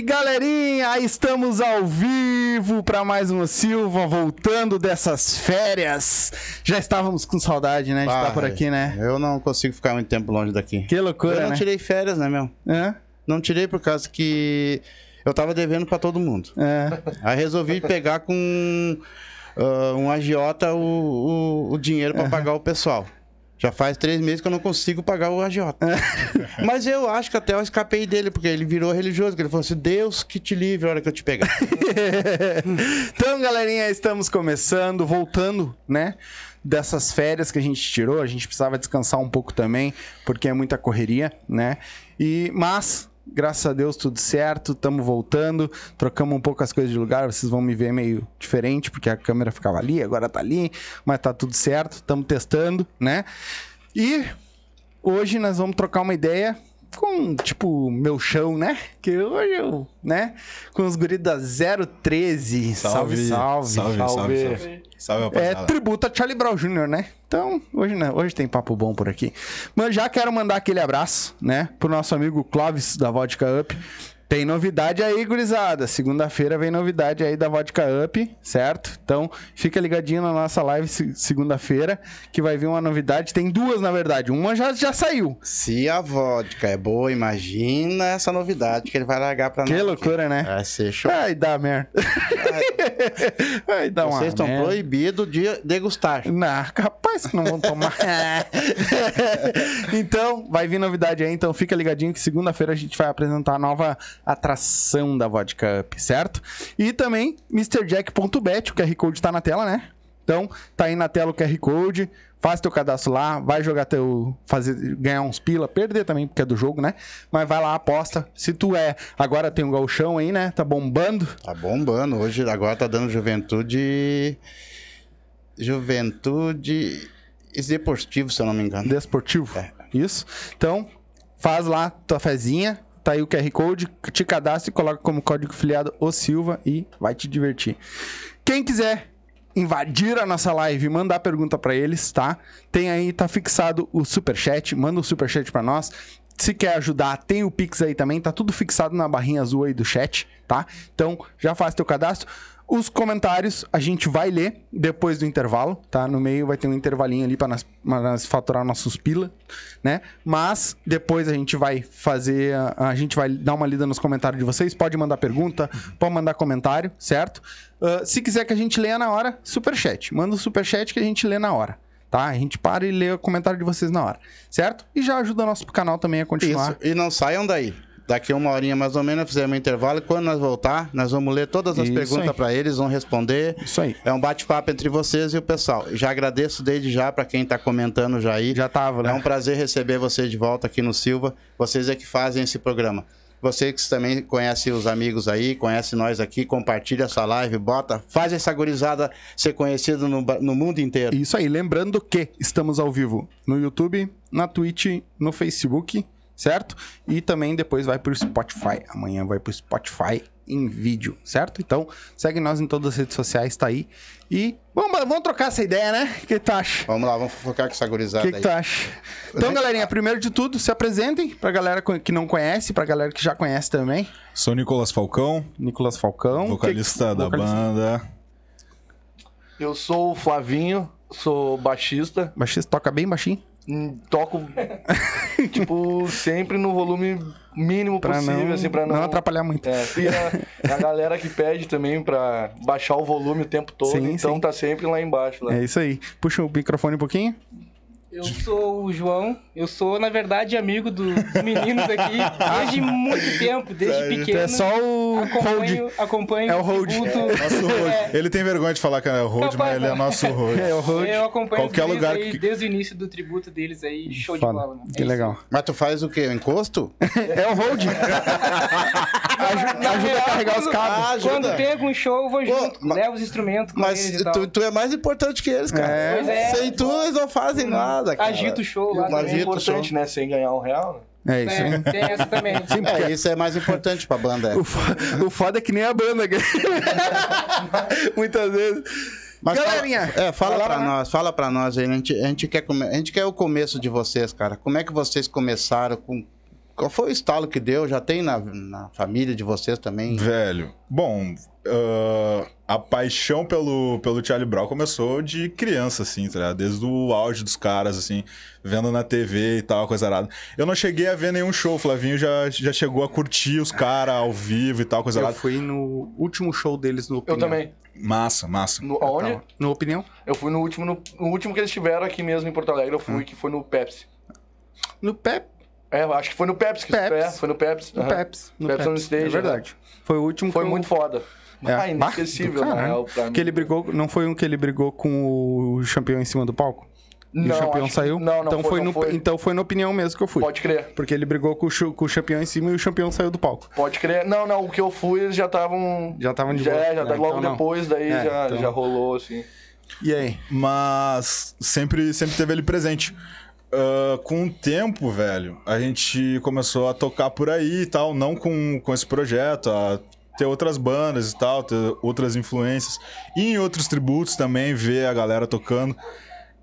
Salve, galerinha! Estamos ao vivo para mais um Silva, voltando dessas férias. Já estávamos com saudade, né, de estar por aqui, né? Eu não consigo ficar muito tempo longe daqui. Que loucura, eu não né? tirei férias, né, meu? Hã? Não tirei por causa que eu tava devendo pra todo mundo. É. Aí resolvi pegar com ah, um agiota o, o, o dinheiro pra pagar o pessoal. Já faz três meses que eu não consigo pagar o agiota. Mas eu acho que até eu escapei dele, porque ele virou religioso. que Ele falou assim: Deus que te livre a hora que eu te pegar. então, galerinha, estamos começando, voltando, né? Dessas férias que a gente tirou, a gente precisava descansar um pouco também, porque é muita correria, né? E mas graças a Deus tudo certo, estamos voltando, trocamos um pouco as coisas de lugar, vocês vão me ver meio diferente, porque a câmera ficava ali, agora tá ali, mas tá tudo certo, estamos testando, né? E hoje nós vamos trocar uma ideia com, tipo, meu chão, né? Que hoje eu, né? Com os guris da 013. Salve, salve, salve, salve, salve. Salve, É rapaziada. tributo a Charlie Brown Jr., né? Então, hoje, né, hoje tem papo bom por aqui. Mas já quero mandar aquele abraço, né? Pro nosso amigo Clóvis da Vodka Up. Tem novidade aí, gurizada. Segunda-feira vem novidade aí da Vodka Up, certo? Então, fica ligadinho na nossa live se- segunda-feira, que vai vir uma novidade. Tem duas, na verdade. Uma já, já saiu. Se a vodka é boa, imagina essa novidade que ele vai largar pra nós. Que aqui. loucura, né? Vai ser show. Vai dar merda. Vai dar uma Vocês estão proibidos de degustar. Não, capaz que não vão tomar. então, vai vir novidade aí, então fica ligadinho que segunda-feira a gente vai apresentar a nova atração da Vodka Up, certo? E também MrJack.bet, o QR Code tá na tela, né? Então, tá aí na tela o QR Code, faz teu cadastro lá, vai jogar teu. fazer ganhar uns pila, perder também, porque é do jogo, né? Mas vai lá, aposta. Se tu é. Agora tem um galchão aí, né? Tá bombando. Tá bombando. Hoje, agora tá dando juventude. Juventude esportivo, se eu não me engano. Desportivo. É. Isso. Então, faz lá tua fezinha. Tá aí o QR Code, te cadastra e coloca como código filiado o Silva e vai te divertir. Quem quiser invadir a nossa live mandar pergunta pra eles, tá? Tem aí, tá fixado o superchat, manda o superchat pra nós. Se quer ajudar, tem o Pix aí também, tá tudo fixado na barrinha azul aí do chat, tá? Então, já faz teu cadastro. Os comentários a gente vai ler depois do intervalo, tá? No meio vai ter um intervalinho ali para nós, nós faturar nossos pila, né? Mas depois a gente vai fazer, a, a gente vai dar uma lida nos comentários de vocês. Pode mandar pergunta, pode mandar comentário, certo? Ah, se quiser que a gente leia na hora, superchat. Manda o superchat que a gente lê na hora. Tá? A gente para e lê o comentário de vocês na hora, certo? E já ajuda o nosso canal também a continuar. Isso. E não saiam daí. Daqui uma horinha mais ou menos, fizemos um intervalo. E quando nós voltar, nós vamos ler todas as Isso perguntas para eles, vão responder. Isso aí. É um bate-papo entre vocês e o pessoal. Já agradeço desde já para quem tá comentando já aí. Já tava, É um né? prazer receber vocês de volta aqui no Silva. Vocês é que fazem esse programa. Você que também conhece os amigos aí, conhece nós aqui, compartilha essa live, bota, faz essa gurizada ser conhecida no, no mundo inteiro. Isso aí, lembrando que estamos ao vivo no YouTube, na Twitch, no Facebook, certo? E também depois vai pro Spotify. Amanhã vai pro Spotify em vídeo, certo? Então, segue nós em todas as redes sociais, tá aí. E vamos, vamos trocar essa ideia, né? O que tu acha? Vamos lá, vamos focar com essa O gurizada que, que aí. tu acha? Então, galerinha, primeiro de tudo, se apresentem pra galera que não conhece, pra galera que já conhece também. Sou Nicolas Falcão, Nicolas Falcão. vocalista que- da vocalista- banda. Eu sou o Flavinho, sou baixista, Baixista toca bem baixinho. Hum, toco, tipo, sempre no volume mínimo Pra possível, não, assim, pra não... não atrapalhar muito. É, tem a, a galera que pede também pra baixar o volume o tempo todo, Sim, então sim. tá sempre lá embaixo. Lá. É isso aí. Puxa o microfone um pouquinho. Eu sou o João, eu sou, na verdade, amigo do- dos meninos aqui desde muito tempo, desde pequeno. é só o hold. Acompanho, acompanho É o hold. tributo. Nosso road. É, Ele tem vergonha de falar que é o Capaz, mas ele é né? nosso road. É o hold. eu acompanho Qualquer lugar aí que- desde o início do tributo deles aí, show de Foda. bola. mano. É Que isso legal. Mas tu faz o quê? O encosto? É o hold. Aju- Na ajuda a carregar os cabos. Ajuda. Quando tem algum show, eu vou junto, mas- levo os instrumentos com Mas eles e tal. tu, tu é mais importante que eles, cara. É. Pois é. Sem tu, eles não fazem nada, cara. Agita o show lá Mas é importante, show. né? Sem ganhar um real, né? É isso aí. É, tem essa também. É, isso é mais importante pra banda. é. O, fo- o foda é que nem a banda. Muitas vezes. Mas Galerinha, Fala, é, fala fala pra nós, fala pra nós aí. A gente, a, gente quer come- a gente quer o começo de vocês, cara. Como é que vocês começaram? Com... Qual foi o estalo que deu? Já tem na, na família de vocês também? Velho, bom, ah, a paixão pelo, pelo Charlie Brown começou de criança, assim, tá ligado? Desde o auge dos caras, assim, vendo na TV e tal, coisa arada. Eu não cheguei a ver nenhum show, o Flavinho já, já chegou a curtir os caras ao vivo e tal, coisa Eu arada. fui no último show deles no Eu Opinião. também. Massa, massa. No? Tava. No Opinião? Eu fui no último, no, no último que eles tiveram aqui mesmo em Porto Alegre, eu Hum. fui, que foi no Pepsi. No Pep. É, eu acho que foi no Pepsi. Que Pepsi. É, foi no Pepsi. No aham. Peps. No Pepsi on Peps. Stage, É verdade. Foi o último Foi que eu- muito foda. É. Ah, inesquecível, na real, pra. Que ele brigou, não foi um que ele brigou com o campeão em cima do palco? e o campeão acho que- saiu? Não, não então foi, não no, foi. Então foi na opinião mesmo que eu fui. Pode crer, Porque ele brigou com o, com o campeão em cima e o campeão saiu do palco. pode crer. Não, não, o que eu fui, eles já estavam... Já estavam de já, boa. é, já É, tá logo então não. depois, daí É, já, então- já rolou, assim. E aí? Mas sempre, sempre teve ele presente. Ah, com o tempo, velho, a gente começou a tocar por aí e tal, não com, com esse projeto, a ter outras bandas e tal, ter outras influências. E em outros tributos também, ver a galera tocando.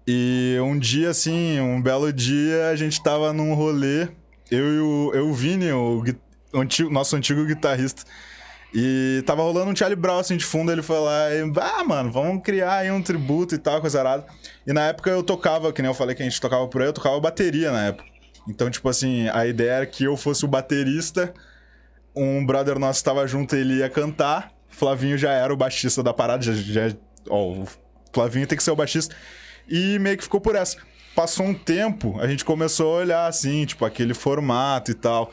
E um dia, assim, um belo dia, a gente tava num rolê, eu e o, eu, o Vini, o, o antigo- nosso antigo guitarrista. E tava rolando um Charlie Brown assim de fundo, ele foi lá e, ah, mano, vamos criar aí um tributo e tal, coisa arada. E na época eu tocava, que nem eu falei que a gente tocava por aí, eu tocava bateria na época. Então, tipo assim, a ideia era que eu fosse o baterista, um brother nosso tava junto, ele ia cantar, Flavinho já era o baixista da parada, já, já ó, o Flavinho tem que ser o baixista. E meio que ficou por essa. Passou um tempo, a gente começou a olhar assim, tipo, aquele formato e tal.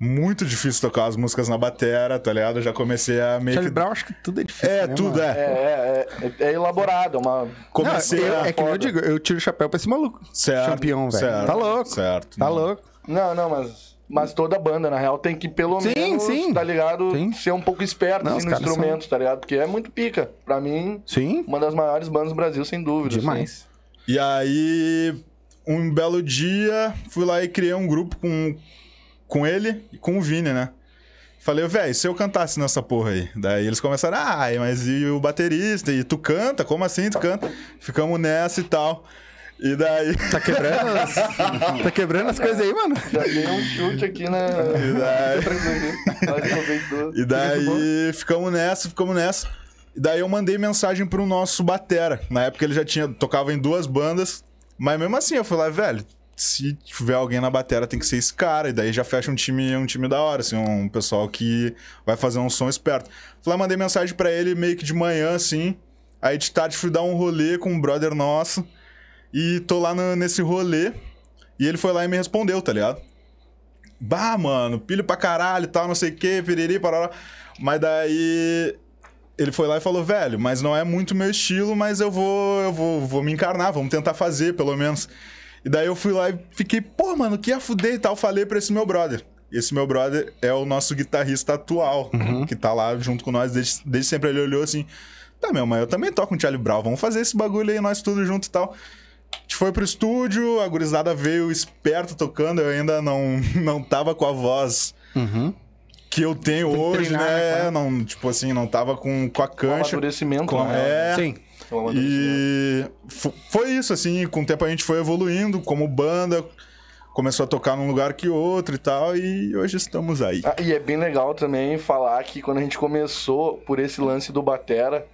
Muito difícil tocar as músicas na batera, tá ligado? Eu já comecei a meio Charlie que. Brown, acho que tudo é difícil. É, né, tudo mano? É, é. é, é, é elaborado, é uma... Comecei Não, eu- a. é que eu digo, eu tiro o chapéu pra esse maluco. Certo, Campeão, velho. certo, Tá louco. Certo. Tá não. louco. Não, não, mas... Mas toda banda, na real, tem que pelo Sim, menos, sim. tá ligado? Sim. Ser um pouco esperto Não, assim, no instrumento, tá ligado? Porque é muito pica. Pra mim, Sim, uma das maiores bandas do Brasil, sem dúvida. assim. demais. E aí, um belo dia, fui lá e criei um grupo com, com ele e com o Vini, né? Falei, velho, se eu cantasse nessa porra aí? Daí eles começaram, ah, mas e o baterista? E tu canta? Como assim tu canta? Ficamos nessa e tal. E daí. Tá quebrando as, tá quebrando as coisas aí, mano? Já dei um chute aqui na. daí- resolvi tudo. E daí ficamos nessa, ficamos nessa. E daí eu mandei mensagem pro nosso Batera. Na época ele já tinha tocava em duas bandas, mas mesmo assim eu falei, "Ah, velho, se tiver alguém na batera tem que ser esse cara. E daí já fecha um time, um time da hora, assim, um pessoal que vai fazer um som esperto. Falei, "Ah, mandei mensagem pra ele meio que de manhã, assim. Aí de tarde fui dar um rolê com um brother nosso. E tô lá no- nesse rolê. E ele foi lá e me respondeu, tá ligado? bah, mano, pilho pra caralho e tal, não sei o que, piriri, parará. Mas daí ele foi lá e falou, velho, mas não é muito meu estilo, mas eu vou, eu vou, vou me encarnar, vamos tentar fazer, pelo menos. E daí eu fui lá e fiquei, pô, mano, que ia fuder e tal. Falei pra esse meu brother. Esse meu brother é o nosso guitarrista atual, que tá lá junto com nós desde, desde sempre. Ele olhou assim, tá, meu, mas eu também toco um Charlie Brown, vamos fazer esse bagulho aí, nós tudo junto e tal. A gente foi pro estúdio, a gurizada veio esperto tocando, eu ainda não, não tava com a voz Uhum. que eu tenho Tem hoje, treinar, né? né? Não, tipo assim, não tava com, com a Com cancha. amadurecimento, Com, real. é, Sim. Amadurecimento. e fo- foi isso, assim, com o tempo a gente foi evoluindo como banda, começou a tocar num lugar que outro e tal, e hoje estamos aí. Ah, e é bem legal também falar que quando a gente começou por esse lance do Batera,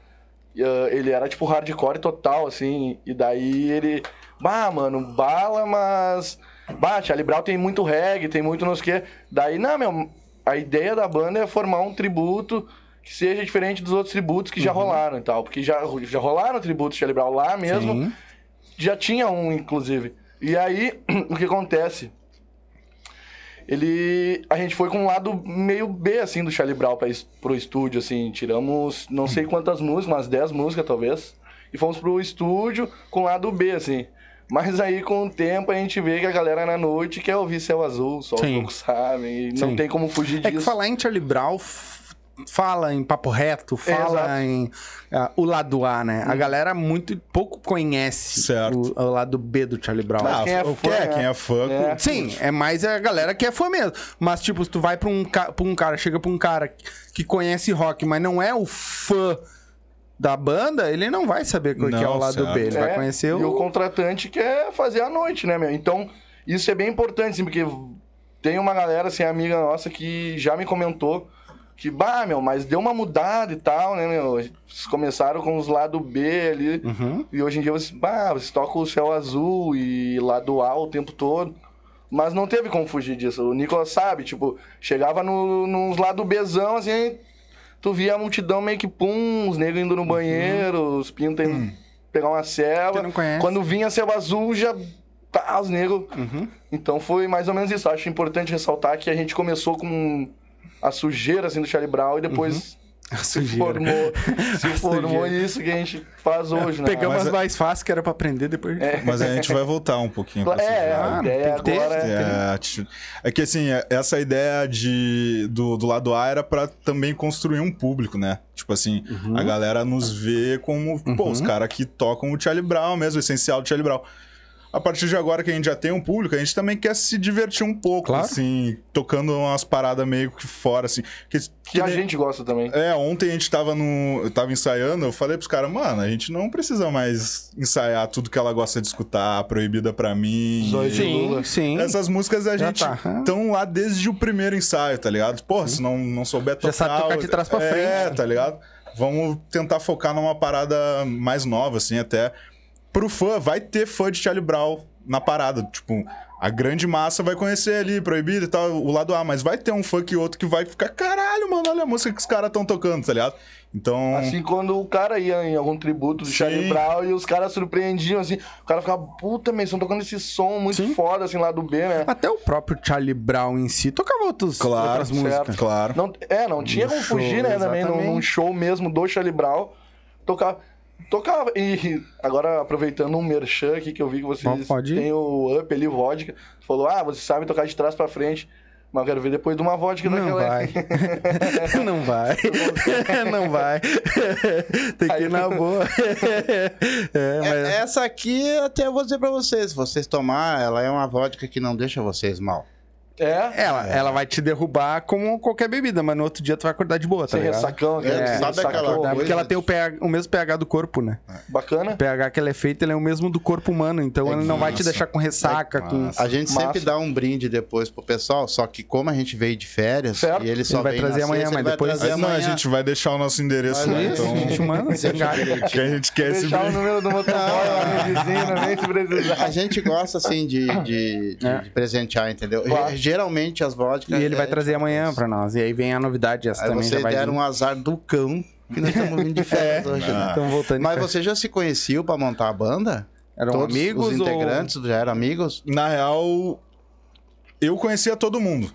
ah, ele era tipo hardcore total, assim, e daí ele. Bah, mano, bala, mas. Bah, Charlie Brown tem muito reggae, tem muito não sei o quê. Daí, não, meu, a ideia da banda é formar um tributo que seja diferente dos outros tributos que já rolaram e tal. Porque já, já rolaram tributos Brown lá mesmo, Sim. já tinha um, inclusive. E aí, o que acontece? Ele. A gente foi com um lado meio B, assim, do Charlie Brown pra, pro estúdio, assim. Tiramos não sei quantas músicas, umas 10 músicas talvez. E fomos pro estúdio com o lado B, assim. Mas aí, com o tempo, a gente vê que a galera na noite quer ouvir Céu Azul, só os Sim. poucos sabem. Não tem como fugir É disso. que falar em Charlie Brown fala em papo reto, fala Exato. em ah, o lado A, né? A galera muito pouco conhece Certo. o, o lado B do Charlie Brown. Mas Ah, quem é o fã, que é? Quem é fã, É. Sim, é mais a galera que é fã mesmo. Mas, tipo, se tu vai pra um, pra um cara, chega pra um cara que conhece rock, mas não é o fã da banda, ele não vai saber qual que é Não, o lado certo. B. Ele vai É, conhecer E o o. contratante quer fazer à noite, né, meu? Então, isso é bem importante, assim, porque tem uma galera, assim, amiga nossa, que já me comentou que, bah, meu, mas deu uma mudada e tal, né, meu? Vocês começaram com os lado B ali, Uhum. e hoje em dia vocês, bah, vocês tocam o céu azul e lado A o tempo todo. Mas não teve como fugir disso. O Nicolas sabe, tipo, chegava no, nos lado Bzão, assim, tu via a multidão meio que pum, os negros indo no banheiro, os pintos indo pegar uma ceva. conhece. Quando vinha céu azul, já tá, os negros. Uhum. Então foi mais ou menos isso. Acho importante ressaltar que a gente começou com a sujeira assim, do Charlie Brown e depois A se formou, se formou isso que a gente faz hoje, né? Pegamos as é- mais fáceis que era pra aprender depois. Mas a gente vai voltar um pouquinho pra É, é, jogada. a ideia tem que ter, agora é... É, é que assim, é- essa ideia de, do, do lado A era pra também construir um público, né? Tipo assim, Uhum. a galera nos vê como, pô, os caras que tocam o Charlie Brown mesmo, o essencial do Charlie Brown. A partir de agora que a gente já tem um público, a gente também quer se divertir um pouco, Claro. assim, tocando umas paradas meio que fora, assim. Que, Que a nem- gente gosta também. É, ontem a gente tava no. Eu tava ensaiando, eu falei pros caras, mano, a gente não precisa mais ensaiar tudo que ela gosta de escutar, proibida pra mim. Zóio de Sim, Lula. sim. Essas músicas a Já gente tá. estão lá desde o primeiro ensaio, tá ligado? Porra, se não, não souber tocar... Já sabe tocar de trás pra é, frente. É, tá ligado? Vamos tentar focar numa parada mais nova, assim, até... Pro fã, vai ter fã de Charlie Brown na parada. Tipo, a grande massa vai conhecer ali, proibido e tal, o lado A. Mas vai ter um fã que outro que vai ficar, caralho, mano, olha a música que os caras estão tocando, tá ligado? Então... Assim, quando o cara ia em algum tributo do Sim. Charlie Brown e os caras surpreendiam, assim, o cara ficava, puta, mas estão tocando esse som muito Sim. foda, assim, lá do B, né? Até o próprio Charlie Brown em si tocava outros, Claro, outras músicas. certo. Claro. Não, é, não tinha No como show, fugir, né, também, num, exatamente. num show mesmo do Charlie Brown, tocava... Tocava, e agora aproveitando um merchan aqui que eu vi que vocês Pode ir. têm o Up ali, vodka, falou, ah, vocês sabem tocar de trás pra frente, mas eu quero ver depois de uma vodka Não daquela. vai. não vai. não vai. Tem que ir na boa. É, mas... É- essa aqui, até eu vou dizer pra vocês, se vocês tomar, ela é uma vodka que não deixa vocês mal. É, Ela, ela vai te derrubar como qualquer bebida, mas no outro dia tu vai acordar de boa, tá sem ligado? ressacão, aquele É, sabe ressacão aquela É, coisa? porque ela tem o, pH, o mesmo pH do corpo, né? bacana. O pH que ela é feita, ele é o mesmo do corpo humano, então É ele não vai te massa. deixar com ressaca, com... massa. A gente Massa. sempre dá um brinde depois pro pessoal, só que como a gente veio de férias Certo. e ele só Ele vai vem trazer amanhã, mas depois- não, a amanhã. gente vai deixar o nosso endereço lá, Isso, então... a gente manda, galho. Que a gente quer esse Deixar o brinde. número do motoboy lá no vizinho, nem se precisar. A gente gosta, assim, de, de, É. presentear, entendeu? Claro. Geralmente as vodkas... E ele vai é, trazer amanhã pra nós. E aí vem a novidade, essa Aí também já vocês vai deram vir. um azar do cão, que nós estamos vindo de férias hoje. né? Estamos voltando. Mas você já se conheciam pra montar a banda? Eram Todos amigos os ou- integrantes já eram amigos? Na real, eu conhecia todo mundo.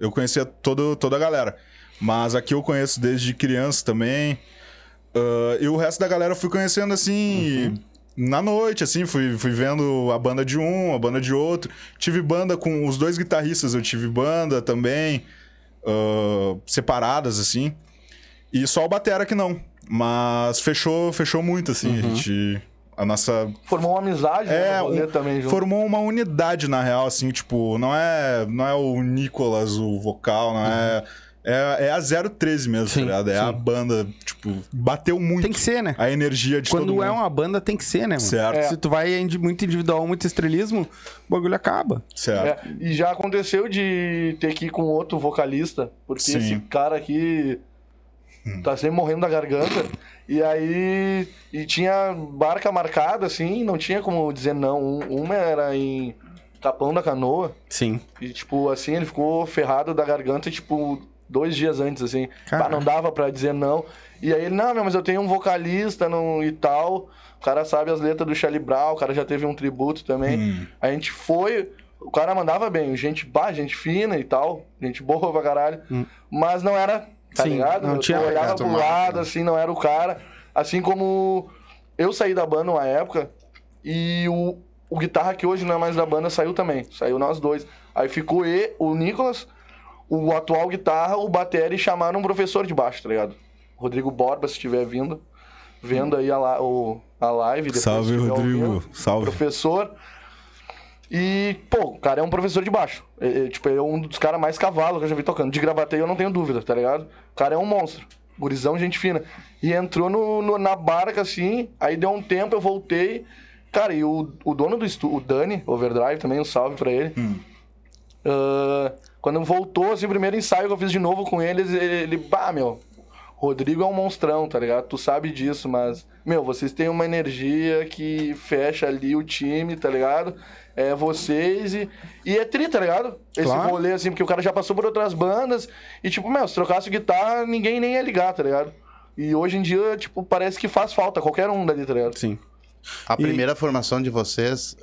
Eu conhecia todo, toda a galera. Mas aqui eu conheço desde criança também. Ah, e o resto da galera eu fui conhecendo assim. Na noite, assim, fui, fui vendo a banda de um, a banda de outro. Tive banda com os dois guitarristas, eu tive banda também, ah, separadas, assim. E só o Batera que não. Mas fechou, fechou muito, assim. A gente. A nossa Formou uma amizade, né? é, rolê um- também junto. formou uma unidade, na real, assim, tipo, não é, não é o Nicolas, o vocal, não é. É, é a 013 mesmo, Sim, tá ligado? É a sim. banda, tipo, bateu muito Tem que ser, né? a energia de todo Quando mundo. é uma banda, tem que ser, né, mano? Certo, É. Se tu vai muito individual, muito estrelismo, o bagulho acaba. certo. É, e já aconteceu de ter que ir com outro vocalista, porque Sim. esse cara aqui tá sempre morrendo da garganta. E aí. E tinha barca marcada, assim, não tinha como dizer não. Um- Uma era em Capão da Canoa, Sim. e tipo, assim, ele ficou ferrado da garganta, tipo, dois dias antes, assim. Bah, não dava pra dizer não. E aí ele, não, meu, mas eu tenho um vocalista não, e tal. O cara sabe as letras do Charlie Brown, o cara já teve um tributo também. Hum. A gente foi, o cara mandava bem, gente, bah, gente fina e tal, gente boa pra caralho. Mas não era, tá Sim, ligado? não Eu tinha olhava pegado pro lado, assim, não era o cara. Assim como eu saí da banda uma época e o, o guitarra que hoje não é mais da banda saiu também. Saiu nós dois. Aí ficou e, o Nicolas, o atual guitarra, o batera e chamaram um professor de baixo, tá ligado? Rodrigo Borba, se estiver vindo. Vendo aí a, la- o, a live. depois, Salve, Rodrigo. ouvindo Salve. professor. E, pô, o cara é um professor de baixo. É, é, tipo, ele é um dos caras mais cavalos que eu já vi tocando. De gravateio eu não tenho dúvida, tá ligado? O cara é um monstro. Gurizão, gente fina. E entrou no, no- na barca, assim, aí deu um tempo, eu voltei. Cara, e o, o dono do estúdio, o Dani, Overdrive, também um salve pra ele. Ah, quando voltou, assim, o primeiro ensaio que eu fiz de novo com eles, ele, ele bah, meu, Rodrigo é um monstrão, tá ligado? Tu sabe disso, mas, meu, vocês têm uma energia que fecha ali o time, tá ligado? É vocês e, e é tri, tá ligado? Esse Claro. rolê, assim, porque o cara já passou por outras bandas e, tipo, meu, se trocasse guitarra, ninguém nem ia ligar, tá ligado? E hoje em dia, tipo, parece que faz falta qualquer um dali, tá ligado? Sim. A E- primeira formação de vocês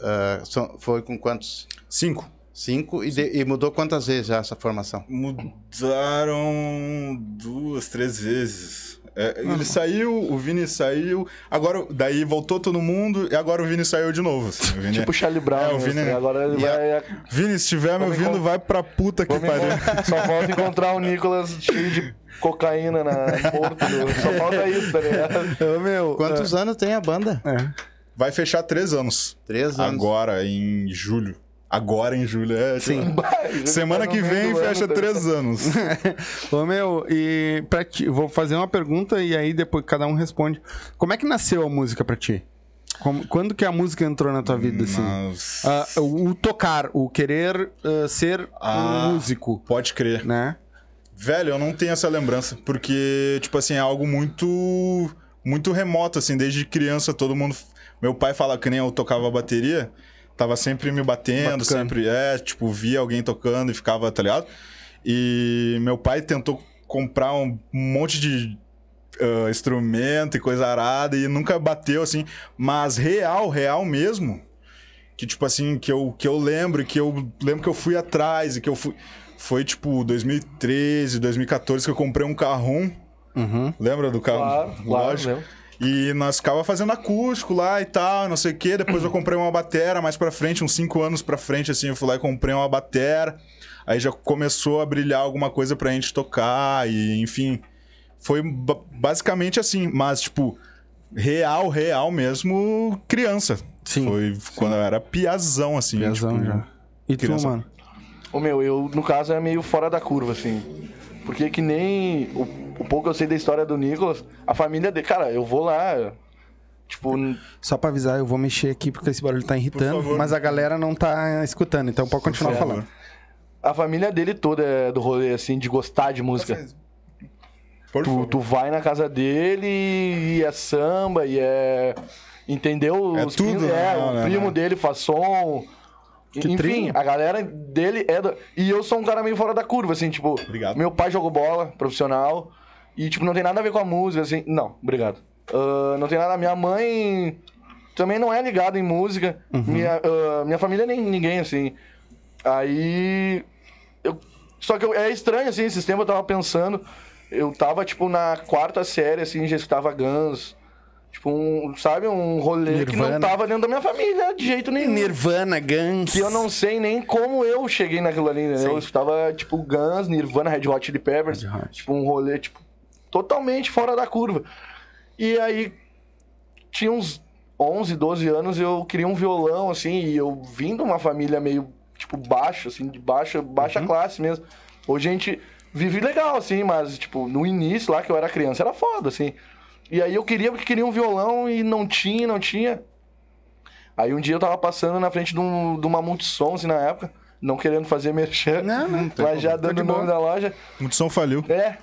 são- foi com quantos? Cinco. Cinco? E, de- e mudou quantas vezes já essa formação? Mudaram duas, três vezes. É, ele saiu, o Vini saiu, agora daí voltou todo mundo e agora o Vini saiu de novo. assim. O Vini, Tipo Charlie Brown, É, o mesmo, Vini- tá ligado? agora ele E a- vai... Vini, se estiver me ouvindo, encont- vai pra puta que pariu. Só falta encontrar o Nicolas cheio de cocaína na Porto. Só falta isso, tá ligado? Ô, meu. Quantos anos tem a banda? É. Vai fechar três anos. Três anos. Agora, em julho. Agora em julho, é. Sim. Semana Tá que vem ano, fecha tá três anos. Ô, meu, e pra ti, vou fazer uma pergunta e aí depois cada um responde. Como é que nasceu a música pra ti? Como- quando que a música entrou na tua vida, assim? Mas... Ah, o, o tocar, o querer ah, ser Ah. um músico, Pode crer. né? Velho, eu não tenho essa lembrança, porque, tipo assim, é algo muito muito remoto, assim, desde criança todo mundo... Meu pai fala que nem eu tocava bateria, tava sempre me batendo, Batucando. sempre, é, tipo, via alguém tocando e ficava, tá ligado? E meu pai tentou comprar um monte de ah, instrumento e coisa arada e nunca bateu, assim, mas real, real mesmo, que, tipo assim, que eu, que eu lembro, que eu lembro que eu fui atrás e que eu fui... Foi, tipo, 2013, 2014 que eu comprei um carrum. Uhum. Lembra do carro? Claro, claro. Lógico. E nós ficava fazendo acústico lá e tal, não sei o quê. Depois eu comprei uma batera mais pra frente, uns 5 anos pra frente, assim, eu fui lá e comprei uma batera. Aí já começou a brilhar alguma coisa pra gente tocar e, enfim. Foi ba- basicamente assim, mas, tipo, real, real mesmo, criança. Sim. Foi quando eu era piazão, assim. Piazão tipo, já. E tu, criança. mano? Ô meu, eu, no caso, é meio fora da curva, assim. Porque que nem o, o pouco que eu sei da história do Nicolas, a família dele. Cara, eu vou lá. Tipo, Só pra avisar, eu vou mexer aqui porque esse barulho tá irritando, mas a galera não tá escutando, então pode continuar falando. a família dele toda é do rolê, assim, de gostar de música. Por Tu, tu vai na casa dele e é samba, e é. Entendeu? É Os tudo, primos- né? É, Não, o né, primo né? dele faz som. Que Enfim, a galera dele é. Do... E eu sou um cara meio fora da curva, assim, tipo. Obrigado. Meu pai jogou bola, profissional. E, tipo, não tem nada a ver com a música, assim. Não, obrigado. Ah, não tem nada. Minha mãe também não é ligada em música. Uhum. Minha, ah, minha família nem ninguém, assim. Aí. Eu, só que eu- é estranho, assim, esse tempo eu tava pensando. Eu tava, tipo, na quarta série, assim, já escutava Guns. Tipo, um, sabe, um rolê que não Nirvana. tava dentro da minha família de jeito nenhum. Nirvana, Guns. Que eu não sei nem como eu cheguei naquilo ali, entendeu? Sim. Eu escutava, tipo, Guns, Nirvana, Red Hot Chili Peppers. Hot. Tipo, um rolê, tipo, totalmente fora da curva. E aí, tinha uns 11, 12 anos, eu queria um violão, assim, e eu vim de uma família meio, tipo, baixa, assim, de baixa, baixa classe mesmo. Hoje a gente vive legal, assim, mas, tipo, no início, lá que eu era criança, era foda, assim. E aí eu queria, porque queria um violão e não tinha, não tinha. Aí um dia eu tava passando na frente de, um, de uma multissom, assim, na época, não querendo fazer merchan, Não, mas já dando o nome boa. da loja. Muito som faliu. É.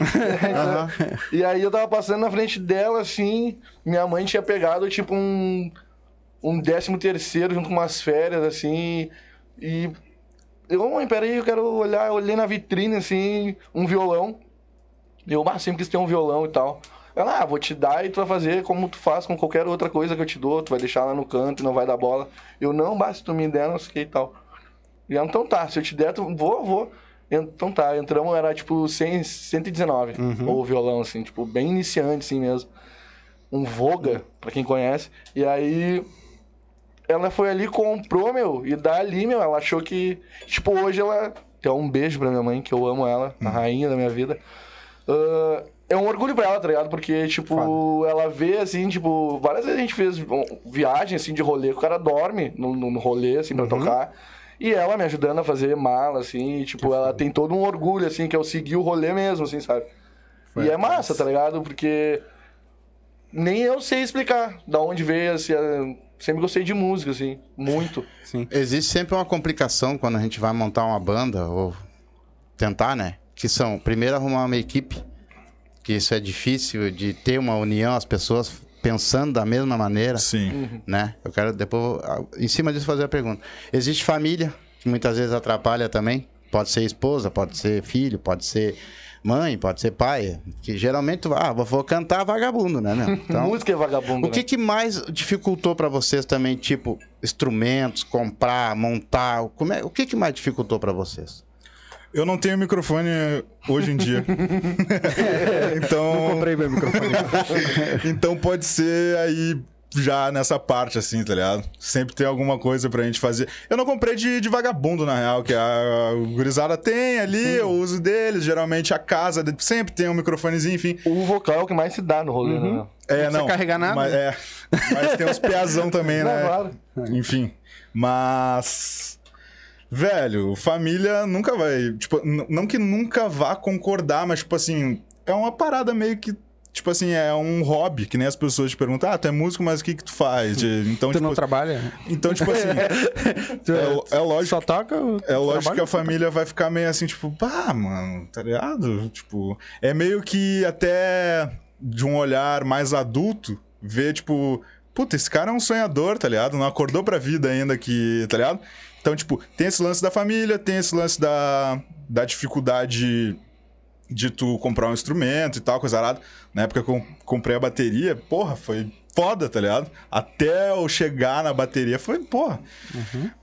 e aí eu tava passando na frente dela, assim, minha mãe tinha pegado, tipo, um, um décimo terceiro junto com umas férias, assim, e... Eu, mãe, peraí, eu quero olhar, eu olhei na vitrine, assim, um violão. E eu, ah, sempre quis ter um violão e tal. Ela, ah, vou te dar e tu vai fazer como tu faz com qualquer outra coisa que eu te dou, tu vai deixar lá no canto e não vai dar bola. Eu, não, basta tu me der, não sei o que e tal. E ela, então tá, se eu te der, tu, vou, vou. Então tá, entramos, era tipo 100, 119, o violão, assim, tipo, bem iniciante, assim mesmo. Um Voga, pra quem conhece. E aí, ela foi ali, comprou, meu, e dali, meu, ela achou que, tipo, hoje ela... Tem um beijo pra minha mãe, que eu amo ela, a rainha da minha vida. Ah, é um orgulho pra ela, tá ligado? Porque, tipo, ela vê, assim, tipo, várias vezes a gente fez viagem, assim, de rolê, que o cara dorme no, no, rolê, assim, pra tocar. E ela me ajudando a fazer mala, assim, e, tipo, ela tem todo um orgulho, assim, que eu segui o rolê mesmo, assim, sabe? e é massa, tá ligado? Porque nem eu sei explicar da onde veio, assim, a- sempre gostei de música, assim, muito. Sim. Existe sempre uma complicação quando a gente vai montar uma banda, ou tentar, né? Que são, primeiro, arrumar uma equipe, que isso é difícil, de ter uma união, as pessoas pensando da mesma maneira, Sim. né? Eu quero depois, ah, em cima disso, fazer a pergunta. Existe família, que muitas vezes atrapalha também. Pode ser esposa, pode ser filho, pode ser mãe, pode ser pai. Que geralmente, tu ah, vou cantar vagabundo, né, meu? Então, música é vagabundo, o que, né? que mais dificultou pra vocês também, tipo, instrumentos, comprar, montar? Como é, o que, que mais dificultou pra vocês? Eu não tenho microfone hoje em dia. então, Comprei meu microfone. então pode ser aí já nessa parte, assim, tá ligado? Sempre tem alguma coisa pra gente fazer. Eu não comprei de, de vagabundo, na real, que a, a gurizada tem ali, eu uso deles. Geralmente a casa sempre tem um microfonezinho, enfim. O vocal é o que mais se dá no rolê, né? É, precisa não. carregar nada. Mas, é, mas tem uns piazão também, Não, né? claro. Enfim. Mas. Velho, família nunca vai. Tipo, não que nunca vá concordar, mas, tipo assim, é uma parada meio que. Tipo assim, é um hobby, que nem as pessoas te perguntam, ah, tu é músico, mas o que que tu faz? Então, Tu tipo, não trabalha? então, tipo assim, é, é lógico Só toca? é lógico que a família vai ficar meio assim, tipo, pá, mano, tá ligado? Tipo, é meio que até de um olhar mais adulto, ver, tipo, puta, esse cara é um sonhador, tá ligado? Não acordou pra vida ainda que, tá ligado? Então, tipo, tem esse lance da família, tem esse lance da, da dificuldade de tu comprar um instrumento e tal, coisa arada. Na época que eu comprei a bateria, porra, foi foda, tá ligado? Até eu chegar na bateria foi, porra,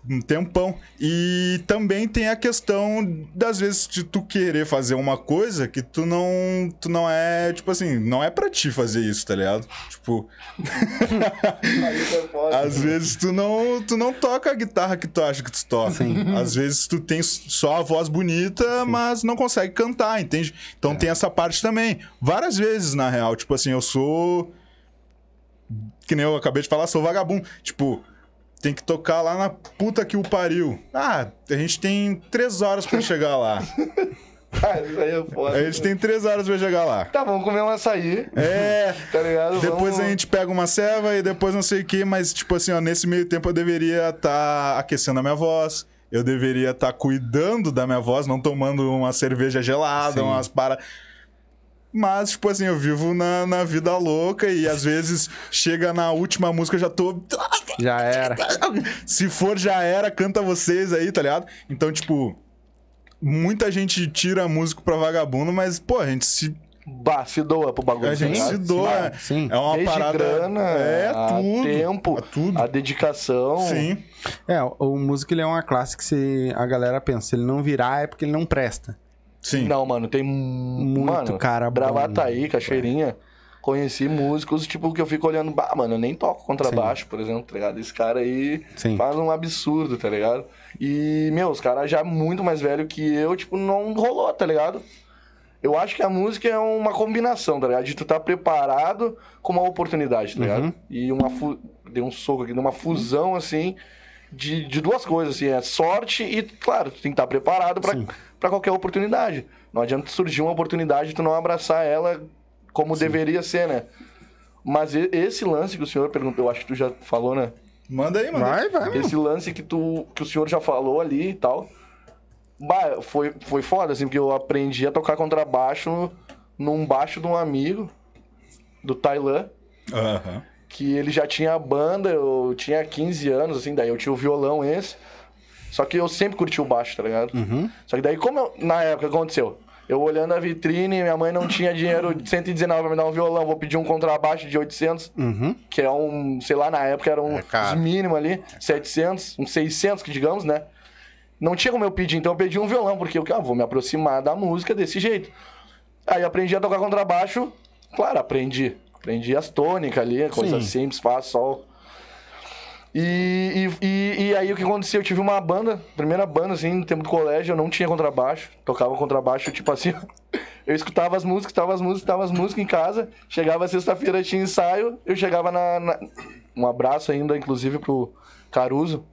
um tempão. E também tem a questão das vezes de tu querer fazer uma coisa que tu não, tu não é, tipo assim, não é pra ti fazer isso, tá ligado? Tipo, às vezes tu não, tu não toca a guitarra que tu acha que tu toca. Às vezes tu tem só a voz bonita, mas não consegue cantar, entende? Então tem essa parte também. Várias vezes, na real. Tipo assim, eu sou. Que nem eu acabei de falar, sou vagabundo. Tipo, tem que tocar lá na puta que o pariu. Ah, a gente tem três horas pra chegar lá. Ah, isso aí é foda. A gente tem três horas pra chegar lá. Tá, vamos comer um açaí, É. tá ligado? Depois Vamos- a gente pega uma ceva e depois não sei o que, mas tipo assim, ó, nesse meio tempo eu deveria estar aquecendo a minha voz, eu deveria estar cuidando da minha voz, não tomando uma cerveja gelada, Sim. umas para. Mas, tipo assim, eu vivo na, na vida louca e às vezes chega na última música eu já tô. Já era. Se for, já era, canta vocês aí, tá ligado? Então, tipo, muita gente tira músico pra vagabundo, mas, pô, a gente se. bah, se doa pro bagulho. A gente tá se ligado? doa. sim. É uma Desde parada. grana, é a tudo. tempo, é tudo. a dedicação. Sim. É, o- o músico ele é uma classe que se a galera pensa, se ele não virar é porque ele não presta. Sim. Não, mano, tem muito Muito cara bom. Bravataí, Cachoeirinha. Conheci músicos, tipo, que eu fico olhando, bah, mano, eu nem toco contrabaixo, por exemplo, tá ligado? Esse cara aí Sim. faz um absurdo, tá ligado? E, meu, os caras já muito mais velho que eu, tipo, não rolou, tá ligado? Eu acho que a música é uma combinação, tá ligado? De tu tá preparado com uma oportunidade, tá ligado? Uhum. E uma fu... Dei um soco aqui, uma fusão, assim, de, de duas coisas, assim, é sorte e, claro, tu tem que estar preparado pra, Sim. pra qualquer oportunidade. Não adianta surgir uma oportunidade e tu não abraçar ela como deveria ser, né? Mas esse lance que o senhor perguntou, eu acho que tu já falou, né? Manda aí, manda. Vai, vai. Esse lance que, tu, que o senhor já falou ali e tal. Bah, foi, foi foda, assim, porque eu aprendi a tocar contrabaixo num baixo de um amigo, do Tailã, Aham. Que ele já tinha a banda, eu tinha 15 anos, assim, daí eu tinha o violão esse. Só que eu sempre curti o baixo, tá ligado? Uhum. Só que daí, como eu, na época aconteceu? Eu olhando a vitrine, minha mãe não tinha dinheiro de 119 pra me dar um violão, vou pedir um contrabaixo de 800, Uhum. que é um, sei lá, na época era um É mínimo ali, 700, uns 600, que digamos, né? Não tinha como eu pedir, então eu pedi um violão, porque eu ah, vou me aproximar da música desse jeito. Aí aprendi a tocar contrabaixo, claro, aprendi. Aprendi as tônicas ali, coisa Sim. simples, fá, sol. E, e, e, aí o que aconteceu? Eu tive uma banda, primeira banda, assim, no tempo do colégio, eu não tinha contrabaixo. Tocava contrabaixo, tipo assim, eu escutava as músicas, escutava as músicas, escutava as músicas em casa. Chegava sexta-feira, tinha ensaio, eu chegava na, na- Um abraço ainda, inclusive, pro Caruso.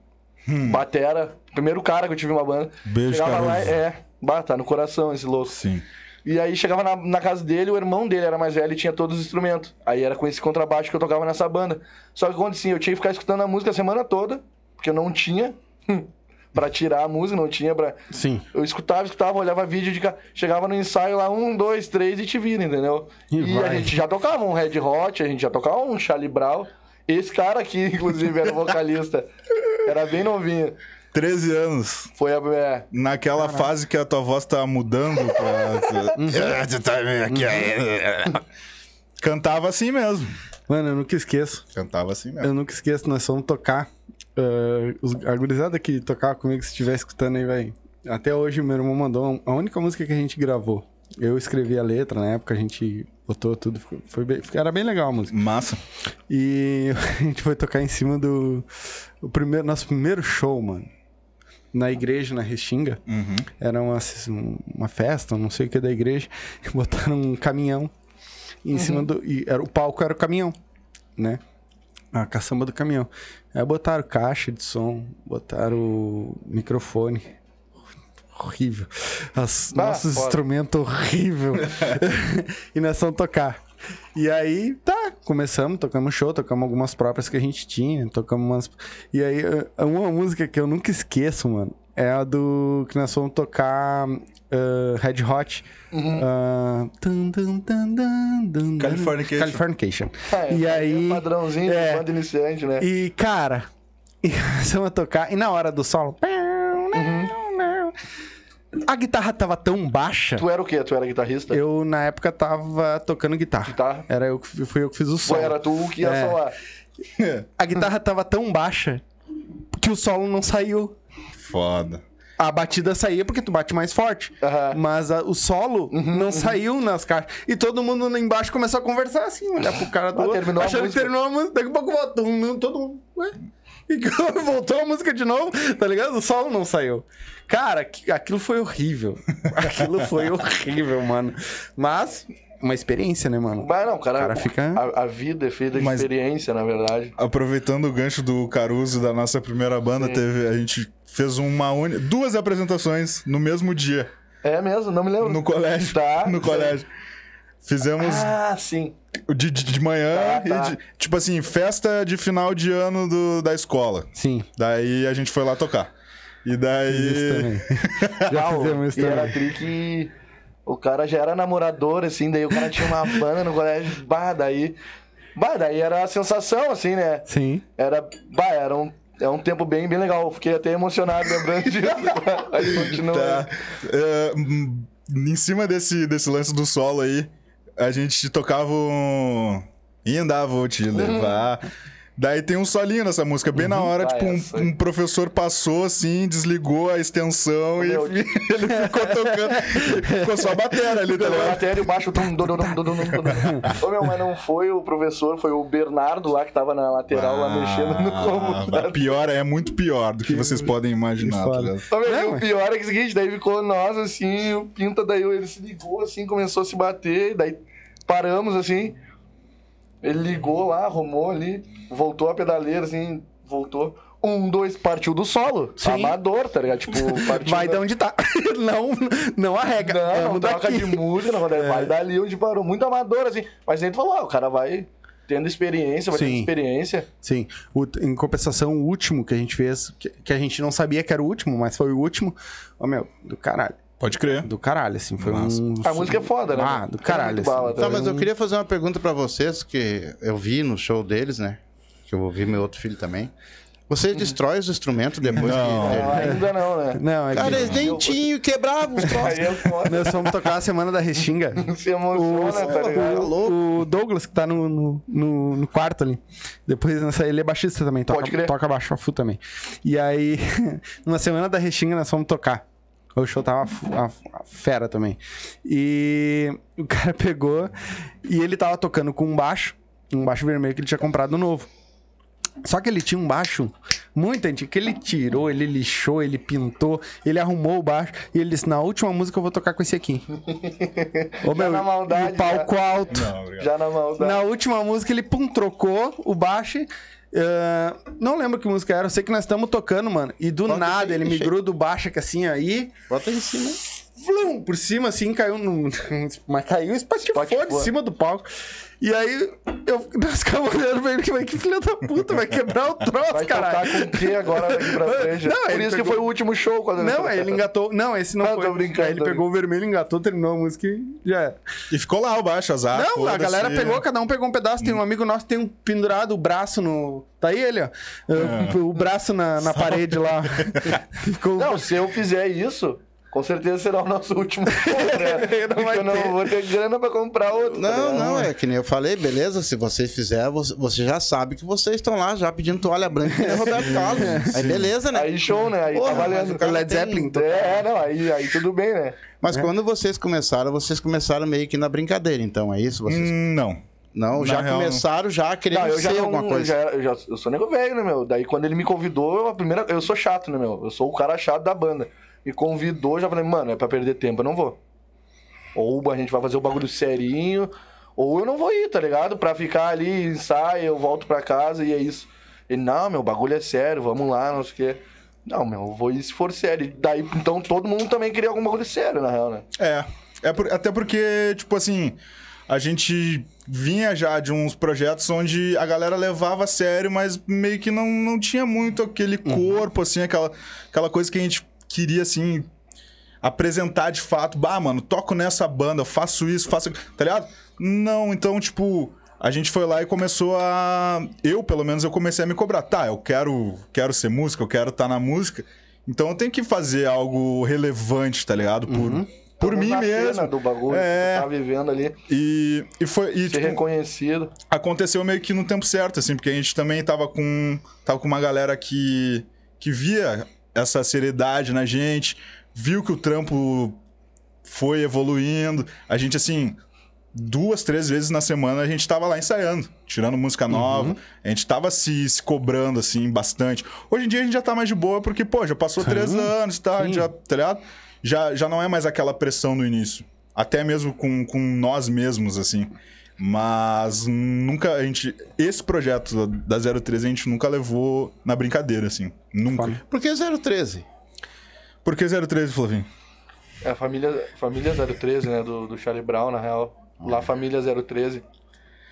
Batera, primeiro cara que eu tive uma banda. Beijo, chegava lá, Caruso. é, bah, tá no coração esse louco. Sim. E aí chegava na, na casa dele, o irmão dele era mais velho e tinha todos os instrumentos. Aí era com esse contrabaixo que eu tocava nessa banda. Só que acontecia, eu tinha que ficar escutando a música a semana toda, porque eu não tinha pra tirar a música, não tinha pra. Sim. Eu escutava, escutava, olhava vídeo de ca- Chegava no ensaio lá, um, dois, três e te vira, entendeu? E E, a gente já tocava um Red Hot, a gente já tocava um Charlie Brown. Esse cara aqui, inclusive, era vocalista. Era bem novinho. 13 anos. Foi a. É, Naquela fase que a tua voz tá mudando pra. É, tu tá aqui, é. Cantava assim mesmo. Mano, eu nunca esqueço. Cantava assim mesmo. Eu nunca esqueço, nós fomos tocar. eh, os, a gurizada que tocava comigo, se estiver escutando aí, vai. Até hoje o meu irmão mandou a única música que a gente gravou. Eu escrevi a letra, na época a gente botou tudo. Foi bem- era bem legal a música. Massa. E a gente foi tocar em cima do. O primeiro, nosso primeiro show, mano. Na igreja, na Restinga. Uhum. Era uma, uma festa, não sei o que da igreja. Botaram um caminhão em cima do. E era, o palco era o caminhão, né? A caçamba do caminhão. Aí botaram caixa de som, botaram microfone. Horrível. As, Ah, nossos foda. instrumentos horrível. e nós fomos tocar. E aí, tá, começamos, tocamos show, tocamos algumas próprias que a gente tinha, tocamos umas. E aí, eh, uma música que eu nunca esqueço, mano, é a do que nós fomos tocar eh, Red Hot. Ah, tum, tum, Californication. Californication. é, E aí- padrãozinho é. de banda iniciante, né? E, cara, e começamos a tocar, e na hora do solo. A guitarra tava tão baixa. Tu era o quê? Tu era guitarrista? Eu, na época, tava tocando guitarra. Guitarra? Era eu que fui eu que fiz o Ou solo. era tu que ia É. solar? A guitarra tava tão baixa que o solo não saiu. Foda. A batida saía porque tu bate mais forte. Mas a- o solo Uhum, não saiu nas caixas. E todo mundo lá embaixo começou a conversar assim, olhar pro cara do Ah, outro. terminou a achando que terminou a música. Daqui a pouco voltou. um, Todo mundo. Ué? Voltou a música de novo, tá ligado? O solo não saiu. Cara, aquilo foi horrível. Aquilo foi horrível, mano. Mas, uma experiência, né, mano? Mas não, cara, cara fica- a, a vida é feita de Mas- experiência, na verdade. Aproveitando o gancho do Caruso da nossa primeira banda, Sim. teve, a gente fez uma uni... duas apresentações no mesmo dia, É mesmo, não me lembro. no colégio. Tá. No colégio. Fizemos Ah, sim. de, de, de manhã Tá, tá. e de- tipo assim, festa de final de ano do, da escola. Sim, Daí a gente foi lá tocar. E daí. fiz isso também. Já Ah, o- fizemos isso e era também. tri que o cara já era namorador, assim, daí o cara tinha uma banda no colégio, bah, daí... Bah, daí era a sensação, assim, né? Sim. Era, bah, era um, é um tempo bem, bem legal. Eu Fiquei até emocionado lembrando disso. Aí continua. Tá. É, hum, em cima desse, desse lance do solo aí, a gente tocava um. E andava, vou te levar. Daí tem um solinho nessa música, bem na hora, Ah, tipo, um, essa aí. um professor passou assim, desligou a extensão e Meu. ele ficou tocando. ficou só a bateria ali, tá A ligado? bateria e o baixo. Tum, dum, dum, dum, dum, dum, dum. Ô, meu, mas não foi o professor, foi o Bernardo lá que tava na lateral lá mexendo no Ah, combo. mas pior, é muito pior do que vocês podem imaginar, tá ligado? Ô, meu, e o pior é que é o seguinte, daí ficou nós assim, o Pinta, daí ele se ligou assim, começou a se bater, daí paramos assim. Ele ligou lá, arrumou ali, voltou a pedaleira assim, voltou. Um, dois, partiu do solo. Sim. Amador, tá ligado? Tipo, partiu. Vai da- de onde tá. Não, não arrega. Não, não troca daqui. de música, não, É. vai dali onde parou. Muito amador, assim. Mas tu falou, ah, o cara vai tendo experiência, vai tendo Sim. experiência. Sim. O- em compensação, o último que a gente fez, que, que a gente não sabia que era o último, mas foi o último. Ó, meu, do caralho. Pode crer. Do caralho, assim. Foi um. A música é foda, né? Ah, do caralho. Muito bala, assim. tá? Mas eu queria fazer uma pergunta pra vocês, que eu vi no show deles, né? Que eu ouvi meu outro filho também. Você destrói os instrumentos depois Não. que... Não, ainda não, né? Não, é Cara, eles nem tinham, quebravam os troços. É foda. Nós fomos tocar a semana da Restinga. Se emociona, tá ligado? O, o Douglas, que tá no, no, no- no quarto ali. Depois nessa, ele é baixista também, toca, Pode crer. toca baixo a fu também. E aí, numa semana da Restinga, nós fomos tocar. O show tava a, a fera também. E o cara pegou e ele tava tocando com um baixo, um baixo vermelho que ele tinha comprado novo. Só que ele tinha um baixo muito antigo, que ele tirou, ele lixou, ele pintou, ele arrumou o baixo e ele disse: Na última música eu vou tocar com esse aqui. Ô, Já na maldade, e o palco alto. Não. Já na maldade. Na última música ele pum, trocou o baixo. Eh, não lembro que música era, eu sei que nós estamos tocando, mano. E do Bota nada aí, ele migrou do baixo aqui assim, aí, Bota em cima. flum, por cima assim, caiu no. Mas caiu, espatifou de cima do palco. E aí eu, nós ficamos olhando pra ele, que vai que filho da puta, vai quebrar o troço, Vai caralho. tocar com o que agora daqui pra frente? Não, Por ele isso que pegou- foi o último show quando Não, aí ele engatou. Não, esse não Ah, foi. tô brincando, Aí ele pegou o vermelho, engatou, terminou a música e já era. E ficou lá o baixo, azar. Não, a galera pegou, cada um pegou um pedaço. Tem um amigo nosso que tem um pendurado o braço no. Tá aí ele, ó. É. O braço na, na parede lá. Ficou. Não, se eu fizer isso, com certeza será o nosso último né? Não Porque eu não ter. vou ter grana pra comprar outro. tá Não, não, é que nem eu falei, beleza, se vocês fizerem, você, já sabe que vocês estão lá já pedindo toalha branca que nem o Roberto Carlos. Aí beleza, né? Aí show, né? Aí Porra, tá valendo. o cara Led tem- Zeppelin, então. É, não, aí, aí tudo bem, né? Mas quando vocês começaram, vocês começaram meio que na brincadeira, então, é isso? Vocês Hum, não. não, na já real, começaram já querendo Não, eu já ser não, alguma eu coisa. já, eu já eu sou nego velho, né, meu? Daí quando ele me convidou, eu, a primeira, eu sou chato, né, meu? Eu sou o cara chato da banda. Me convidou, já falei, mano, é pra perder tempo, eu não vou. Ou a gente vai fazer o bagulho serinho, ou eu não vou ir, tá ligado? Pra ficar ali, ensaio, eu volto pra casa e é isso. Ele, não, meu, o bagulho é sério, vamos lá, não sei o quê. Não, meu, eu vou ir se for sério. Daí, então, todo mundo também queria algum bagulho sério, na real, né? É. é por- até porque, tipo assim, a gente vinha já de uns projetos onde a galera levava a sério, mas meio que não, não tinha muito aquele corpo, assim, aquela, aquela coisa que a gente queria, assim, apresentar de fato. Bah, mano, toco nessa banda, faço isso, faço. Tá ligado? Não, então, tipo. A gente foi lá e começou a. Eu, pelo menos, eu comecei a me cobrar. Tá, eu quero, quero ser música, eu quero estar na música. Então eu tenho que fazer algo relevante, tá ligado? Por, por Estamos mim mesmo. do bagulho É. que tá vivendo ali, E, e foi. E, ser tipo, reconhecido. aconteceu meio que no tempo certo, assim, porque a gente também tava com. Tava com uma galera que. que via essa seriedade na gente, viu que o trampo foi evoluindo. A gente, assim. Duas, três vezes na semana a gente tava lá ensaiando, tirando música nova. A gente tava se, se cobrando, assim, bastante. Hoje em dia a gente já tá mais de boa, porque, pô, já passou três anos e tal, já, tá ligado? Já, já não é mais aquela pressão no início. Até mesmo com, com nós mesmos, assim. Mas nunca a gente. Esse projeto da 013 a gente nunca levou na brincadeira, assim. Nunca. Foda. Por que 013? Por que 013, Flavinho? É a família, família 013, né? Do, do Charlie Brown, na real. Lá, família 013.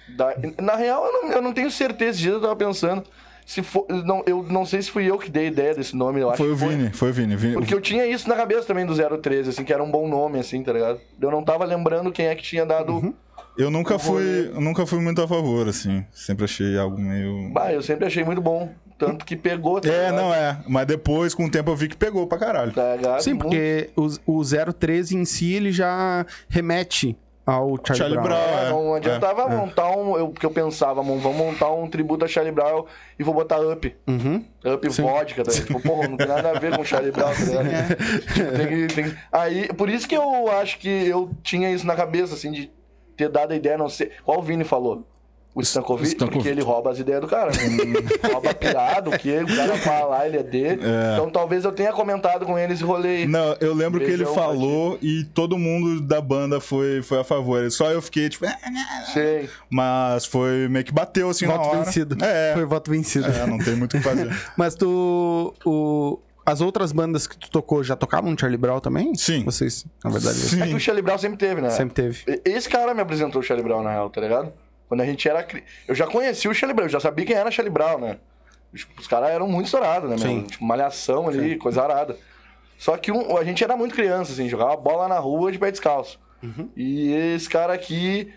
Da, na real, eu não, eu não tenho certeza. Esse dia eu tava pensando. Se for, não, eu não sei se fui eu que dei a ideia desse nome. Eu acho Foi o Vini, foi o Vini. Vini- Porque eu tinha isso na cabeça também do 013, assim, que era um bom nome, assim, tá ligado? Eu não tava lembrando quem é que tinha dado. Uhum. Eu nunca Eu vou fui. eu nunca fui muito a favor, assim. Sempre achei algo meio. Bah, eu sempre achei muito bom. Tanto que pegou, tá É, ligado? não é. Mas depois, com o tempo, eu vi que pegou pra caralho. Tá ligado? Sim, Muito- porque o, o 013 em si ele já remete ao Charlie, Charlie Brown. Brown. É, é, não adiantava é. montar um. Eu, porque eu pensava, "Mano, vamos montar um tributo a Charlie Brown e vou botar up. Uhum. Up Sim. vodka, tá? Tipo, porra, não tem nada a ver com Charlie Brown, tá ligado? Tipo, tem que, tem que- Aí, por isso que eu acho que eu tinha isso na cabeça, assim, de ter dado a ideia, não sei. Qual o Vini falou? O Stankovic, Stankovic. porque ele rouba as ideias do cara. Né? rouba pirado, o que o cara fala lá, ele é dele. É. Então talvez eu tenha comentado com ele esse rolê aí. Não, eu lembro que ele falou e todo mundo da banda foi, foi a favor. Só eu fiquei, tipo, Sei. mas foi meio que bateu assim na Voto hora. vencido. É, Foi voto vencido. é, não tem muito o que fazer. Mas tu. O, as outras bandas que tu tocou já tocavam Charlie Brown também? Sim. Vocês, na verdade, Sim. É que o Charlie Brown sempre teve, né? sempre teve. Esse cara me apresentou o Charlie Brown, na real, tá ligado? Quando a gente era. cri- Eu já conhecia o Charlie Brown, eu já sabia quem era Charlie Brown, né? Tipo, Os caras eram muito estourados, né, meu? Sim. Tipo, malhação ali, coisa arada. Só que um- a gente era muito criança, assim, jogava bola na rua de pé descalço. Uhum. E esse cara aqui.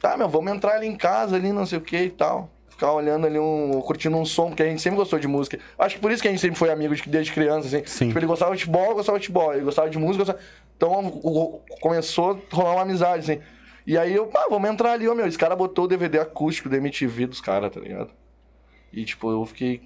Tá, meu, vamos entrar ali em casa, ali, não sei o que e tal. Ficar olhando ali, um, curtindo um som, porque a gente sempre gostou de música. Acho que por isso que a gente sempre foi amigo de- desde criança, assim. Sim. Tipo, ele gostava de futebol, eu gostava de futebol. Ele gostava de música, gostava... Então o- o- começou a rolar uma amizade, assim. E aí eu, pá, vamos entrar ali, ô meu. Esse cara botou o DVD acústico do MTV dos caras, tá ligado? E tipo, eu fiquei,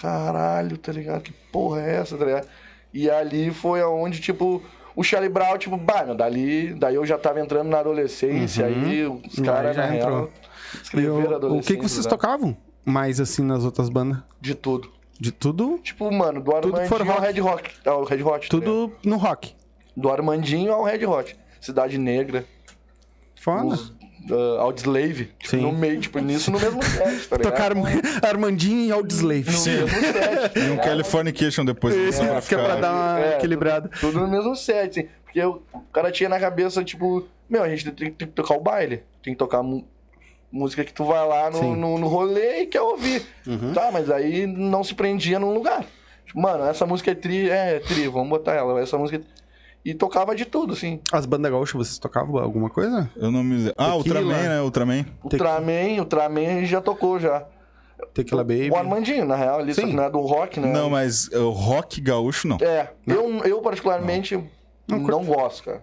caralho, tá ligado? Que porra é essa, tá ligado? E ali foi aonde, tipo, o Charlie Brown, tipo, bah, meu, dali, daí eu já tava entrando na adolescência, aí os caras, na entrou. real, E escreveram o, o que, que vocês né? tocavam? Mais assim nas outras bandas? De tudo. De tudo? Tipo, mano, do Tudo que Armandinho ao. Red Rock. Ao Red Hot. tá? Tudo no rock. Do Armandinho ao Red Hot. Cidade Negra. Foda. Os, uh. Tipo, Sim. no meio, tipo, nisso no mesmo set, tá ligado? Tocaram Armandinho e Audioslave. No mesmo set. E um Californication depois disso pra Que é pra ficar. dar uma É, equilibrada. Tudo no mesmo set, assim. Porque eu- o cara tinha na cabeça, tipo, meu, a gente tem, tem que tocar o baile. Tem que tocar música que tu vai lá no, no, no rolê e quer ouvir. Tá, mas aí não se prendia num lugar. Tipo, mano, essa música é tri, é, é tri, vamos botar ela. Essa música. é- E tocava de tudo, assim. As bandas gaúchas, vocês tocavam alguma coisa? Eu não me lembro. Ah, Tequila. Ultraman, né? Ultraman. Ultraman, Ultraman a gente já tocou já. Tequila Baby. O Armandinho, na real, ali, só Sim. que não é do rock, né? Não, mas o rock gaúcho não. É, eu, eu particularmente não, gosto, cara.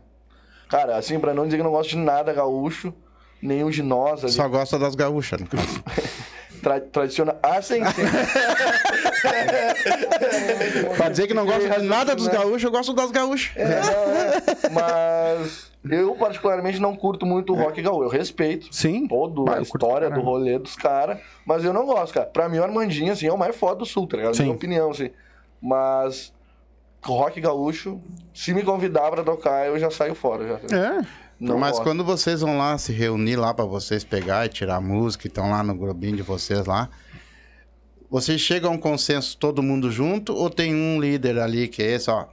Cara, assim, pra não dizer que não gosto de nada gaúcho, o de nós ali. Só gosta das gaúchas, no caso. Tra tradicional. Ah, sim, sim. pra dizer que não gosta de nada dos gaúchos, eu gosto das gaúchas. É, é. Mas eu, particularmente, não curto muito o rock gaúcho. Eu respeito Sim. toda Bah, a história do rolê dos caras, mas eu não gosto, cara. Pra mim, o Armandinho, assim, é o mais foda do sul, tá ligado? Sim. Minha opinião, assim. Mas rock gaúcho, se me convidar pra tocar, eu já saio fora. Já. É. Não Mas gosto. quando vocês vão lá se reunir lá pra vocês pegar e tirar música, e estão lá no grupinho de vocês lá, vocês chegam a um consenso todo mundo junto ou tem um líder ali que é esse, ó,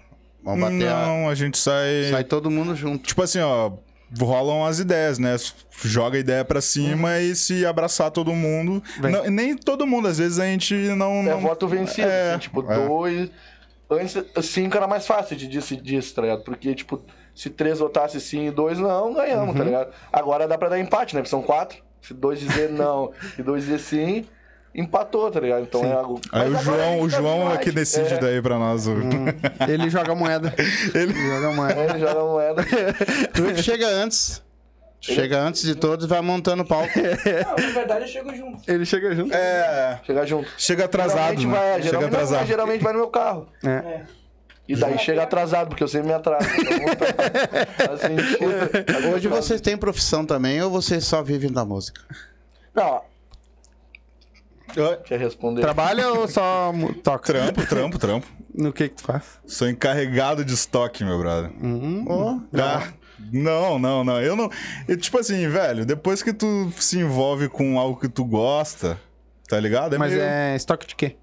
vamos bater a... Não, a gente sai. Sai todo mundo junto. Tipo assim, ó. Rolam as ideias, né? Joga a ideia pra cima e se abraçar todo mundo. Não- nem todo mundo, às vezes a gente não. É não... voto vencido, É, assim, tipo, é. dois. Antes, cinco era mais fácil de decidir tá ligado? Porque, tipo, se três votasse sim e dois não, ganhamos, Uhum. tá ligado? Agora dá pra dar empate, né? Porque são quatro. Se dois dizer não e dois dizer sim, empatou, tá ligado? Então é algo. Aí Mas o João, o tá João é que decide É, daí pra nós. o- Ele joga moeda. Ele joga moeda. ele joga moeda. Tu que chega antes. Chega antes de todos e vai montando o palco. Não, na verdade eu chego junto. Ele chega junto. É, Chega junto. chega atrasado, geralmente né? vai, chega geralmente, não, atrasado. geralmente vai no meu carro. É. É. E daí chega atrasado, porque eu sempre me atraso. Então, assim, Hoje vocês têm profissão também ou vocês só vivem da música? Não, quer responder? Trabalha ou só toca? Trampo, trampo, trampo. No que que tu faz? Sou encarregado de estoque, meu brother. Hum, Ah, não, não, não. Eu não. eu, tipo assim, velho, depois que tu se envolve com algo que tu gosta, tá ligado? É Mas meio é estoque de quê?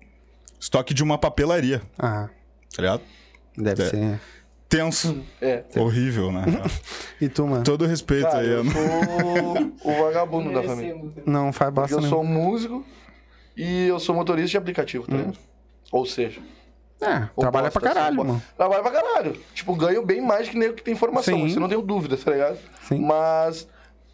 estoque de uma papelaria, Ah, tá ligado? Deve É. ser. Tenso, É. horrível, né? E tu, mano? Todo respeito Cara, aí. eu eu não- sou o vagabundo da família. Merecemos. Não faz bosta eu nenhuma. sou músico e eu sou motorista de aplicativo, tá ligado? Ou seja, É, ou trabalha bosta, pra caralho, assim, mano. Trabalho pra caralho. Tipo, ganho bem mais que nego que tem formação. Sim. Isso eu não tenho dúvida, tá ligado? Sim. Mas.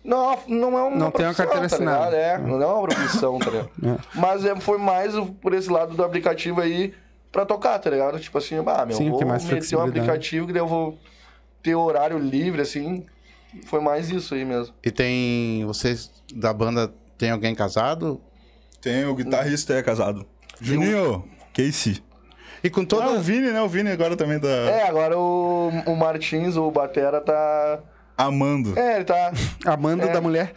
Não, não é uma Não tem uma carteira tá assinada. É, não é uma profissão, tá ligado? É. Mas é, foi mais por esse lado do aplicativo aí pra tocar, tá ligado? Tipo assim, ah, meu, Sim, vou meter um aplicativo que daí eu vou ter horário livre, assim. foi mais isso aí mesmo. E tem. Vocês da banda tem alguém casado? Tem o guitarrista é casado. Juninho, Casey. E com Ah, o toda. Vini, né? O Vini agora também tá É, agora o, o Martins, o Batera, tá. amando. É, ele tá. Amando É. da mulher.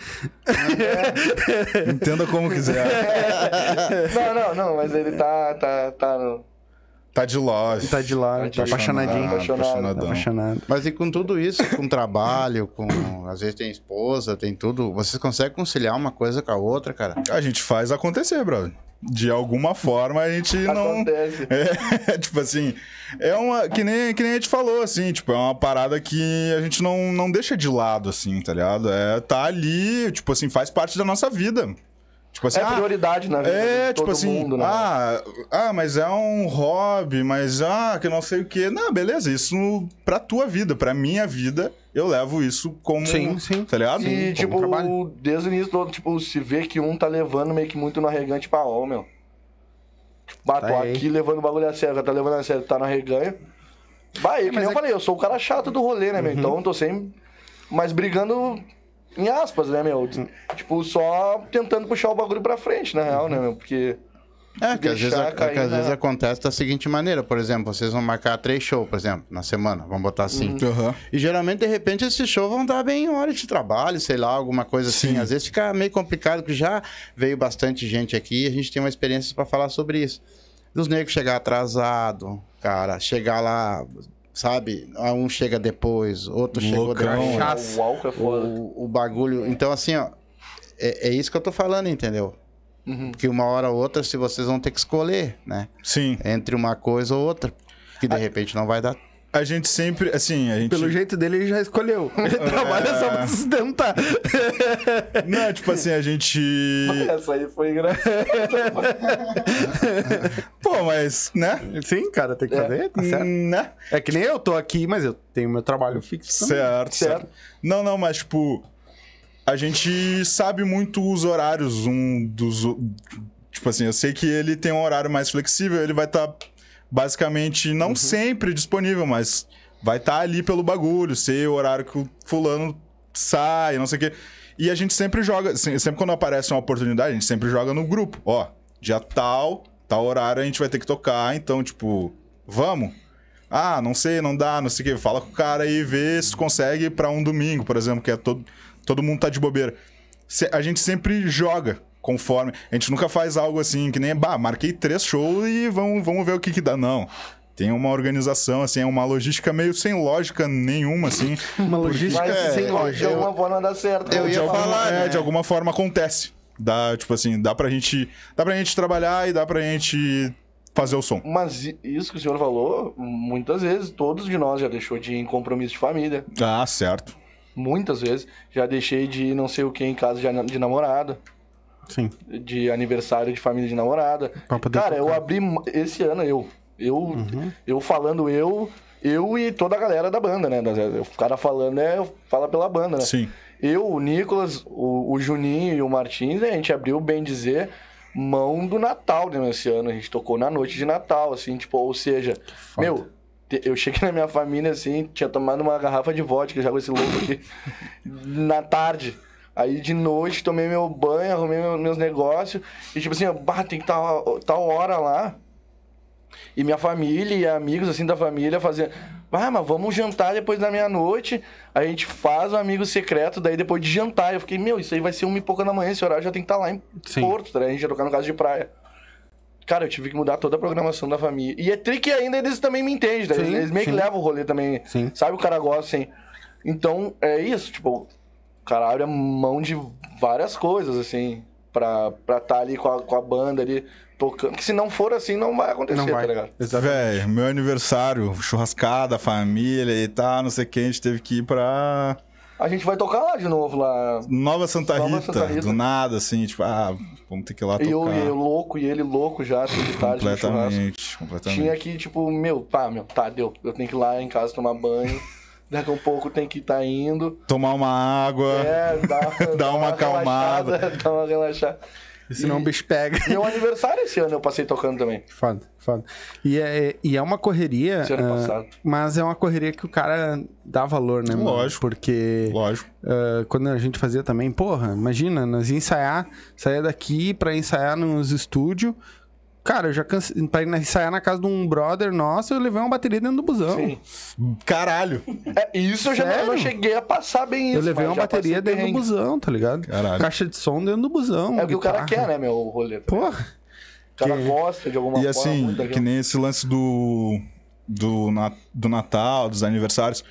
Entenda como quiser. Não, não, não, mas ele tá. tá, tá no- Tá de love. Tá de lá, tá apaixonadinho. Apaixonado. apaixonadão. Apaixonado. Mas e com tudo isso, com trabalho, com. Às vezes tem esposa, tem tudo. Vocês conseguem conciliar uma coisa com a outra, cara? A gente faz acontecer, brother. De alguma forma a gente não. Acontece. É, tipo assim, é uma. Que nem, que nem a gente falou, assim, tipo, é uma parada que a gente não, não deixa de lado, assim, tá ligado? É, tá ali, tipo assim, faz parte da nossa vida. Tipo assim, É ah, prioridade na vida É, de todo tipo assim, mundo, né? ah, ah, mas é um hobby, mas ah, que não sei o quê. Não, beleza, isso pra tua vida, pra minha vida, eu levo isso como. Sim, sim. Tá ligado? E, tipo, trabalho. desde o início todo, tipo, se vê que um tá levando meio que muito no arregante pra ó, meu. Bah, tô Tá aí. aqui levando o bagulho a sério, tá levando a sério, tá no arreganho. Bah, que nem eu falei, eu sou o cara chato do rolê, né, meu? Então eu tô sempre. Mas brigando em aspas, né, meu? Tipo, só tentando puxar o bagulho pra frente, na real, né, meu? Porque. É, que às vezes, é que às na- vezes acontece da seguinte maneira, por exemplo, vocês vão marcar três shows, por exemplo, na semana, vamos botar assim. Aham. E geralmente, de repente, esses shows vão dar bem hora de trabalho, sei lá, alguma coisa assim. Sim. Às vezes fica meio complicado, porque já veio bastante gente aqui e a gente tem uma experiência pra falar sobre isso. Dos negros chegar atrasado, cara, chegar lá, sabe? Ah, Um chega depois, outro chegou depois. O álcool é foda. O, o bagulho. Então, assim, ó. É, é isso que eu tô falando, entendeu? Uhum. Que uma hora ou outra, se vocês vão ter que escolher, né? Sim. Entre uma coisa ou outra. Que de repente não vai dar. A gente sempre, assim, a gente. Pelo jeito dele, ele já escolheu. Ele trabalha só pra sustentar. Não, tipo assim, a gente. Essa aí foi engraçada. Pô, mas, né? Sim, cara, tem que fazer, tá certo. Né? É que nem eu tô aqui, mas eu tenho meu trabalho fixo. também. Certo, certo, Certo. Não, não, mas tipo, a gente sabe muito os horários um dos. Tipo assim, eu sei que ele tem um horário mais flexível, ele vai estar basicamente não sempre disponível, mas vai estar ali pelo bagulho, ser o horário que o fulano sai, não sei o quê. E a gente sempre joga, se- sempre quando aparece uma oportunidade, a gente sempre joga no grupo. Ó, dia tal, tal horário a gente vai ter que tocar, então, tipo, vamos? Ah, não sei, não dá, não sei o quê. Fala com o cara aí, vê se tu consegue pra um domingo, por exemplo, que é todo, todo mundo tá de bobeira. A gente sempre joga conforme. A gente nunca faz algo assim que nem, bah, marquei três shows e vamos, vamos ver o que que dá. Não. Tem uma organização, assim, é uma logística meio sem lógica nenhuma, assim. Uma logística Mas sem de lógica. alguma forma dá certo. eu né? ia de alguma, falar, é, né? de alguma forma acontece. Dá, tipo assim, dá pra gente. Dá pra gente trabalhar e dá pra gente fazer o som. Mas isso que o senhor falou, muitas vezes, todos de nós já deixou de ir em compromisso de família. Ah, certo. Muitas vezes. Já deixei de ir não sei o que em casa de, de namorada. Sim. De aniversário de família de namorada. Pra poder Cara, eu tocar. abri m- esse ano, eu. Eu, Uhum. eu falando eu, eu e toda a galera da banda, né? O cara falando é, fala pela banda, né? Sim. Eu, o Nicolas, o, o Juninho e o Martins, né, a gente abriu, bem dizer, mão do Natal né, esse ano. A gente tocou na noite de Natal, assim, tipo, ou seja, foda. meu, eu cheguei na minha família, assim, tinha tomado uma garrafa de vodka já com esse louco aqui, na tarde. Aí de noite tomei meu banho, arrumei meu- meus negócios, e tipo assim, bah, tem que tal, tal hora lá. E minha família e amigos assim da família fazendo. Ah, mas vamos jantar depois da meia-noite. A gente faz o amigo secreto, daí depois de jantar. Eu fiquei, meu, isso aí vai ser uma e pouca da manhã, esse horário já tem que estar lá em Sim. Porto, tá? A gente ia tocar no caso de praia. Cara, eu tive que mudar toda a programação da família. E é trick ainda, eles também me entendem, tá? Sim, eles meio que sim. levam o rolê também. Sim. Sabe, o cara gosta, assim. Então, é isso, tipo, cara abre a mão de várias coisas, assim, pra estar tá ali com a, com a banda ali, tocando. Que se não for assim, não vai acontecer, Não vai. tá ligado? Velho, meu aniversário, churrascada, família e tal, não sei o que, a gente teve que ir pra A gente vai tocar lá de novo, lá. Nova Santa, Nova Rita, Santa Rita. do nada, assim, tipo, ah, vamos ter que ir lá E eu, tocar. eu louco e ele louco já, tudo de tarde completamente, completamente. Tinha que, tipo, meu, tá, meu, tá, deu. Eu tenho que ir lá em casa tomar banho. Daqui a um pouco tem que estar indo. Tomar uma água. É, dá, Dá uma acalmada. Dá uma relaxada. Senão E- o bicho pega. Meu aniversário esse ano eu passei tocando também. Foda, foda. E é, e é uma correria. Esse ano ah, passado. mas é uma correria que o cara dá valor, né? mano? Lógico. Porque Lógico. ah, quando a gente fazia também, porra, imagina, nós ia ensaiar, saía daqui pra ensaiar nos estúdios. Cara, eu já cansei. Pra ensaiar na casa de um brother nosso, eu levei uma bateria dentro do busão. Sim. Caralho. É, isso eu já não, Sério? não cheguei a passar bem isso. Eu levei uma bateria dentro do busão, tá ligado? Caralho. Caixa de som dentro do busão. É o que o cara quer, né, meu rolê. tá? Porra. O cara Que- gosta de alguma E forma assim, que daquilo. nem esse lance do, do, na- do Natal, dos aniversários.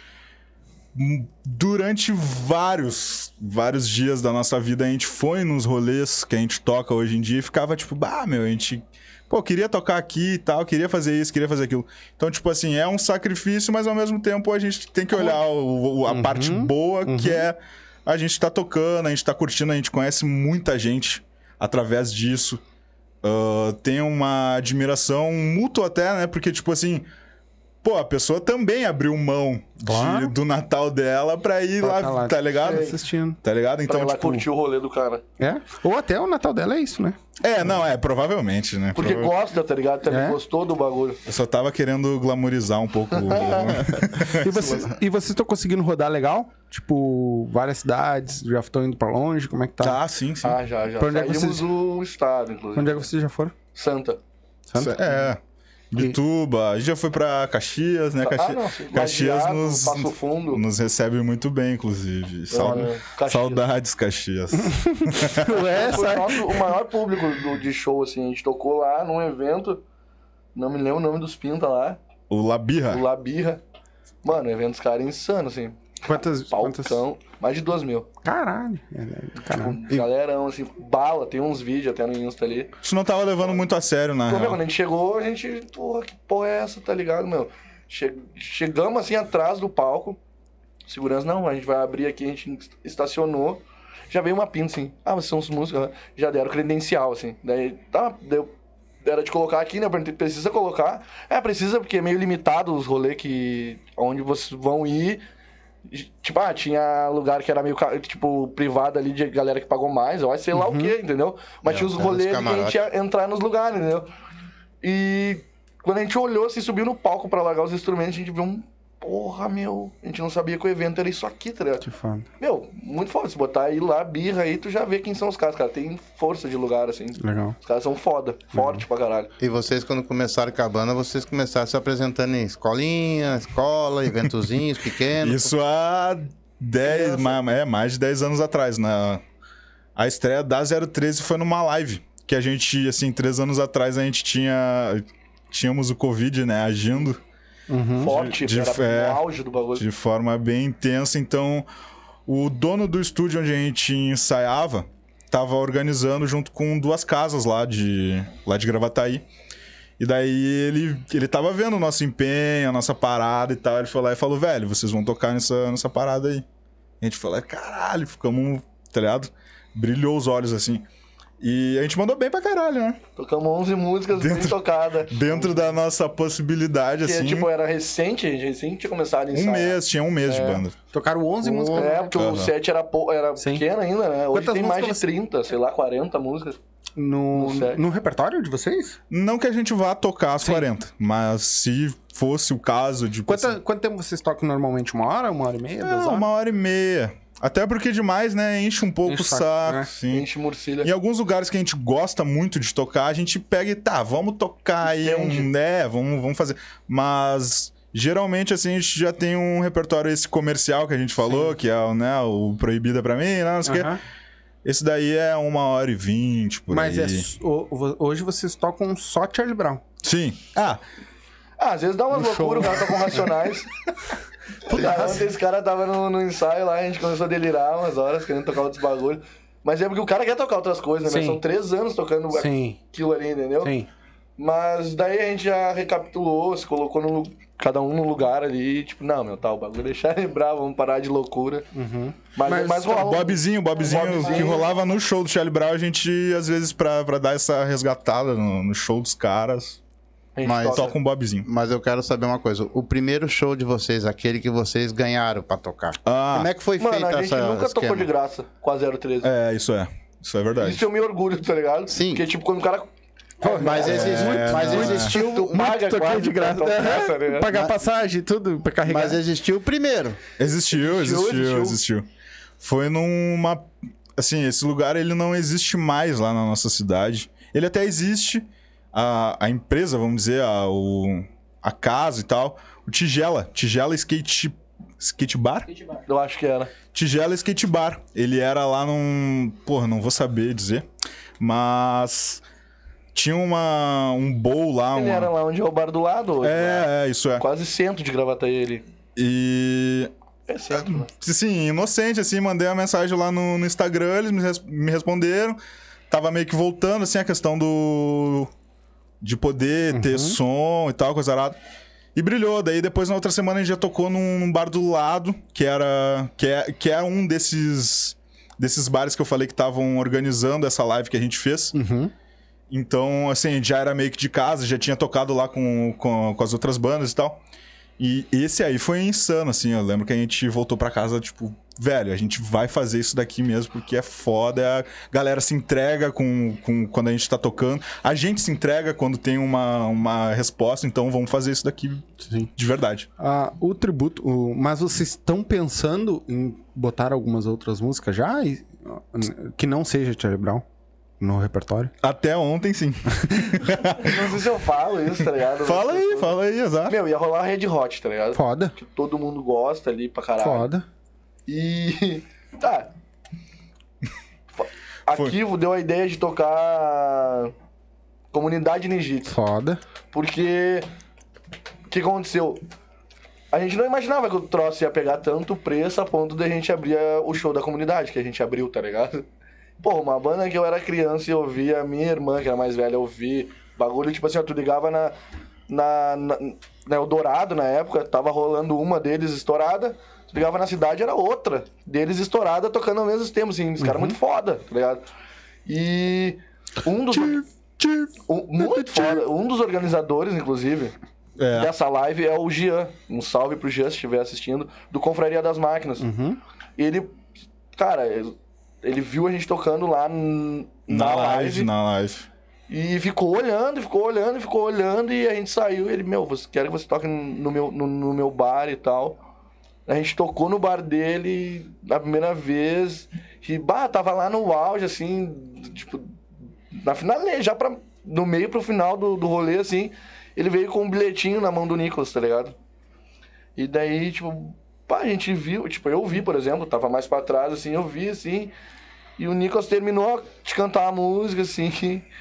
Hum, Durante vários, vários dias da nossa vida, a gente foi nos rolês que a gente toca hoje em dia e ficava tipo, bah, meu, a gente. Pô, queria tocar aqui e tal, queria fazer isso, queria fazer aquilo. Então, tipo assim, é um sacrifício, mas ao mesmo tempo a gente tem que olhar o- o- a Uhum, parte boa, que é a gente tá tocando, a gente tá curtindo, a gente conhece muita gente através disso. Ah, tem uma admiração mútua até, né? Porque, tipo assim, pô, a pessoa também abriu mão de- do Natal dela pra ir Pra lá, tá lá. tá ligado? Assistindo. Tá ligado? Pra Então, ir lá tipo. curtir o rolê do cara. É? Ou até o Natal dela é isso, né? É, não, é, provavelmente, né? Porque Prova- gosta, tá ligado? Também É? gostou do bagulho. Eu só tava querendo glamorizar um pouco. o- E vocês, e vocês estão conseguindo rodar legal? Tipo, várias cidades, já estão indo pra longe? Como é que tá? tá, sim, sim. Ah, já, já. Pra onde é que Saímos vocês- do estado, inclusive. Onde é que vocês já foram? Santa. Santa? É. Bituba, a gente já foi pra Caxias, né? Caxi... Ah, não. Caxias Lajeado, nos, Passo Fundo. nos recebe muito bem, inclusive. É, Caxias. Saudades, Caxias. Ué, Foi o, nosso- o maior público do- de show, assim. A gente tocou lá num evento. Não me lembro o nome dos pinta lá. o Labirra. O Labirra. Mano, eventos caras insanos, assim. Quantas, quantas... Palcão. Mais de duas mil. Caralho. É, é, Caralho. Tipo, galerão, assim. Bala. Tem uns vídeos até no Insta ali. Gente não tava levando muito a sério, na Pô, meu, real. quando a gente chegou, a gente, porra, que porra é essa, tá ligado, meu? Che- Chegamos assim atrás do palco. Segurança, não, a gente vai abrir aqui, a gente estacionou. Já veio uma pinta assim. Ah, vocês são os músicos. né? Já deram credencial, assim. Daí, tá, deu. Era de colocar aqui, né? Eu perguntei, Precisa colocar? É, precisa, porque é meio limitado os rolês que. onde vocês vão ir. Tipo, ah, tinha lugar que era meio, tipo, privado ali de galera que pagou mais, acho, sei lá o que, entendeu? Mas É, tinha os nos rolês que a gente ia entrar nos lugares, entendeu? E quando a gente olhou, assim, subiu no palco pra largar os instrumentos, a gente viu um. Porra, meu. A gente não sabia que o evento era isso aqui, tá ligado? Que foda. Meu, muito foda. Se botar aí lá, birra aí, tu já vê quem são os caras, cara. Tem força de lugar, assim. Legal. Os caras são foda. Forte pra caralho. E vocês, quando começaram com a banda, vocês começaram se apresentando em escolinha, escola, eventozinhos pequenos. Isso há 10, ma- é, mais de 10 anos atrás. Na... A estreia da 013 foi numa live. Que a gente, assim, três anos atrás a gente tinha. Tínhamos o Covid, né, agindo Uhum. Forte, de era fé. no auge do bagulho. de forma bem intensa. Então, o dono do estúdio onde a gente ensaiava tava organizando junto com duas casas lá de, lá de Gravataí. E daí ele, ele tava vendo o nosso empenho, a nossa parada e tal. Ele foi lá e falou, velho, vocês vão tocar nessa, nessa parada aí. A gente falou, caralho, ficamos, tá ligado? Brilhou os olhos assim. E a gente mandou bem pra caralho, né? Tocamos 11 músicas bem Dentro- tocadas. Dentro da nossa possibilidade, Que, assim. tipo, era recente, a gente recente tinha começado a um ensaiar. mês, tinha um mês de banda. Tocaram 11 músicas. É, porque Aham. o set era, era Sim. pequeno ainda, né? Hoje Quantas tem mais de músicas você- 30, sei lá, 40 músicas. No, No no repertório de vocês? Não que a gente vá tocar as 40, mas se fosse o caso de. Quanta, quanto tempo vocês tocam normalmente? Uma hora, uma hora e meia, duas É, horas? uma hora e meia. Até porque demais, né? Enche um pouco Enche o saco, saco, né? sim. Enche murcilha. Em alguns lugares que a gente gosta muito de tocar, a gente pega e tá, vamos tocar aí um. Né, vamos, vamos fazer. Mas. Geralmente, assim, a gente já tem um repertório esse comercial que a gente falou, que é o, né, o Proibida pra mim, né, não sei o quê. Esse daí é uma hora e vinte, por Mas aí. é, s- o- o- hoje vocês tocam só Charlie Brown. Sim. Ah, Ah, às vezes dá umas loucuras, o cara tá com racionais. Ontem esse cara tava no, no ensaio lá, a gente começou a delirar umas horas, querendo tocar outros bagulhos. Mas é porque o cara quer tocar outras coisas, né? Sim. São três anos tocando Sim, aquilo ali, entendeu? sim. Mas daí a gente já recapitulou, se colocou no, cada um no lugar ali, tipo, não, meu, tá, o bagulho deixar lembrar, vamos parar de loucura. Uhum. Mas, Mas, mas, rola um- Bobzinho, Bobzinho, Bobzinho. que rolava no show do Charlie Brown, a gente, às vezes, pra, pra dar essa resgatada no, no show dos caras, Mas toca. toca um Bobzinho. Mas eu quero saber uma coisa. O primeiro show de vocês, aquele que vocês ganharam pra tocar. Ah, Como é que foi Mano, feita a gente essa nunca esquema? tocou de graça com a 013. é, isso é. Isso é verdade. Isso eu me orgulho, tá ligado? Sim. Porque, tipo, quando o cara. Mas, existe, mas não, existiu. Tu paga toquei quase de graça. pra tocar, tá ligado? Pagar passagem e tudo pra carregar. Mas existiu o primeiro. Existiu, Existiu, existiu, existiu. existiu. Foi numa. Assim, esse lugar ele não existe mais lá na nossa cidade. Ele até existe, a, a empresa, vamos dizer, a, o, a casa e tal. O Tigela, Tigela Skate, skate Bar? Eu acho que era. Tigela Skate Bar. Ele era lá num. Porra, não vou saber dizer. Mas. Tinha uma, um bowl lá. Ele uma- era lá onde é o bar do lado hoje. né? É, é, isso é. Quase centro de gravata ele. E É centro, né? Sim, inocente, assim, mandei uma mensagem lá no, no Instagram, eles me, res- me responderam. Tava meio que voltando, assim, a questão do. De poder ter som e tal, coisa arada. E brilhou. Daí depois, na outra semana, a gente já tocou num, bar do lado, que era. que é, que é um desses. desses bares que eu falei que estavam organizando essa live que a gente fez. Uhum. Então, assim, já era meio que de casa, já tinha tocado lá com, com, com as outras bandas e tal. E esse aí foi insano, assim. Eu lembro que a gente voltou pra casa, tipo, velho, a gente vai fazer isso daqui mesmo, porque é foda. A galera se entrega com, com, quando a gente tá tocando. A gente se entrega quando tem uma, uma resposta, então vamos fazer isso daqui Sim. de verdade. Ah, o tributo, o- mas vocês estão pensando em botar algumas outras músicas já? E- que não seja Charlie Brown no repertório? Até ontem, sim. Não sei se eu falo isso, tá ligado? fala aí, fala aí, exato. Meu, ia rolar Red Hot, tá ligado? Foda, Que todo mundo gosta ali pra caralho. foda. E. Tá. Foi. Aqui deu a ideia de tocar Comunidade Ninjitsu. Foda. Porque. O que aconteceu? A gente não imaginava que o troço ia pegar tanto preço a ponto de a gente abrir o show da comunidade, que a gente abriu, tá ligado? Pô, uma banda que eu era criança e ouvia, minha irmã, que era mais velha, ouvia. Bagulho, tipo assim, ó, tu ligava na. Na, na, na Eldorado, na época, tava rolando uma deles estourada. Tu ligava na cidade, era outra. Deles estourada, tocando ao mesmo tempo, assim. Os caras muito foda, tá ligado? E. Um dos. um- muito foda. Um dos organizadores, inclusive, É. dessa live é o Gian. Um salve pro Gian se estiver assistindo, do Confraria das Máquinas. Uhum. Ele, cara, ele, viu a gente tocando lá Na, na, live, live, na live. e ficou olhando, ficou olhando, ficou olhando e a gente saiu. Ele, meu, você quero que você toque no meu, no, no meu bar e tal. A gente tocou no bar dele na primeira vez. E, bah, tava lá no auge, assim, tipo, na final, já pra, no meio pro final do, do rolê, assim. Ele veio com um bilhetinho na mão do Nicolas, tá ligado? E daí, tipo, pá, a gente viu, tipo, eu vi, por exemplo, tava mais pra trás, assim, eu vi, assim. E o Nicolas terminou de cantar a música, assim.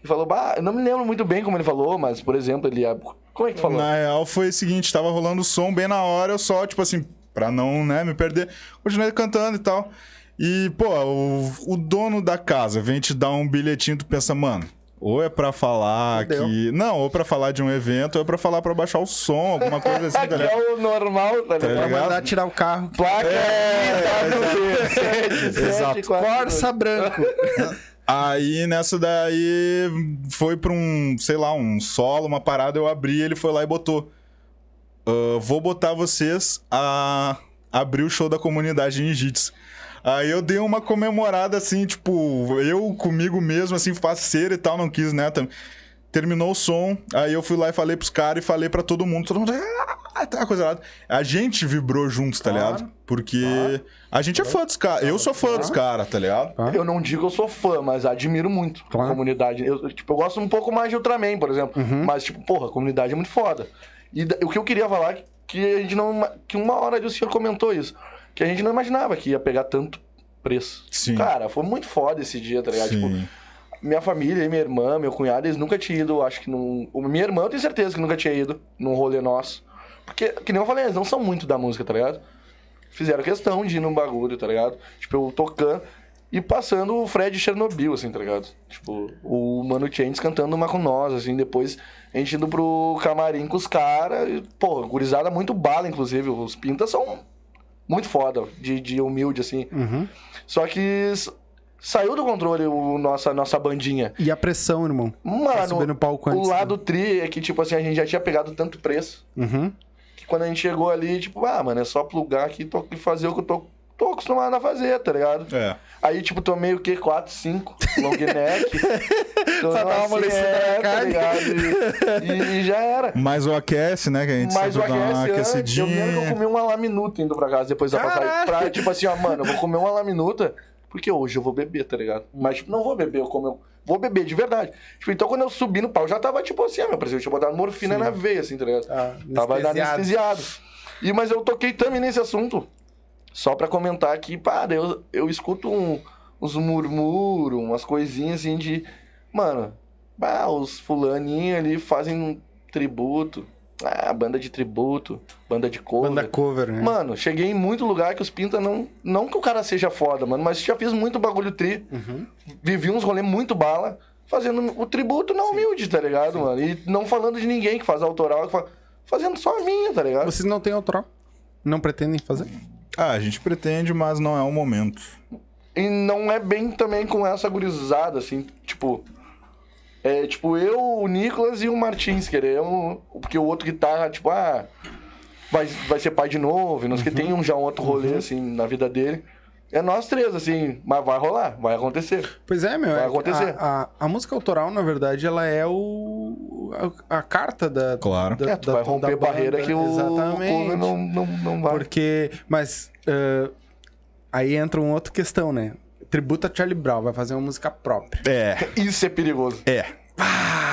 E falou, bah, eu não me lembro muito bem como ele falou, mas, por exemplo, ele. Como é que tu falou? Na real foi o seguinte, tava rolando o som bem na hora, eu só, tipo assim, pra não, né, me perder, continuei cantando e tal. E, pô, o, o dono da casa vem te dar um bilhetinho, tu pensa, mano, ou é pra falar Fudeu. que... Não, ou pra falar de um evento, ou é pra falar pra baixar o som, alguma coisa assim, tá que ligado? é o normal, tá Tá ligado? Pra mandar tirar o carro. Placa é, Exato. Corsa branco. Aí nessa daí foi pra um, sei lá, um solo, uma parada, eu abri, ele foi lá e botou. "Ah, vou botar vocês a abrir o show da comunidade Ninjitsu. Aí eu dei uma comemorada assim, tipo, eu comigo mesmo, assim, faceiro e tal, não quis, né? tam- Terminou o som, aí eu fui lá e falei pros caras e falei pra todo mundo, todo mundo, ah, tá coisa errada. A gente vibrou juntos, tá Claro. ligado? Porque a gente é fã dos caras, eu sou fã dos caras, tá ligado? Eu não digo que eu sou fã, mas admiro muito Claro. a comunidade. Eu, tipo, eu gosto um pouco mais de Ultraman, por exemplo. Uhum. Mas, tipo, porra, a comunidade é muito foda. E o que eu queria falar é que a gente não. Que uma hora ali o senhor comentou isso. Que a gente não imaginava que ia pegar tanto preço. Sim. Cara, foi muito foda esse dia, tá ligado? Tipo, Sim. Minha família, minha irmã, meu cunhado, eles nunca tinham ido, acho que num. o- Minha irmã, eu tenho certeza que nunca tinha ido num rolê nosso. Porque, que nem eu falei, eles não são muito da música, tá ligado? Fizeram questão de ir num bagulho, tá ligado? Tipo, eu tocando e passando o Fred Chernobyl, assim, tá ligado? Tipo, o Mano Chains cantando uma com nós, assim, depois a gente indo pro camarim com os caras. e, Pô, gurizada muito bala, inclusive. Os pintas são muito foda, de, de humilde, assim. Uhum. Só que saiu do controle o nossa, nossa bandinha. E a pressão, irmão? Mano, no palco o antes. né? lado tri é que, tipo assim, a gente já tinha pegado tanto preço Uhum. que quando a gente chegou ali, tipo, ah, mano, é só plugar aqui to- e fazer o que eu tô tô acostumado a fazer, tá ligado? É. Aí, tipo, tomei o quê? 4, 5, long neck. Pra dar uma amolecida na tá carne. E, e- já era. Mas o aquece, né? Que a gente Mas o sempre dá uma aquece antes, eu lembro que eu aquecidinha. comi uma laminuta indo pra casa depois da passagem. Pra, tipo assim, ó, mano, eu vou comer uma laminuta, porque hoje eu vou beber, tá ligado? Mas, tipo, não vou beber, eu como, vou beber de verdade. Tipo, então quando eu subi no pau, já tava, tipo assim, ah, meu parceiro, tinha botado morfina na veia, assim, tá ligado? Ah, Tava anestesiado. anestesiado. E, mas eu toquei também nesse assunto. Só pra comentar aqui, pá, eu, eu escuto um- uns murmuros, umas coisinhas assim de. Mano, bah, os fulaninhos ali fazem um tributo. Ah, banda de tributo, banda de cover. Banda cover, né? Mano, cheguei em muito lugar que os pinta não. Não que o cara seja foda, mano, mas já fiz muito bagulho tri. Uhum. Vivi uns rolês muito bala, fazendo o tributo na humilde, tá ligado, mano? E não falando de ninguém que faz autoral, que fa- fazendo só a minha, tá ligado? Vocês não têm autoral? Não pretendem fazer? Ah, a gente pretende, mas não é o momento. E não é bem também com essa gurizada, assim, tipo. É tipo eu, o Nicolas e o Martins, querer. Um, porque o outro guitarra, tipo, ah, vai, vai ser pai de novo, e não sei o que, tem um, já um outro rolê, assim, na vida dele. É nós três, assim, mas vai rolar, vai acontecer. Pois é, meu. Vai é- acontecer. A, a- a música autoral, na verdade, ela é o. a, a carta da. Claro. da- É, tu da- vai romper banda. barreira que o Exatamente. não, não, não vai. Porque. Mas. ah, aí entra uma outra questão, né? Tributa Charlie Brown, vai fazer uma música própria. É, Isso é perigoso. é.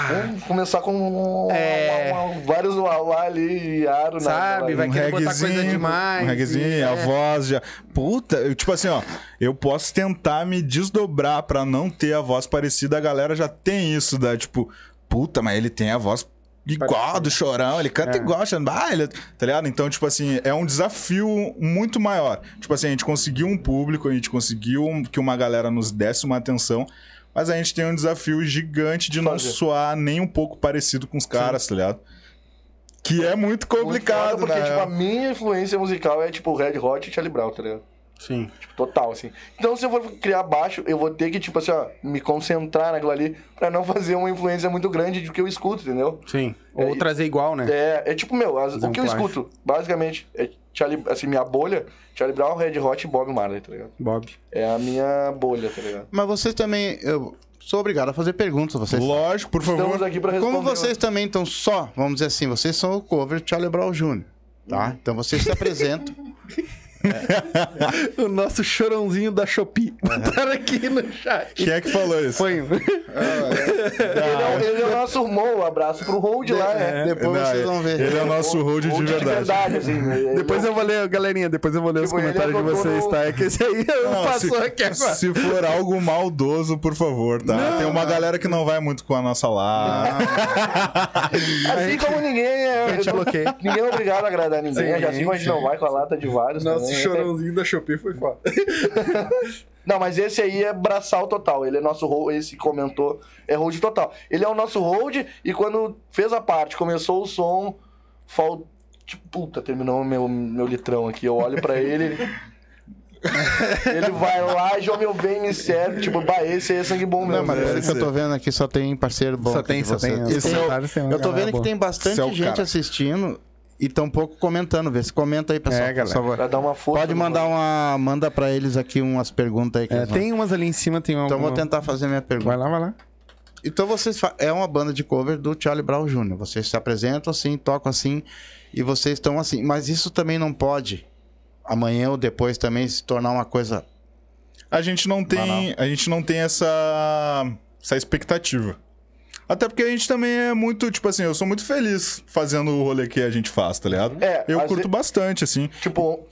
Vamos começar com É. vários uauá ali e aro Sabe, na- vai um querer botar coisa demais. Um reguezinho, e- a é. voz já. Puta, eu, tipo assim, ó. Eu posso tentar me desdobrar pra não ter a voz parecida. A galera já tem isso da, tipo, puta, mas ele tem a voz igual do chorão, ele canta É. igual, achando, ah, ele, tá ligado? Então, tipo assim, é um desafio muito maior. Tipo assim, a gente conseguiu um público, a gente conseguiu que uma galera nos desse uma atenção. Mas a gente tem um desafio gigante de não Fazer. soar nem um pouco parecido com os caras, tá ligado? Que é muito Muito complicado, foda, porque, né? tipo, a minha influência musical é, tipo, Red Hot e Charlie Brown, tá ligado? Sim. Total, assim. Então, se eu for criar baixo, eu vou ter que, tipo assim, ó, me concentrar naquilo ali pra não fazer uma influência muito grande do que eu escuto, entendeu? Sim. Ou É, trazer igual, né? É, é tipo, meu, as- o que eu escuto, basicamente, é Charlie, assim, minha bolha, Charlie Brown, Red Hot e Bob Marley, tá ligado? Bob. É a minha bolha, tá ligado? Mas vocês também. Eu sou obrigado a fazer perguntas. Vocês. Lógico, por favor. Estamos aqui pra responder. Como vocês também estão só, vamos dizer assim, vocês são o cover de Charlie Brown Jr., tá? Então vocês se apresentam. O nosso chorãozinho da Shopee. Botaram aqui no chat. Quem é que falou isso? Foi. Ele é, o- ele é o nosso irmão, um abraço pro Hold lá, né? Depois Não, vocês vão ver. Ele é o nosso hold de Hold verdade. assim. ele- Depois eu vou ler, galerinha, depois eu vou ler os Tipo, ele comentários de vocês, no- tá? É que esse aí Não, passou se, aqui agora. se for algo maldoso, por favor, tá? Tem uma galera que não vai muito com a nossa lá. Assim como ninguém é. Gente. Ninguém é obrigado a agradar ninguém. Sim, assim como a gente não vai com a lata de vários. Também. Chorãozinho da Shopee foi foda. Não, mas esse aí é braçal total. Ele é nosso hold, esse que comentou é hold total. Ele é o nosso hold e quando fez a parte, começou o som, fal... tipo, puta, terminou o meu, meu litrão aqui. Eu olho pra ele, ele... ele vai lá, já meu bem me serve. Tipo, bah, esse aí é sangue bom mesmo. Não, mas pelo que eu tô vendo aqui, só tem parceiro bom. Só tem, só tem. É Eu tô vendo que boa. tem bastante é gente assistindo e tão pouco comentando. Vê se comenta aí, pessoal. É, por galera. favor. Pra dar uma força. Pode mandar uma. Manda pra eles aqui umas perguntas aí. Que É, eles vão- tem umas ali em cima, tem uma. Então vou tentar fazer minha pergunta. Vai lá, vai lá. Então vocês fa- é uma banda de cover do Charlie Brown Jr. Vocês se apresentam assim, tocam assim e vocês estão assim. Mas isso também não pode amanhã ou depois também se tornar uma coisa. A gente não tem, a gente não tem essa, essa expectativa. Até porque a gente também é muito, tipo assim, eu sou muito feliz fazendo o rolê que a gente faz, tá ligado? É, eu curto ve- bastante, assim. Tipo,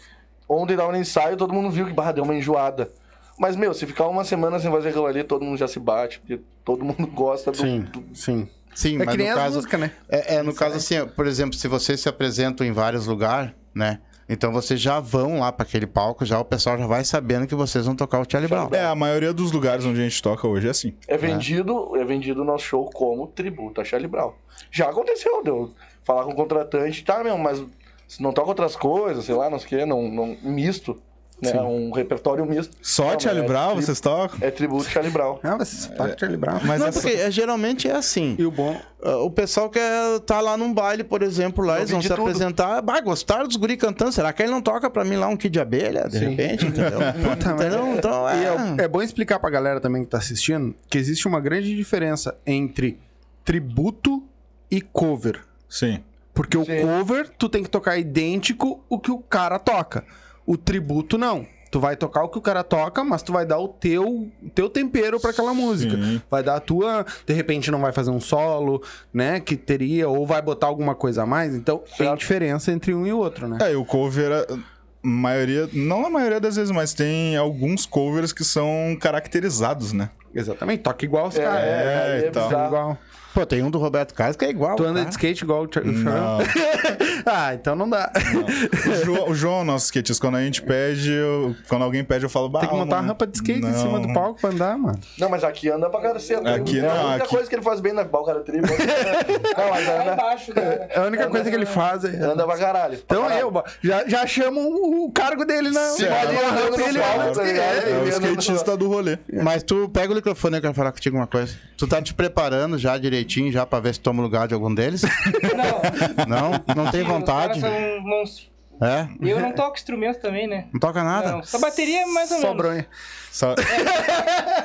ontem dava um ensaio, todo mundo viu que barra deu uma enjoada. Mas, meu, se ficar uma semana sem fazer aquilo ali, todo mundo já se bate, porque todo mundo gosta do. Sim, do- sim. Sim, É mas que nem no as caso músicas, né? é, é no caso assim, ó, por exemplo, se vocês se apresentam em vários lugares, né? Então vocês já vão lá para aquele palco, já o pessoal já vai sabendo que vocês vão tocar o Charlie Brown. É, a maioria dos lugares onde a gente toca hoje é assim. É vendido, é vendido o nosso show como tributo a Charlie Brown. Já aconteceu, deu. Falar com o contratante, tá, meu, mas se não toca outras coisas, sei lá, não sei o que, não, não, misto. Né? Sim. Um repertório misto. Só Não, Charlie é Brown tri- vocês tocam? É tributo Charlie Brown. Ah, você toca Charlie Brown. Mas não, essa- porque é, geralmente é assim. E o bom... Ah, O pessoal quer tá lá num baile, por exemplo, lá, eles vão se tudo. apresentar. Bah, gostaram dos guri cantando. Será que ele não toca pra mim lá um Kid de abelha, de Sim. repente? Entendeu? Entendeu? Então, é... é, é bom explicar pra galera também que tá assistindo que existe uma grande diferença entre tributo e cover. Sim. Porque o Sim. cover, tu tem que tocar idêntico o que o cara toca. O tributo, não. Tu vai tocar o que o cara toca, mas tu vai dar o teu, teu tempero pra aquela música. Sim. Vai dar a tua. De repente não vai fazer um solo, né? Que teria, ou vai botar alguma coisa a mais. Então tem Certo. diferença entre um e o outro, né? É, e o cover, a maioria, não a maioria das vezes, mas tem alguns covers que são caracterizados, né? Exatamente, toca igual os É, caras. é, é, e tal. bizarro. Igual. Pô, tem um do Roberto Carlos que é igual. Tu anda cara. de skate igual o Char- o Chorão? Não. ah, então não dá. O João, o João, nosso skatista, quando a gente pede, eu- quando alguém pede, eu falo, bah, Tem que montar uma rampa de skate em não. cima do palco pra andar, mano. Não, mas aqui anda pra caceta. Aqui é a não, única aqui- coisa que ele faz bem na balca da tribo. não, mas anda, embaixo, né? É a única coisa que ele faz. É... anda pra caralho. Pra Então caralho. eu, já, já chamo o cargo dele na. Ali na andando rampa, ele palco, tá ligado? É o anda skatista do rolê. Mas tu pega o microfone, eu quero falar contigo uma coisa. Tu tá te preparando já direitinho, já pra ver se toma o lugar de algum deles? Não, Não? Não tem vontade? Os caras são monstros. É? E eu não toco instrumento também, né? Não toca nada? Não, só bateria é mais ou Só menos. bronha. Só-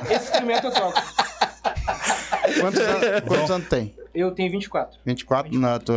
Esse instrumento eu toco. Quantos, anos, quantos anos tem? Eu tenho 24. 24? Não, tu,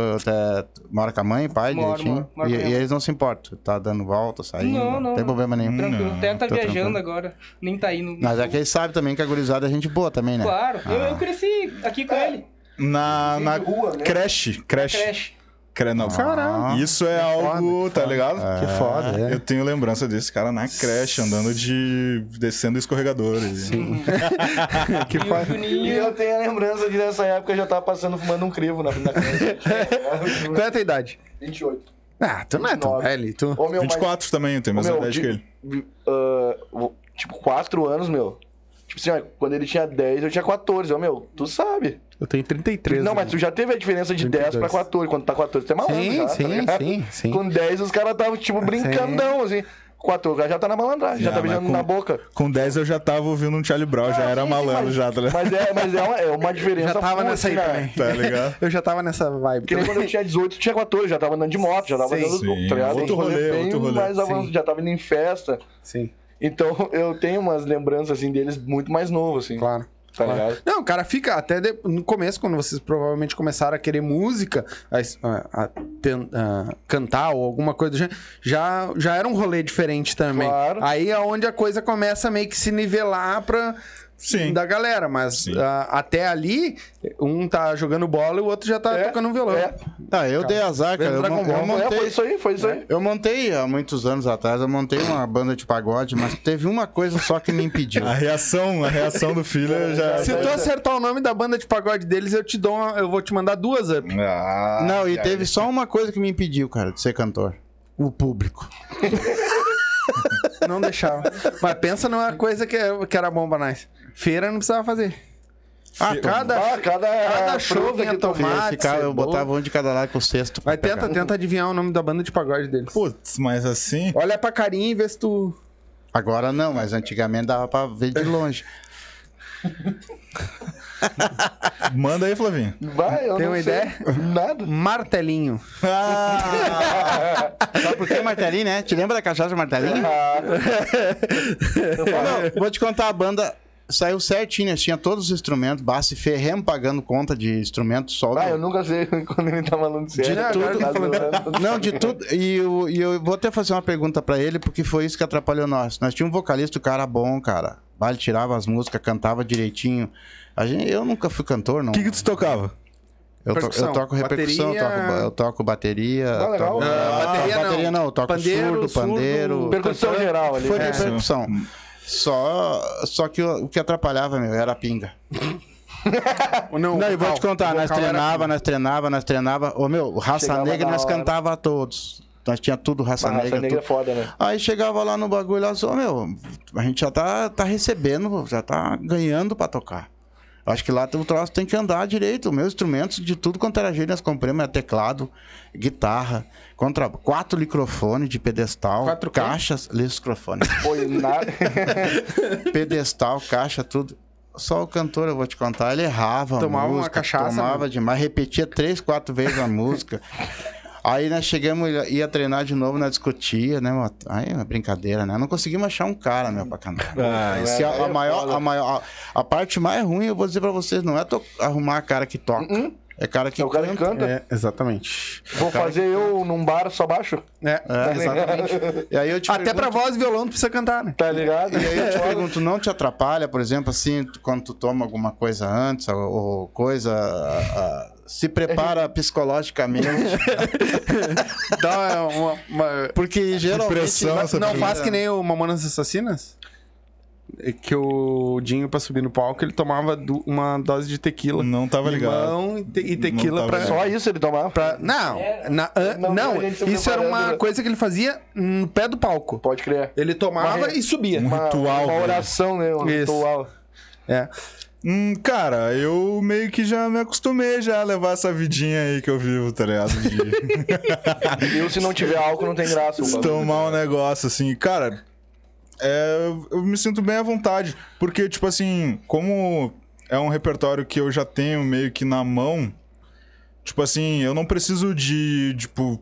tu mora com a mãe, pai, Moro, direitinho? moro, moro e, e eles não se importam? Tá dando volta, saindo? Não, não, tem não. problema nenhum. Tranquilo. Não, Até tá tô viajando tranquilo. agora. Nem tá indo. Mas é que eles sabem também que a gurizada é gente boa também, né? Claro. Eu, eu cresci aqui com ele. Na, na rua, né? creche, creche. Creche. Cre- não, Caralho. Isso é algo, tá ligado? Que foda, é. Eu tenho lembrança desse cara na creche, andando de. descendo escorregadores. Sim. que E foda. E eu tenho a lembrança de nessa época eu já tava passando fumando um crivo na, na Qual é a tua idade? 28. Ah, tu não é tão 29. velho. Tu... Ô, meu, mas- 24 também, eu tenho a mesma Meu, idade de- que ele. ah, o- tipo, 4 anos, meu. Tipo assim, ó, quando ele tinha 10, eu tinha 14. Ô, meu, tu sabe. Eu tenho 33. não, mas tu já teve a diferença de 10 pra 32. 14. Quando tá 14, tu é malandro Sim, já, tá sim, ligado? sim, sim. Com 10, os caras estavam, tipo, brincandão, assim. 14 já tá na malandragem, já Ah, tá beijando com- na boca. Com 10 eu já tava ouvindo um Charlie Brown, já Ah, era sim, sim, malandro mas- já, tá ligado? Mas é, mas é, uma, é uma diferença Já tava full, nessa aí né? também. Tá ligado? Eu já tava nessa vibe. Que nem também. quando eu tinha 18, tinha 14, já tava andando de moto, já tava Sim. andando, Sim, tá ligado? outro rolê, bem outro rolê. mais avançado, Sim. já tava indo em festa. Sim, Então eu tenho umas lembranças, assim, deles muito mais novos, assim, claro. Tá Claro. ligado? Não, o cara fica até de- no começo, quando vocês provavelmente começaram a querer música, a, a- a a cantar ou alguma coisa do gênero, já, já era um rolê diferente também. Claro. Aí é onde a coisa começa a meio que se nivelar pra. Sim. Da galera, mas Sim. ah, até ali, um tá jogando bola e o outro já tá É, tocando um violão. é. Ah, eu dei azar, cara. Eu, Dragon eu Ball. É, foi montei, isso aí, foi isso aí. eu montei há muitos anos atrás, eu montei uma banda de pagode, mas teve uma coisa só que me impediu. A reação, a reação do filho já. Se tu acertar o nome da banda de pagode deles, eu te dou uma- eu vou te mandar duas up. Ah, Não, e teve só uma coisa que me impediu, cara, de ser cantor. O público. Não deixava. Mas pensa numa coisa que, que era bom pra nós. Feira não precisava fazer. Ah, cada, Ah, cada, cada show vinha tomate, Ficava, eu botava um de cada lado com o cesto. Mas tenta, pegar. tenta adivinhar o nome da banda de pagode deles. Putz, mas assim. Olha pra carinha e vê se tu. Agora não, mas antigamente dava pra ver de longe. Manda aí, Flavinho. Vai, eu Tem não uma sei. ideia? Nada. Martelinho. Sabe por que martelinho, né? Te lembra da cachaça martelinho? Ah, meu, vou te contar, a banda saiu certinho, né? tinha todos os instrumentos, baixo e ferremo pagando conta de instrumentos só. ah, eu nunca sei quando ele tá falando sério. De tudo. Tá. Não, de tudo. E eu, e eu vou até fazer uma pergunta pra ele, porque foi isso que atrapalhou nós. Nós tínhamos um vocalista, o cara bom, cara. Vai, Ele tirava as músicas, cantava direitinho. A gente, eu nunca fui cantor, não. O que, que tu tocava? Eu, to- Percussão. eu toco repercussão, eu Bateria- toco, eu toco bateria. Ah, legal. toco- Ah, bateria não. bateria não, eu toco Pandeiro, surdo, surdo, pandeiro. Percussão geral ali. Foi É. de percussão. Só, só que o, o que atrapalhava, meu, era a pinga. Não, Não, eu vou te contar, nós treinava, nós treinava, nós treinava. Ô, meu, raça Chegava negra nós hora. cantava a todos. Nós tinha tudo raça A raça negra. negra é tudo. foda, né? Aí chegava lá no bagulho lá, só, meu, a gente já tá, tá recebendo, já tá ganhando pra tocar. Acho que lá o troço tem que andar direito. Meus instrumentos de tudo quanto era jeito, nós compramos é teclado, guitarra, contra quatro microfones de pedestal, Quatro caixas, microfone, Foi nada. pedestal, caixa, tudo. Só o cantor, eu vou te contar, ele errava Tomava a uma música, cachaça, tomava mano. demais, repetia três, quatro vezes a música. Aí nós chegamos, ia- ia treinar de novo, nós discutia, né? mano? Aí é uma brincadeira, né? Não conseguimos achar um cara, meu, pra cantar. Ah, é a, é maior, a maior, a, a parte mais ruim, eu vou dizer pra vocês, não é to- arrumar cara que toca. Uhum. É cara que É o cara que canta. canta. É, exatamente. Vou fazer eu num bar só baixo? É, É, exatamente. E aí eu te Até pra voz e violão tu precisa cantar, né? Tá ligado? E aí eu te pergunto, não te atrapalha, por exemplo, assim, quando tu toma alguma coisa antes, ou, ou coisa. Se prepara psicologicamente. Dá uma. uma- Porque geralmente. pressão Não primeira. faz que nem o Mamonas Assassinas? É Que o Dinho, pra subir no palco, ele tomava uma dose de tequila. Não tava ligado. Limão e, te- e tequila Não pra. ligado. Só isso ele tomava? pra- Não, na- ah, Não, não, isso era uma coisa que ele fazia no pé do palco. Pode crer. Ele tomava Uma e subia. Um Uma, ritual, uma velho. oração, né? Um Isso. ritual. É. Hum, cara, eu meio que já me acostumei já a levar essa vidinha aí que eu vivo, tá ligado? De Eu, se não tiver álcool, não tem graça. tomar um negócio assim. Cara, é, eu me sinto bem à vontade. Porque, tipo assim, como é um repertório que eu já tenho meio que na mão, tipo assim, eu não preciso de, tipo.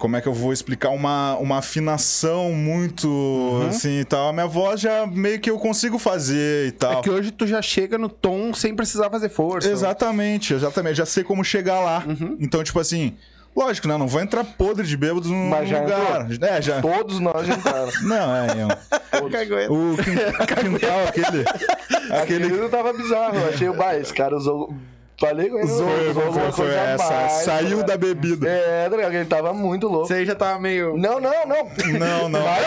Como é que eu vou explicar? Uma, uma afinação muito assim e tal. A minha voz já meio que eu consigo fazer e tal. É que hoje tu já chega no tom sem precisar fazer força. Exatamente, exatamente. Já sei como chegar lá. Então, tipo assim, lógico, né? Não vou entrar podre de bêbado num Mas já lugar. É, já. Todos nós entraram. Não, é, eu. O quin- quintal, aquele. Aquele Aquele. não tava bizarro. Eu achei o bah, esse cara usou. Falei com ele. Foi, essa. mais, Saiu né? da bebida. É, tá ligado? Ele tava muito louco. Você aí já tava meio. Não, não, não. Não, não. Mais,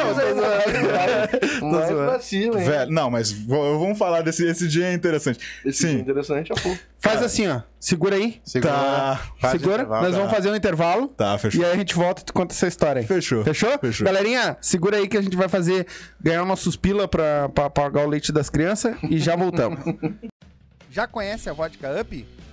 não. mais, pra cima, hein? Velho, não, mas vamos falar desse esse dia é interessante. Esse Sim. é interessante, é pô. Faz assim, ó. Segura aí. Segura. Tá. faz Segura. Nós vamos fazer um intervalo. Tá, fechou. E aí a gente volta e tu conta essa história aí. Fechou. Fechou? Fechou. Galerinha, segura aí que a gente vai fazer, ganhar nossos pila pra, pra pagar o leite das crianças e já voltamos. já conhece a Vodka Up?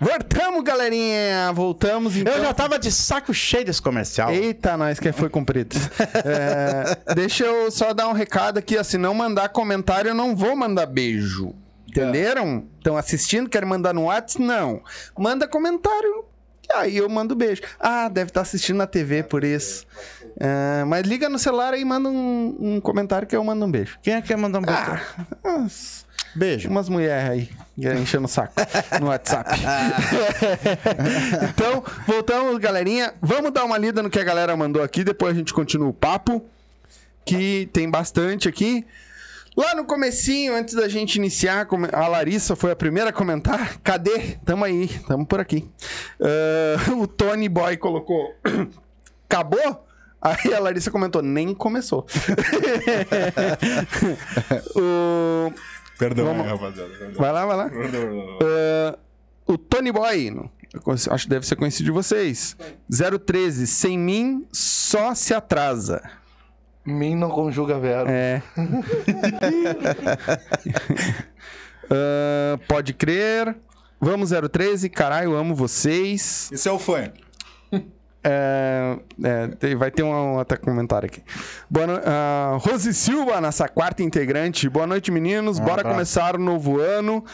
Voltamos, galerinha! Voltamos, então. Eu já tava de saco cheio desse comercial. Eita, nós que foi cumprido. É, deixa eu só dar um recado aqui, ó. Se não mandar comentário, eu não vou mandar beijo. Entenderam? Estão assistindo, querem mandar no WhatsApp? Não. Manda comentário. Aí eu mando beijo. Ah, deve estar assistindo na TV por isso. É, mas liga no celular aí e manda um, um comentário que eu mando um beijo. Quem é que quer mandar um beijo? Ah, Beijo. umas mulheres aí enchendo o saco no WhatsApp. então, voltamos, galerinha. Vamos dar uma lida no que a galera mandou aqui, depois a gente continua o papo, que tem bastante aqui. Lá no comecinho, antes da gente iniciar, a Larissa foi a primeira a comentar. Cadê? Tamo aí, tamo por aqui. Ah, o Tony Boy colocou... Acabou? Aí a Larissa comentou, nem começou. o... Perdão, Vamos- aí, rapaziada. Perdão. Vai lá, vai lá. Ah, o Tony Boy, acho que deve ser conhecido de vocês. 013, sem mim só se atrasa. Mim não conjuga verbo. É. Ah, pode crer. Vamos 013, caralho, amo vocês. Esse é o fã. É, é, tem- vai ter um, outro comentário aqui. Boa no... ah, Rose Silva, nossa quarta integrante. Boa noite, meninos. Bora abraço. começar o novo ano.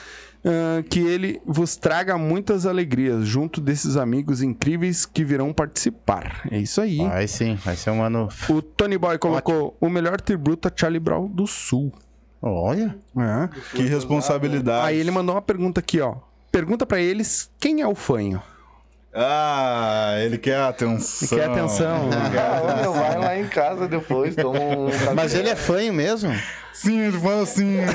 ah, que ele vos traga muitas alegrias junto desses amigos incríveis que virão participar. É isso aí. Vai sim, vai ser um ano. O Tony Boy colocou o melhor tributo a Charlie Brown do Sul. Olha. É. Que responsabilidade. Aí ele mandou uma pergunta aqui, ó. Pergunta pra eles quem é o fanho. Ah, ele quer atenção. Quer atenção. Ah, meu, vai lá em casa depois, toma um. Mas ele é fanho mesmo? Sim, ele fala assim.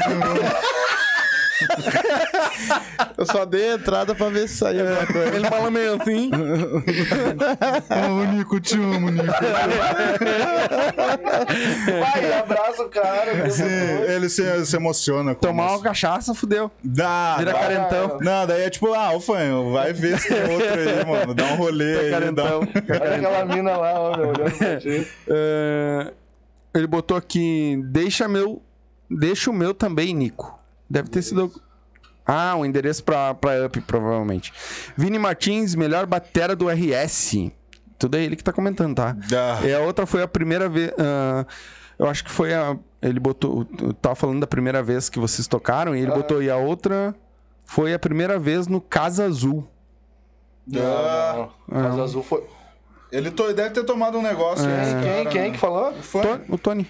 Eu só dei a entrada pra ver se saía alguma coisa. Ele fala meio assim. Ô, Nico, te amo, Nico. Vai, abraça o cara. Sim, ele se, se emociona. com Tomar uma isso. cachaça, fudeu. Dá, Vira dá. carentão. Não, daí é tipo, ah, o fanho, vai ver se tem outro aí, mano. Dá um rolê aí. Dá... Carentão. Olha aquela mina lá, ó, meu, olhando pra ti. É, ele botou aqui, deixa meu, deixa o meu também, Nico. Deve ter sido ah, o endereço pra, pra Up, provavelmente. Vini Martins, melhor batera do RS. Tudo é ele que tá comentando, tá? Dá. E a outra foi a primeira vez. ah, eu acho que foi a. Ele botou. eu Tava falando da primeira vez que vocês tocaram, e ele botou. E a outra foi a primeira vez no Casa Azul. Dá. Não, não. Casa Azul foi. Ele to- deve ter tomado um negócio. É. Quem, cara, quem né? que falou? To- O Tony.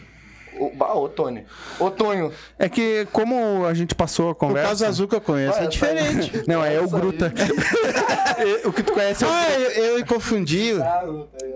O, ô, Tony. Ô, Tonho. É que, como a gente passou a O conversa. caso azul que eu conheço Olha, é diferente. Não, é o. Gruta. o que tu conhece é o Ah, eu, eu confundi.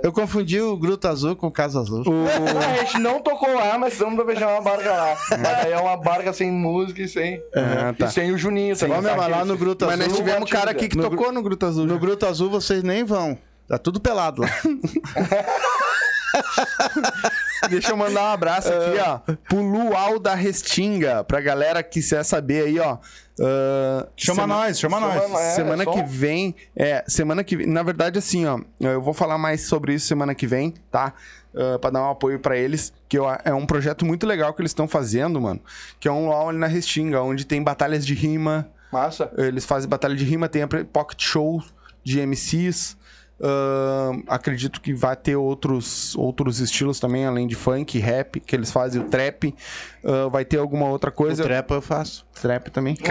Eu confundi o Gruta Azul com o Casa Azul. Ah, a gente não tocou lá, mas estamos pra fechar uma barca lá. Mas aí é uma barca sem música e sem. Ah, tá. E sem o Juninho meu, mas lá no Gruta Mas Azul. nós tivemos um cara aqui que No tocou no Gruta Azul. No Gruta Azul vocês nem vão. Tá tudo pelado lá. Deixa eu mandar um abraço aqui, ó. Pro Luau da Restinga. Pra galera que quiser saber aí, ó. Ah, Chama sema- nós, chama Chama nós. nós. É, semana é só- que vem. É, semana que. Na verdade, assim, ó. Eu vou falar mais sobre isso semana que vem, tá? Ah, pra dar um apoio pra eles. Que eu- é um projeto muito legal que eles estão fazendo, mano. Que é um Luau ali na Restinga, onde tem batalhas de rima. Massa. Eles fazem batalha de rima, tem a pocket show de MCs. Ahn, acredito que vai ter outros, outros estilos também, além de funk, rap, que eles fazem o trap. Ah, vai ter alguma outra O coisa. trepa eu faço. Trap também.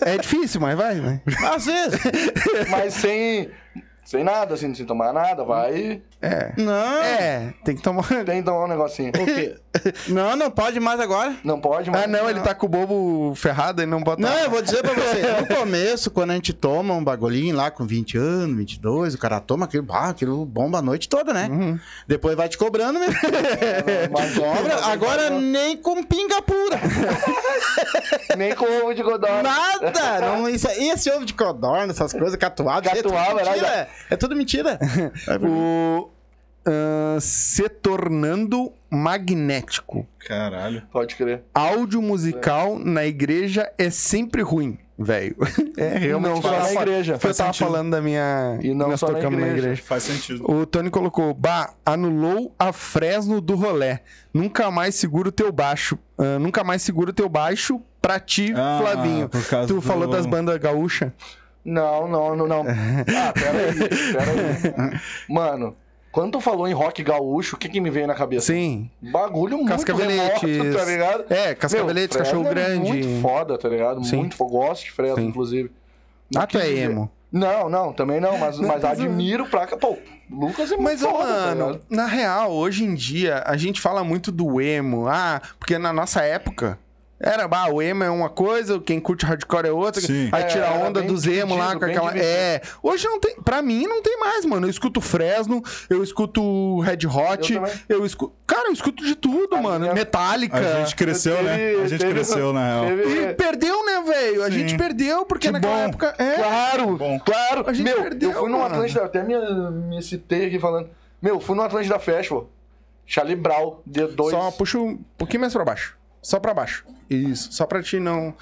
É difícil, mas vai, né? Às vezes. Mas sem. Sem nada, assim, sem tomar nada, vai. É. Não. É, tem que tomar. Tem que tomar um negocinho. O quê? Não, não pode mais agora. Não pode, mas. Ah, não, ele tá com o bobo ferrado e não bota. Não, eu vou dizer pra você. No começo, quando a gente toma um bagulhinho lá com 20 anos, 22, o cara toma aquilo, ah, aquilo bomba a noite toda, né? Uhum. Depois vai te cobrando mesmo. Mas Cobra, agora nem com pinga pura. Nem com ovo de godó. Nada! Não, isso, esse ovo de codorna, essas coisas, catuado, isso é tudo né? mentira. É tudo mentira. O. ah, se tornando magnético. caralho. Pode crer. Áudio musical na igreja é sempre ruim, velho. É realmente. Não só na igreja. Eu Faz tava sentido. falando da minha. E não só na tocamos igreja. Faz sentido. O Tony colocou, bah, anulou a Fresno do rolé. Nunca mais segura o teu baixo. ah, nunca mais segura o teu baixo pra ti, Ah, Flavinho. por causa Tu do- falou das bandas gaúchas. Não, não, não, não. Ah, peraí, peraí. Mano, quando tu falou em rock gaúcho, o que que me veio na cabeça? Sim. Bagulho muito Cascavelete. remoto, tá ligado? É, Cascavelete, Cachorro é Grande. Muito foda, tá ligado? Sim. Muito foda. Gosto de Fresno, inclusive. Ah, tu é emo. Não, não, também não, mas, mas admiro pra cá. Pô, Lucas é muito Mas, foda, tá mano, ligado? na real, hoje em dia, a gente fala muito do emo. Ah, porque na nossa época. Era, bah, o emo é uma coisa, quem curte hardcore é outra. Sim. Aí É, tira a era onda dos emo lá com aquela. dividido. É. Hoje não tem. Pra mim não tem mais, mano. Eu escuto Fresno, eu escuto Red Hot, Eu eu, escuto. Cara, eu escuto de tudo, A mano. minha- Metallica. A gente cresceu, né? Teve- A gente teve- cresceu, na real. teve- E perdeu, né, velho? A gente perdeu, porque Que naquela bom. época. É. Claro, Bom. claro. A gente Meu, perdeu, eu fui no. Atlântida, até me, me citei aqui falando. Meu, fui no Atlântida Festival. Charlie Brown, D2. Só puxa um pouquinho mais pra baixo. Só pra baixo. Isso. Só pra ti não.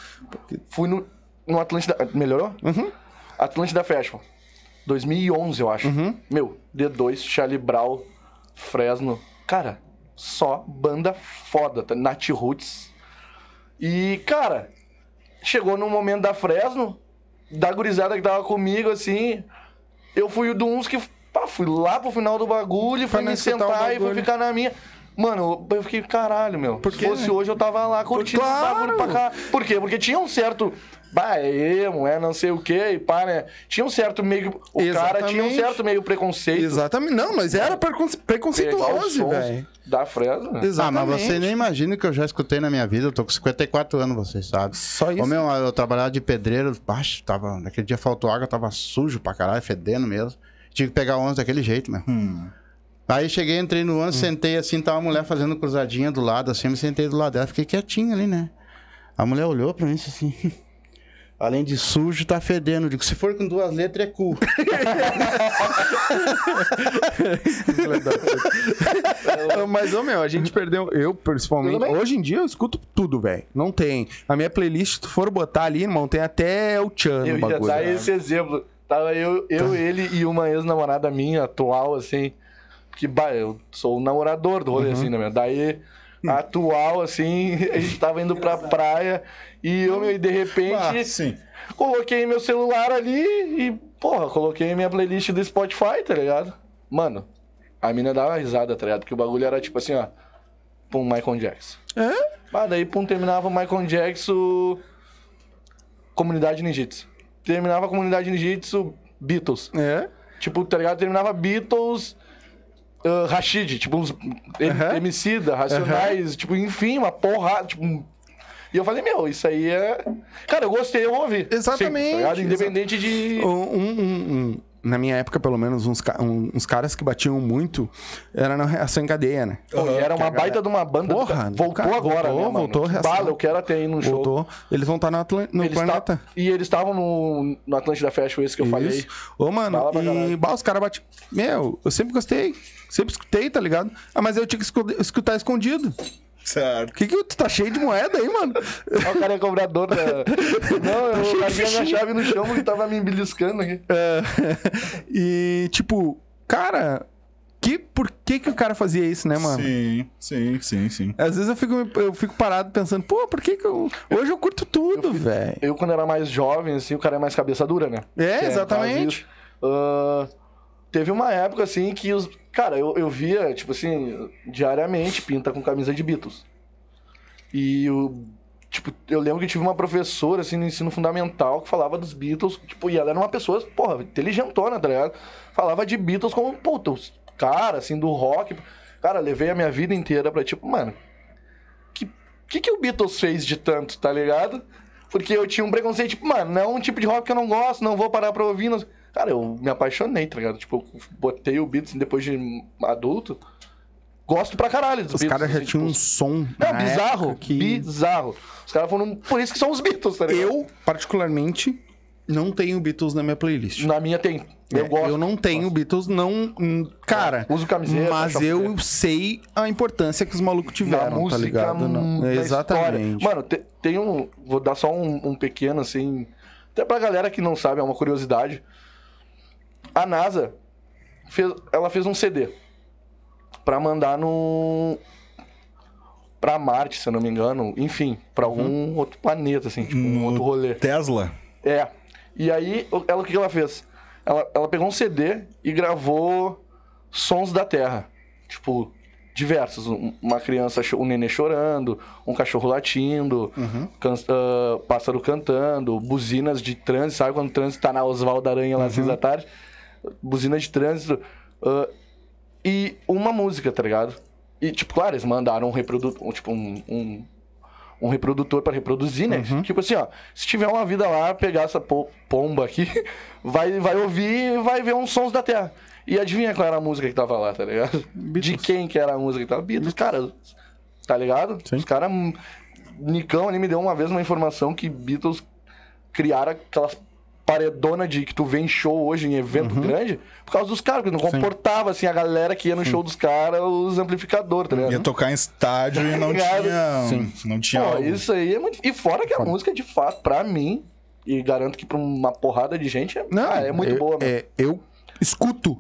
Fui no, no Atlântida. Melhorou? Uhum. Atlântida Festival. 2011, eu acho. Uhum. Meu, D2, Charlie Brown, Fresno. Cara, só banda foda, tá? Nat Roots. E, cara, chegou no momento da Fresno, da gurizada que tava comigo, assim. Eu fui de uns que. Pá, fui lá pro final do bagulho, Pra fui me sentar e fui ficar na minha. Mano, eu fiquei, caralho, meu. Por Se fosse hoje, eu tava lá curtindo esse Claro. bagulho pra cá. Por quê? Porque tinha um certo. Bah, é emo, é não sei o quê, e pá, né? Tinha um certo meio. O cara tinha um Exatamente. certo meio preconceito. Exatamente. Não, mas era preconce- preconceituoso, sons velho. Da Fresno. né? Ah, Exatamente. mas você nem imagina o que eu já escutei na minha vida. Eu tô com 54 anos, vocês sabem. Só isso. Ô, meu, eu trabalhava de pedreiro, baixo, tava, naquele dia faltou água, tava sujo pra caralho, fedendo mesmo. Tive que pegar o ônibus daquele jeito, meu. Hum. Aí cheguei, entrei no Hum. ônibus, sentei assim, tava uma mulher fazendo cruzadinha do lado, assim, eu me sentei do lado dela, fiquei quietinho ali, né? A mulher olhou pra mim e disse assim. Além de sujo, tá fedendo. Eu Digo, se for com duas letras, é cu. Mas, ô meu, a gente perdeu. Eu, principalmente. Eu. Hoje em dia eu escuto tudo, velho. Não tem. A minha playlist, se tu for botar ali, irmão, tem até o Chan Eu no ia bagulho. dar né? esse exemplo. Tava eu, eu ele e uma ex-namorada minha, atual, assim. Que, bah, eu sou o namorador do Uhum. rolê, assim, né? Daí, atual, assim, a gente tava indo pra praia e eu, meu, e de repente, Ah, sim. coloquei meu celular ali e, porra, coloquei minha playlist do Spotify, tá ligado? Mano, a mina dava risada, tá ligado? Porque o bagulho era tipo assim, ó. Pum, Michael Jackson. É? Ah, daí, pum, terminava o Michael Jackson. Comunidade Ninjitsu. Terminava a comunidade Ninjitsu, Beatles. É? Tipo, tá ligado? Terminava Beatles. Uh, Rashid, tipo, uns M- Aham. Emicida, Racionais, tipo, enfim, uma porrada, tipo... E eu falei, meu, isso aí é... Cara, eu gostei, eu vou ouvir. Exatamente, Sempre, tá? Independente de... Um, um- um- na minha época, pelo menos, uns, uns caras que batiam muito era na reação em cadeia, né? Pô, e era uma baita de uma banda. Porra, voltou cara, agora, voltou, né, mano? voltou, reação. Bala, eu quero até ir num show. Voltou. Eles vão estar no, Atlan- no Eles planeta. tá- E eles estavam no, no Atlântida Festival, esse que eu falei. Isso. Ô, mano, Bala e bah, os caras batiam. Meu, eu sempre gostei. Sempre escutei, tá ligado? Ah, mas eu tinha que escutar escondido. Certo. Que que tu tá cheio de moeda aí, mano? Ó, o cara é cobrador da... Não, eu de larguei a minha chave no chão porque tava me beliscando aqui. É, e, tipo, cara, que, por que que o cara fazia isso, né, mano? Sim, sim, sim, sim. Às vezes eu fico, eu fico parado pensando, pô, por que que eu... Hoje eu curto tudo, velho. Eu, quando era mais jovem, assim, o cara é mais cabeça dura, né? É, Que exatamente. disso. Ah, teve uma época, assim, que os... Cara, eu, eu via, tipo assim, diariamente, pinta com camisa de Beatles. E o... Tipo, eu lembro que tive uma professora, assim, no ensino fundamental, que falava dos Beatles, tipo, e ela era uma pessoa, porra, inteligentona, tá ligado? Falava de Beatles como, puta, os cara, assim, do rock. Cara, levei a minha vida inteira pra, tipo, mano, que que, que o Beatles fez de tanto, tá ligado? Porque eu tinha um preconceito, tipo, mano, não é um tipo de rock que eu não gosto, não vou parar pra ouvir. Não... Cara, eu me apaixonei, tá ligado? Tipo, eu botei o Beatles depois de adulto. Gosto pra caralho dos Os Beatles. caras já assim, tinham um tipo, som Não, na bizarro, que... bizarro. Os caras foram. Por isso que são os Beatles, tá ligado? Eu, particularmente, não tenho Beatles na minha playlist. Na minha tem. Eu É, gosto. eu não tenho Beatles, não. hum, Cara. Uso camiseta, Mas eu sei a importância que os malucos na tiveram, música, tá ligado? Não. Exatamente. história. Mano, te- tem um. Vou dar só um, um pequeno, assim. Até pra galera que não sabe, é uma curiosidade. A NASA fez, ela fez um CD pra mandar no. pra Marte, se eu não me engano. Enfim, pra algum outro planeta, assim, tipo, um No outro rolê. Tesla. É. E aí, o- ela, o que ela fez? Ela, ela pegou um CD e gravou sons da Terra. Tipo, diversos. Um- Uma criança, um nenê chorando, um cachorro latindo, can- ah, pássaro cantando, buzinas de trânsito. Sabe quando o trânsito tá na Oswaldo Aranha lá às seis da tarde? Buzinas de trânsito. ah, e uma música, tá ligado? E, tipo, claro, eles mandaram um reprodutor, tipo, um, um, um reprodutor pra reproduzir, né? Tipo assim, ó, se tiver uma vida lá, pegar essa po- pomba aqui, vai, vai ouvir e vai ver uns sons da Terra. E adivinha qual era a música que tava lá, tá ligado? De quem que era a música que tava? Beatles, cara, tá ligado? Sim. Os caras... Nicão ali me deu uma vez uma informação que Beatles criaram aquelas paredona de que tu vê em show hoje, em evento grande, por causa dos caras, porque não comportava assim a galera que ia no show dos caras, os amplificadores, tá ligado? Ia tocar em estádio e não tinha. Não tinha. Pô, algo. isso aí é muito. E fora que a música, de fato, pra mim, e garanto que pra uma porrada de gente, é, Não, ah, é muito eu, boa, mano. é, eu escuto.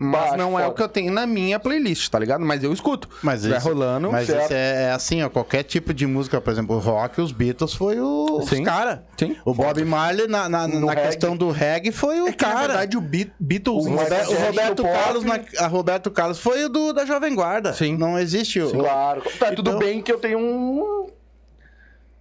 Mas não é o que eu tenho na minha playlist, tá ligado? Mas eu escuto. Mas Vai isso, rolando. Mas certo. isso é, é assim, ó. Qualquer tipo de música, por exemplo, o rock, os Beatles foi o, os Sim. cara. Sim. O Bob Marley, na, na, na questão do reggae, foi o É que, na cara. verdade, o Beat- Beatles... o, Roberto, Roberto. Carlos, na, a Roberto Carlos foi o do, da Jovem Guarda. Sim. Não existe o. Claro. Tá, tudo Então- bem que eu tenho um.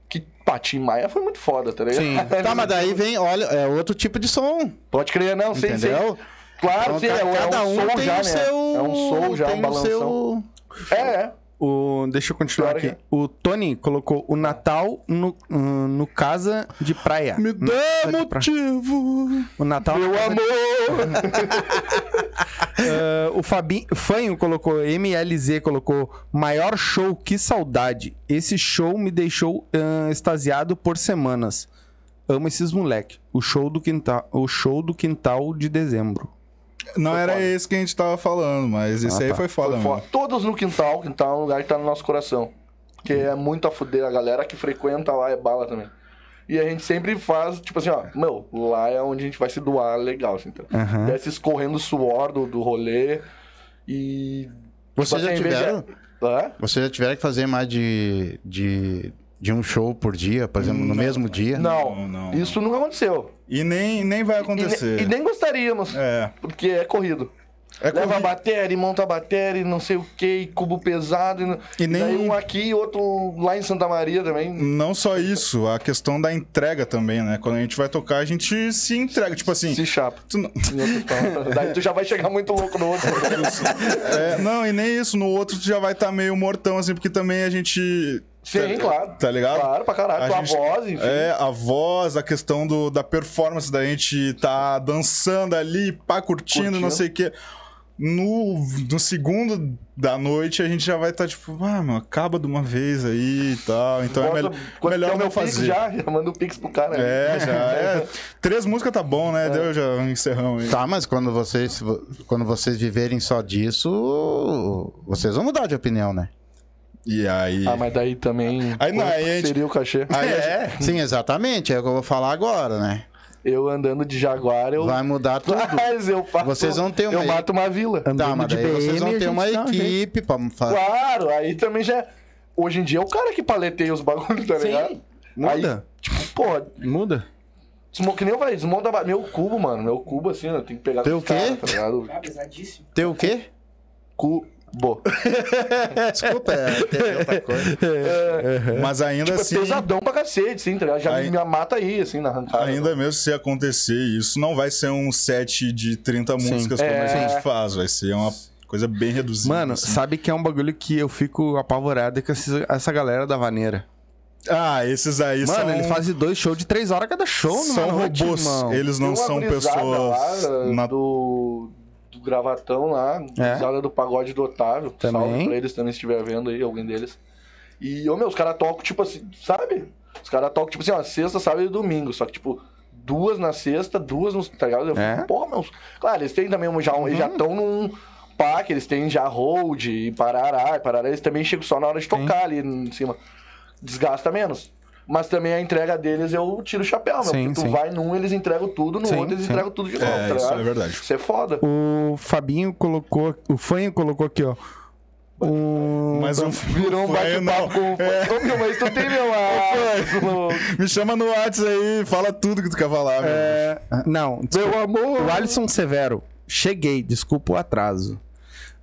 Que pá, Tim Maia foi muito foda, tá ligado? Sim. Tá, mas daí vem, olha, é outro tipo de som. Pode crer, não, sim, Entendeu? sim. Claro, Então, sim, é, ca- é cada um um soul tem já, o né? seu. É um soul já, tem um o balanção. seu. É, é. O, deixa eu continuar Pior aqui. que- O Tony colocou o Natal no, no casa de praia. Me dá de praia. motivo. O Natal. Meu amor! Ah, o Fabinho, Fanho colocou, MLZ colocou, maior show, que saudade. Esse show me deixou ah, extasiado por semanas. Amo esses moleque. O show do quintal, o show do quintal de dezembro. Não Foi era foda. esse que a gente tava falando, mas esse Ah, aí tá. foi foda, Foi mano. foda. Todos no quintal, quintal é um lugar que tá no nosso coração. Porque é muito a fuder, a galera que frequenta lá é bala também. E a gente sempre faz, tipo assim, ó, meu, lá é onde a gente vai se doar legal, assim, então. Aham. Desce escorrendo o suor do, do rolê e. Vocês tipo já assim, tiveram? Hã? Vocês já tiveram que fazer mais de, de, de um show por dia, por exemplo, no mesmo dia? Não, Não, não, isso nunca aconteceu. E nem, nem vai E, acontecer. e nem gostaríamos, É. porque é corrido. É Leva a corri- bateria, monta a bateria, e não sei o que, cubo pesado. E, E e nem- daí um aqui e outro lá em Santa Maria também. Não só isso, a questão da entrega também, né? Quando a gente vai tocar, a gente se entrega. Tipo assim. Se chapa. tu não-. Daí tu já vai chegar muito louco no outro. É, não, e nem isso. No outro tu já vai estar meio mortão, assim, porque também a gente. Sim, tá, claro. Tá ligado? Claro, pra caralho. A Tua gente- voz, enfim. É, a voz, a questão do, da performance da gente tá dançando ali, pá, curtindo, Curtindo. não sei o quê. No, no segundo da noite a gente já vai estar tipo, ah, meu, acaba de uma vez aí e tal. Então é melhor, quando melhor não fazer. Já, já manda o Pix pro cara. É, já é. Três músicas tá bom, né? Deu já um encerrão aí. Tá, mas quando vocês, quando vocês viverem só disso, vocês vão mudar de opinião, né? E aí. Ah, mas daí também. Aí não, aí gente- seria o cachê? aí É, sim, exatamente. É o que eu vou falar agora, né? Eu andando de Jaguar, eu. Vai mudar tudo. Mas eu faço. Vocês vão ter uma Eu mato uma vila. Tá, Andando mas de daí vocês vão BM, ter uma um jeito. equipe pra fazer. Claro, aí também já. Hoje em dia é o cara que paleteia os bagulhos, tá ligado? Muda. Tipo, pô, Muda. que nem eu falei, desmonta meu cubo, mano. Meu cubo, assim, eu tenho que pegar Teu com os caras, quê? tá ligado? Ah, o quê? Cubo. Desculpa, é, teve outra coisa. Mas ainda Tipo, assim. é pesadão pra cacete, sim, tá? Já Aí- me mata aí, assim, na arrancada. Ainda mesmo se acontecer isso, não vai ser um set de 30 Sim. músicas como a É. gente faz. Vai ser uma coisa bem reduzida. Mano, assim. sabe que é um bagulho que eu fico apavorado com essa, essa galera da vaneira. Ah, esses aí Mano, são. eles fazem dois shows de três horas cada show, são numa noite, robôs. Eles não Tem são pessoas. Lá, na- do, do Gravatão lá, É. gurizada do pagode do Otávio. Também. Salve pra eles também se estiver vendo aí, alguém deles. E, ô meu, os caras tocam, tipo assim, sabe? Os caras tocam, tipo assim, ó, sexta, sábado e domingo. Só que, tipo, duas na sexta, duas no. Tá ligado? Eu É. fico, porra, meu. Claro, eles têm também um. Já, eles já estão num. Pá, que eles têm já hold e parará, e parará, eles também chegam só na hora de tocar ali em cima. Desgasta menos. Mas também a entrega deles eu tiro o chapéu, meu. Sim, porque tu sim. vai num, eles entregam tudo, no Sim, outro eles sim. entregam tudo de novo, É, tá isso é verdade. Isso é foda. O Fabinho colocou, o Fanho colocou aqui, ó. O... Mas um Virou um bate-papo com o É. Ô, meu, mas tu tem meu WhatsApp. Me chama no WhatsApp aí, fala tudo que tu quer falar, meu. É, não, Meu amor. O Alisson Severo, cheguei, desculpa o atraso.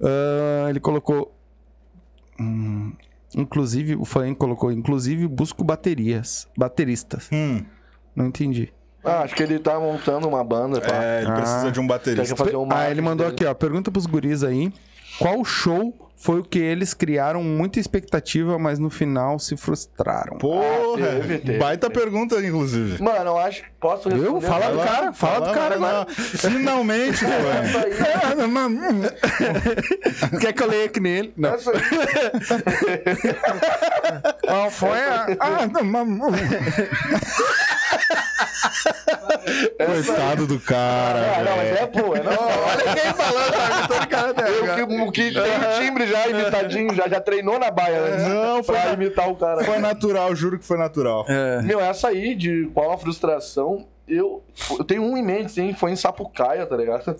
Ah, ele colocou. hum, inclusive, o Fã colocou, inclusive busco baterias. Bateristas. Hum, Não entendi. Ah, acho que ele tá montando uma banda, pá. é, ele Ah. precisa de um baterista. um ah, ele mandou dele. aqui, ó. Pergunta pros guris aí. Qual show foi o que eles criaram muita expectativa, mas no final se frustraram? Porra, Ah, teve, teve, baita teve. pergunta, inclusive. Mano, eu acho. Posso responder? Viu? Fala do cara, fala do vai cara lá, agora. lá. Finalmente, aí, Quer que eu leia que nele? Não. essa aí. Qual foi a. Ah, não, não. Coitado do cara. Não, mas é, pô, é não. Olha quem falando, tá todo cara Eu que, o que tem o timbre já imitadinho, já, já treinou na baia antes. Não, foi pra na- imitar o cara. Foi natural, juro que foi natural. É. Meu, essa aí de qual a frustração, eu, eu tenho um em mente, sim, foi em Sapucaia, tá ligado?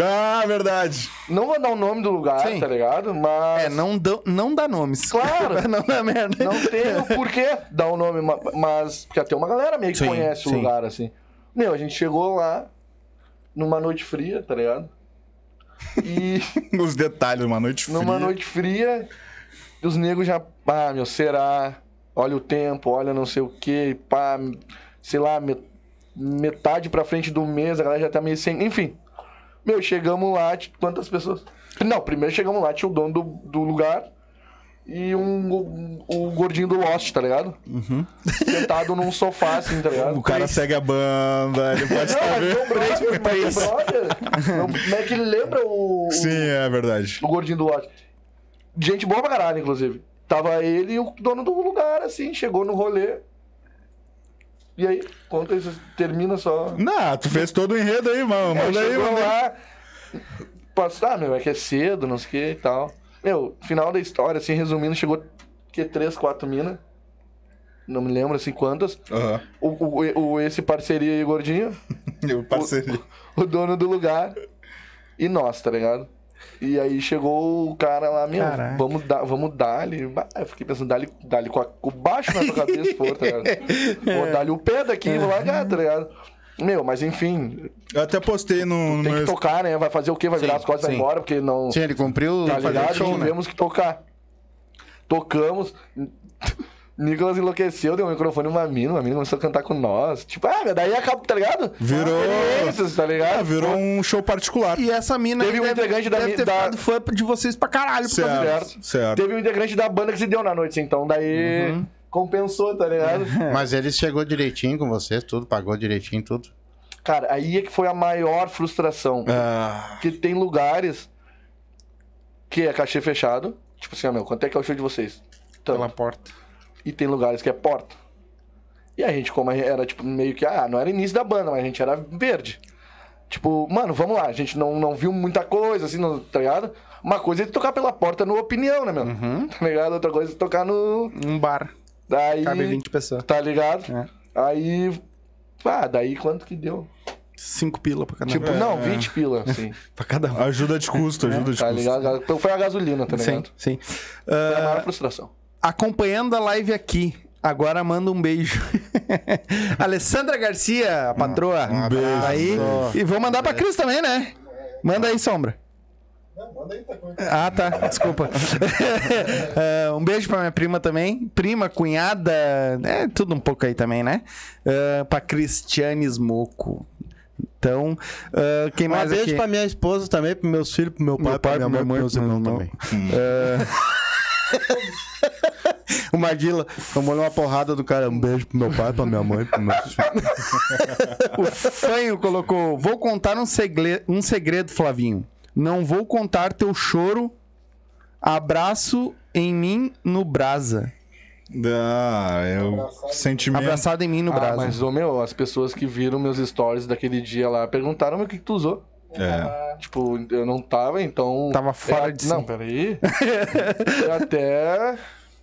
Ah, verdade. Não vou dar o nome do lugar, Sim. tá ligado? Mas. É, não, dão- não dá nomes. Claro. não dá merda. Não tem o porquê dar o nome, ma- mas. Porque até uma galera meio que Sim, conhece o sim. lugar, assim. Meu, a gente chegou lá numa noite fria, tá ligado? E Os detalhes, uma noite fria. numa noite fria, os negros já. Ah, meu, será? Olha o tempo, olha não sei o que, pá, sei lá, me- metade pra frente do mês, a galera já tá meio sem. Enfim. Meu, chegamos lá, quantas pessoas? Não, primeiro chegamos lá, tinha o dono do, do lugar e um, um- o gordinho do Lost, tá ligado? Sentado num sofá, assim, tá ligado? O cara segue a banda, ele pode Não, vendo. meu brother, meu brother. Não, Como é que ele lembra o, o- Sim, é verdade. o gordinho do Lost? Gente boa pra caralho, inclusive. Tava ele e o dono do lugar, assim, chegou no rolê. E aí, conta isso, termina só. Não, tu fez todo o enredo aí, mano. É, Manda aí, manda lá, passou, ah, meu, é que é cedo, não sei o que e tal. Meu, final da história, assim, resumindo, chegou que três, quatro minas. Não me lembro, assim, quantas. Aham. O, o, o- esse parceria aí, gordinho, Eu parceria. o dono do lugar e nós, tá ligado? E aí chegou o cara lá, meu, Caraca. vamos dar, vamos dar ali. Eu fiquei pensando, dá-lhe dá com, a- com o baixo na tua cabeça, for, tá ligado? Vou dar-lhe o pé daqui e vou largar, tá ligado? Meu, mas enfim, Eu até postei no, no tem que meu. tocar, né? Vai fazer o quê? Vai virar Sim, as costas e vai sim. embora, porque não. Sim, ele cumpriu Tá ligado? né? Tivemos que tocar. Tocamos. Nicolas enlouqueceu, deu o microfone uma mina, uma mina começou a cantar com nós. Tipo, ah, daí acabou, tá ligado? Virou- Experiências, tá ligado? Ah, virou um show particular. E essa mina Teve aí um deve, integrante da deve ter da- ficado fã de vocês pra caralho. Por causa Certo, certo. certo. Teve um integrante da banda que se deu na noite, então daí Uhum. compensou, tá ligado? Mas ele chegou direitinho com vocês, tudo, pagou direitinho, tudo. Cara, aí é que foi a maior frustração. Ah, Porque tem lugares que é cachê fechado. Tipo assim, ó, meu, quanto é que é o show de vocês? Tanto. Pela porta. E tem lugares que é porta. E a gente, como era, tipo, meio que, ah, não era início da banda, mas a gente era verde. Tipo, mano, vamos lá, a gente não, não viu muita coisa, assim, não, tá ligado? Uma coisa é tocar pela porta no opinião, né, meu? Tá ligado? Outra coisa é tocar no. Um bar. Daí. Cabe 20 pessoas. Tá ligado? É. Aí. Ah, daí quanto que deu? Cinco pila pra cada Tipo, um. não, 20 pila, assim. Pra cada um. ajuda de custo, ajuda de tá custo. ligado? Então foi a gasolina, tá Sim, ligado? sim. Foi a Ah, maior frustração. Acompanhando a live aqui. Agora manda um beijo. Alessandra Garcia, a patroa. Um beijo. Aí. E vou mandar pra Cris também, né? Manda aí, Sombra. Ah, tá. Desculpa. Ah, um beijo pra minha prima também. Prima, cunhada. É tudo um pouco aí também, né? Ah, pra Cristiane Smoco. Então, ah, quem Um mais beijo aqui? pra minha esposa também, pro meus filhos, pro meu pai, Meu pra pai, minha pra mãe, minha pro mãe, meus pro meu irmãos também. O Maguila. Tomou uma porrada do cara. Um beijo pro meu pai, pra minha mãe, pro filhos. O Fanho colocou: Vou contar um, segle- um segredo, Flavinho. Não vou contar teu choro. Abraço em mim no brasa. Ah, eu. Sentimento. Abraçado em mim no Ah, brasa. mas, ô, meu, as pessoas que viram meus stories daquele dia lá perguntaram o que, que tu usou. É. Tipo, eu não tava, então. Tava fora Eu- de Não, si. peraí. Eu até.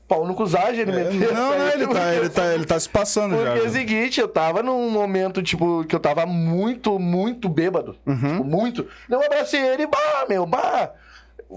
Pau no cuzagem ele meteu. Não, não, ele tá, ele tá, ele tá se passando já. Porque é o seguinte, eu tava num momento, tipo, que eu tava muito, muito bêbado. Uhum. Tipo, muito. Eu abracei ele, bah, meu, bah.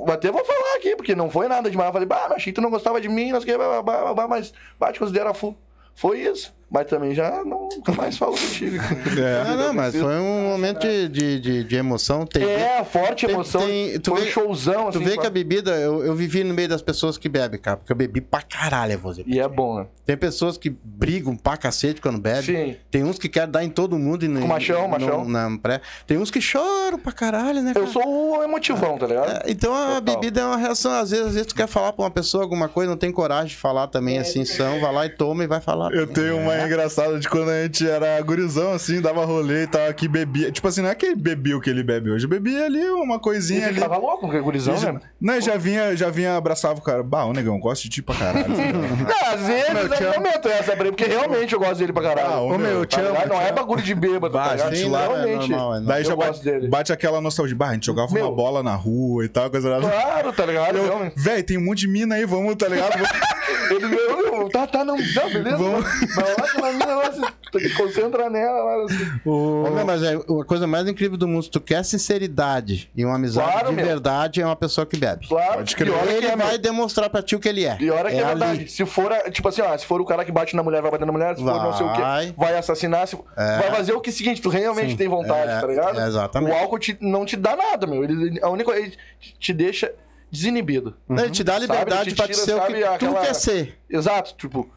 Até vou falar aqui, porque não foi nada demais. Eu falei, bah, achei que tu não gostava de mim, não sei o que, bah, bah, bah, bah, mas bate considera full. Foi isso. Mas também já não, nunca mais falo contigo. É. Não, não, mas foi um momento de, de, de, de emoção. Tem, É, forte tem- emoção. tem- tu foi um vê- showzão, Tu assim. vê que a bebida, eu, eu vivi no meio das pessoas que bebem, cara, porque eu bebi pra caralho, você. E é bom, né? Tem pessoas que brigam pra cacete quando bebem. Sim. Tem uns que querem dar em todo mundo e Com machão, não- machão. na pré. Tem uns que choram pra caralho, né? Eu cara? sou o emotivão, tá ligado? É, Então a Total. bebida é uma reação. Às vezes, às vezes tu quer falar pra uma pessoa alguma coisa, não tem coragem de falar também assim, são, vai lá e toma e vai falar. Eu tenho uma É. engraçada de quando a gente era gurizão, assim, dava rolê e tal, que bebia. Tipo assim, não é que ele bebia o que ele bebe hoje, bebia ali uma coisinha ele ali. tava louco com o gurizão, já- né? Não, e já vinha, já vinha, abraçava o cara. Bah, ô negão, gosto de ti pra caralho. Não, às vezes Meu, eu meto essa ele, porque realmente eu gosto dele pra caralho. Ah, ô, Ô, meu, eu te Tá amo. não é bagulho de bêbado, Bah, tá ligado? gente, lá é realmente. normal, é normal. Daí Eu já gosto bate, dele. bate aquela nostalgia. Bah, a gente jogava Meu. uma bola na rua e tal, coisa nada. Claro, tá ligado? Eu. Véi, tem um monte de mina aí, vamos, tá ligado? Ele meu, meu, tá, tá, não, não, beleza? Vamos. Vai na mina lá, te concentra nela lá. Assim. Ô, meu, mas é a coisa mais incrível do mundo, se tu quer sinceridade e uma amizade Claro, de meu. verdade, é uma pessoa que bebe. Claro, Pode crer. pior é que Ele é, vai meu. demonstrar pra ti o que ele é. Pior é que é, ali. verdade. Se for, a- tipo assim, ó, se for o cara que bate na mulher, vai bater na mulher, se for não sei o Vai. quê, vai assassinar, se- É. vai fazer o que seguinte, tu realmente Sim. tem vontade, É, tá ligado? é, exatamente. O álcool te- não te dá nada, meu. Ele, a única ele te deixa desinibido. Ele te dá a liberdade Sabe, ele te pra te tira, ser o que sabe, aquela- tu quer ser. Exato, tipo,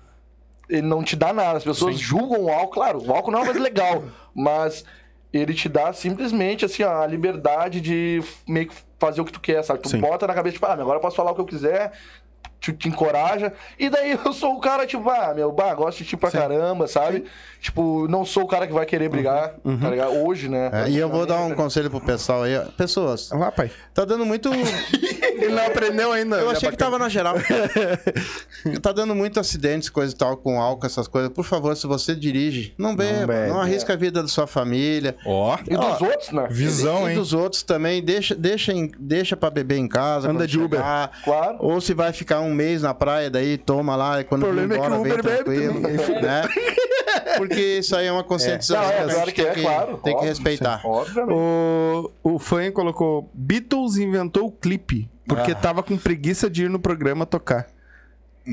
ele não te dá nada. As pessoas julgam o álcool, claro, o álcool não é uma coisa legal, mas ele te dá simplesmente assim, a liberdade de meio que fazer o que tu quer, sabe? Tu Sim. bota na cabeça, tipo, ah, agora eu posso falar o que eu quiser. Te, te encoraja, e daí eu sou o cara, tipo, ah, meu, bah, gosto de ti pra caramba, sabe? Tipo, não sou o cara que vai querer brigar, tá ligado? Hoje, né? É, e eu vou dar um conselho pro pessoal aí. ó. Pessoas, lá, pai. tá dando muito. Ele não aprendeu ainda. Eu achei que tava na geral. tá dando muito acidentes, coisa e tal, com álcool, essas coisas. Por favor, se você dirige, não beba. Não, bebe, arrisca a vida da sua família. Ó, E dos outros, né? visão, e hein? dos outros também. Deixa, deixa, deixa pra beber em casa. Anda de Uber. chegar. Claro. Ou se vai ficar um mês na praia, daí toma lá e quando O problema vir é que embora, o vem Uber bebe tranquilo. também. né? Porque isso aí é uma conscientização. Não, é, que a gente claro que é, tem claro, Tem que respeitar. O, o Fanho colocou: Beatles inventou o clipe porque tava com preguiça de ir no programa tocar.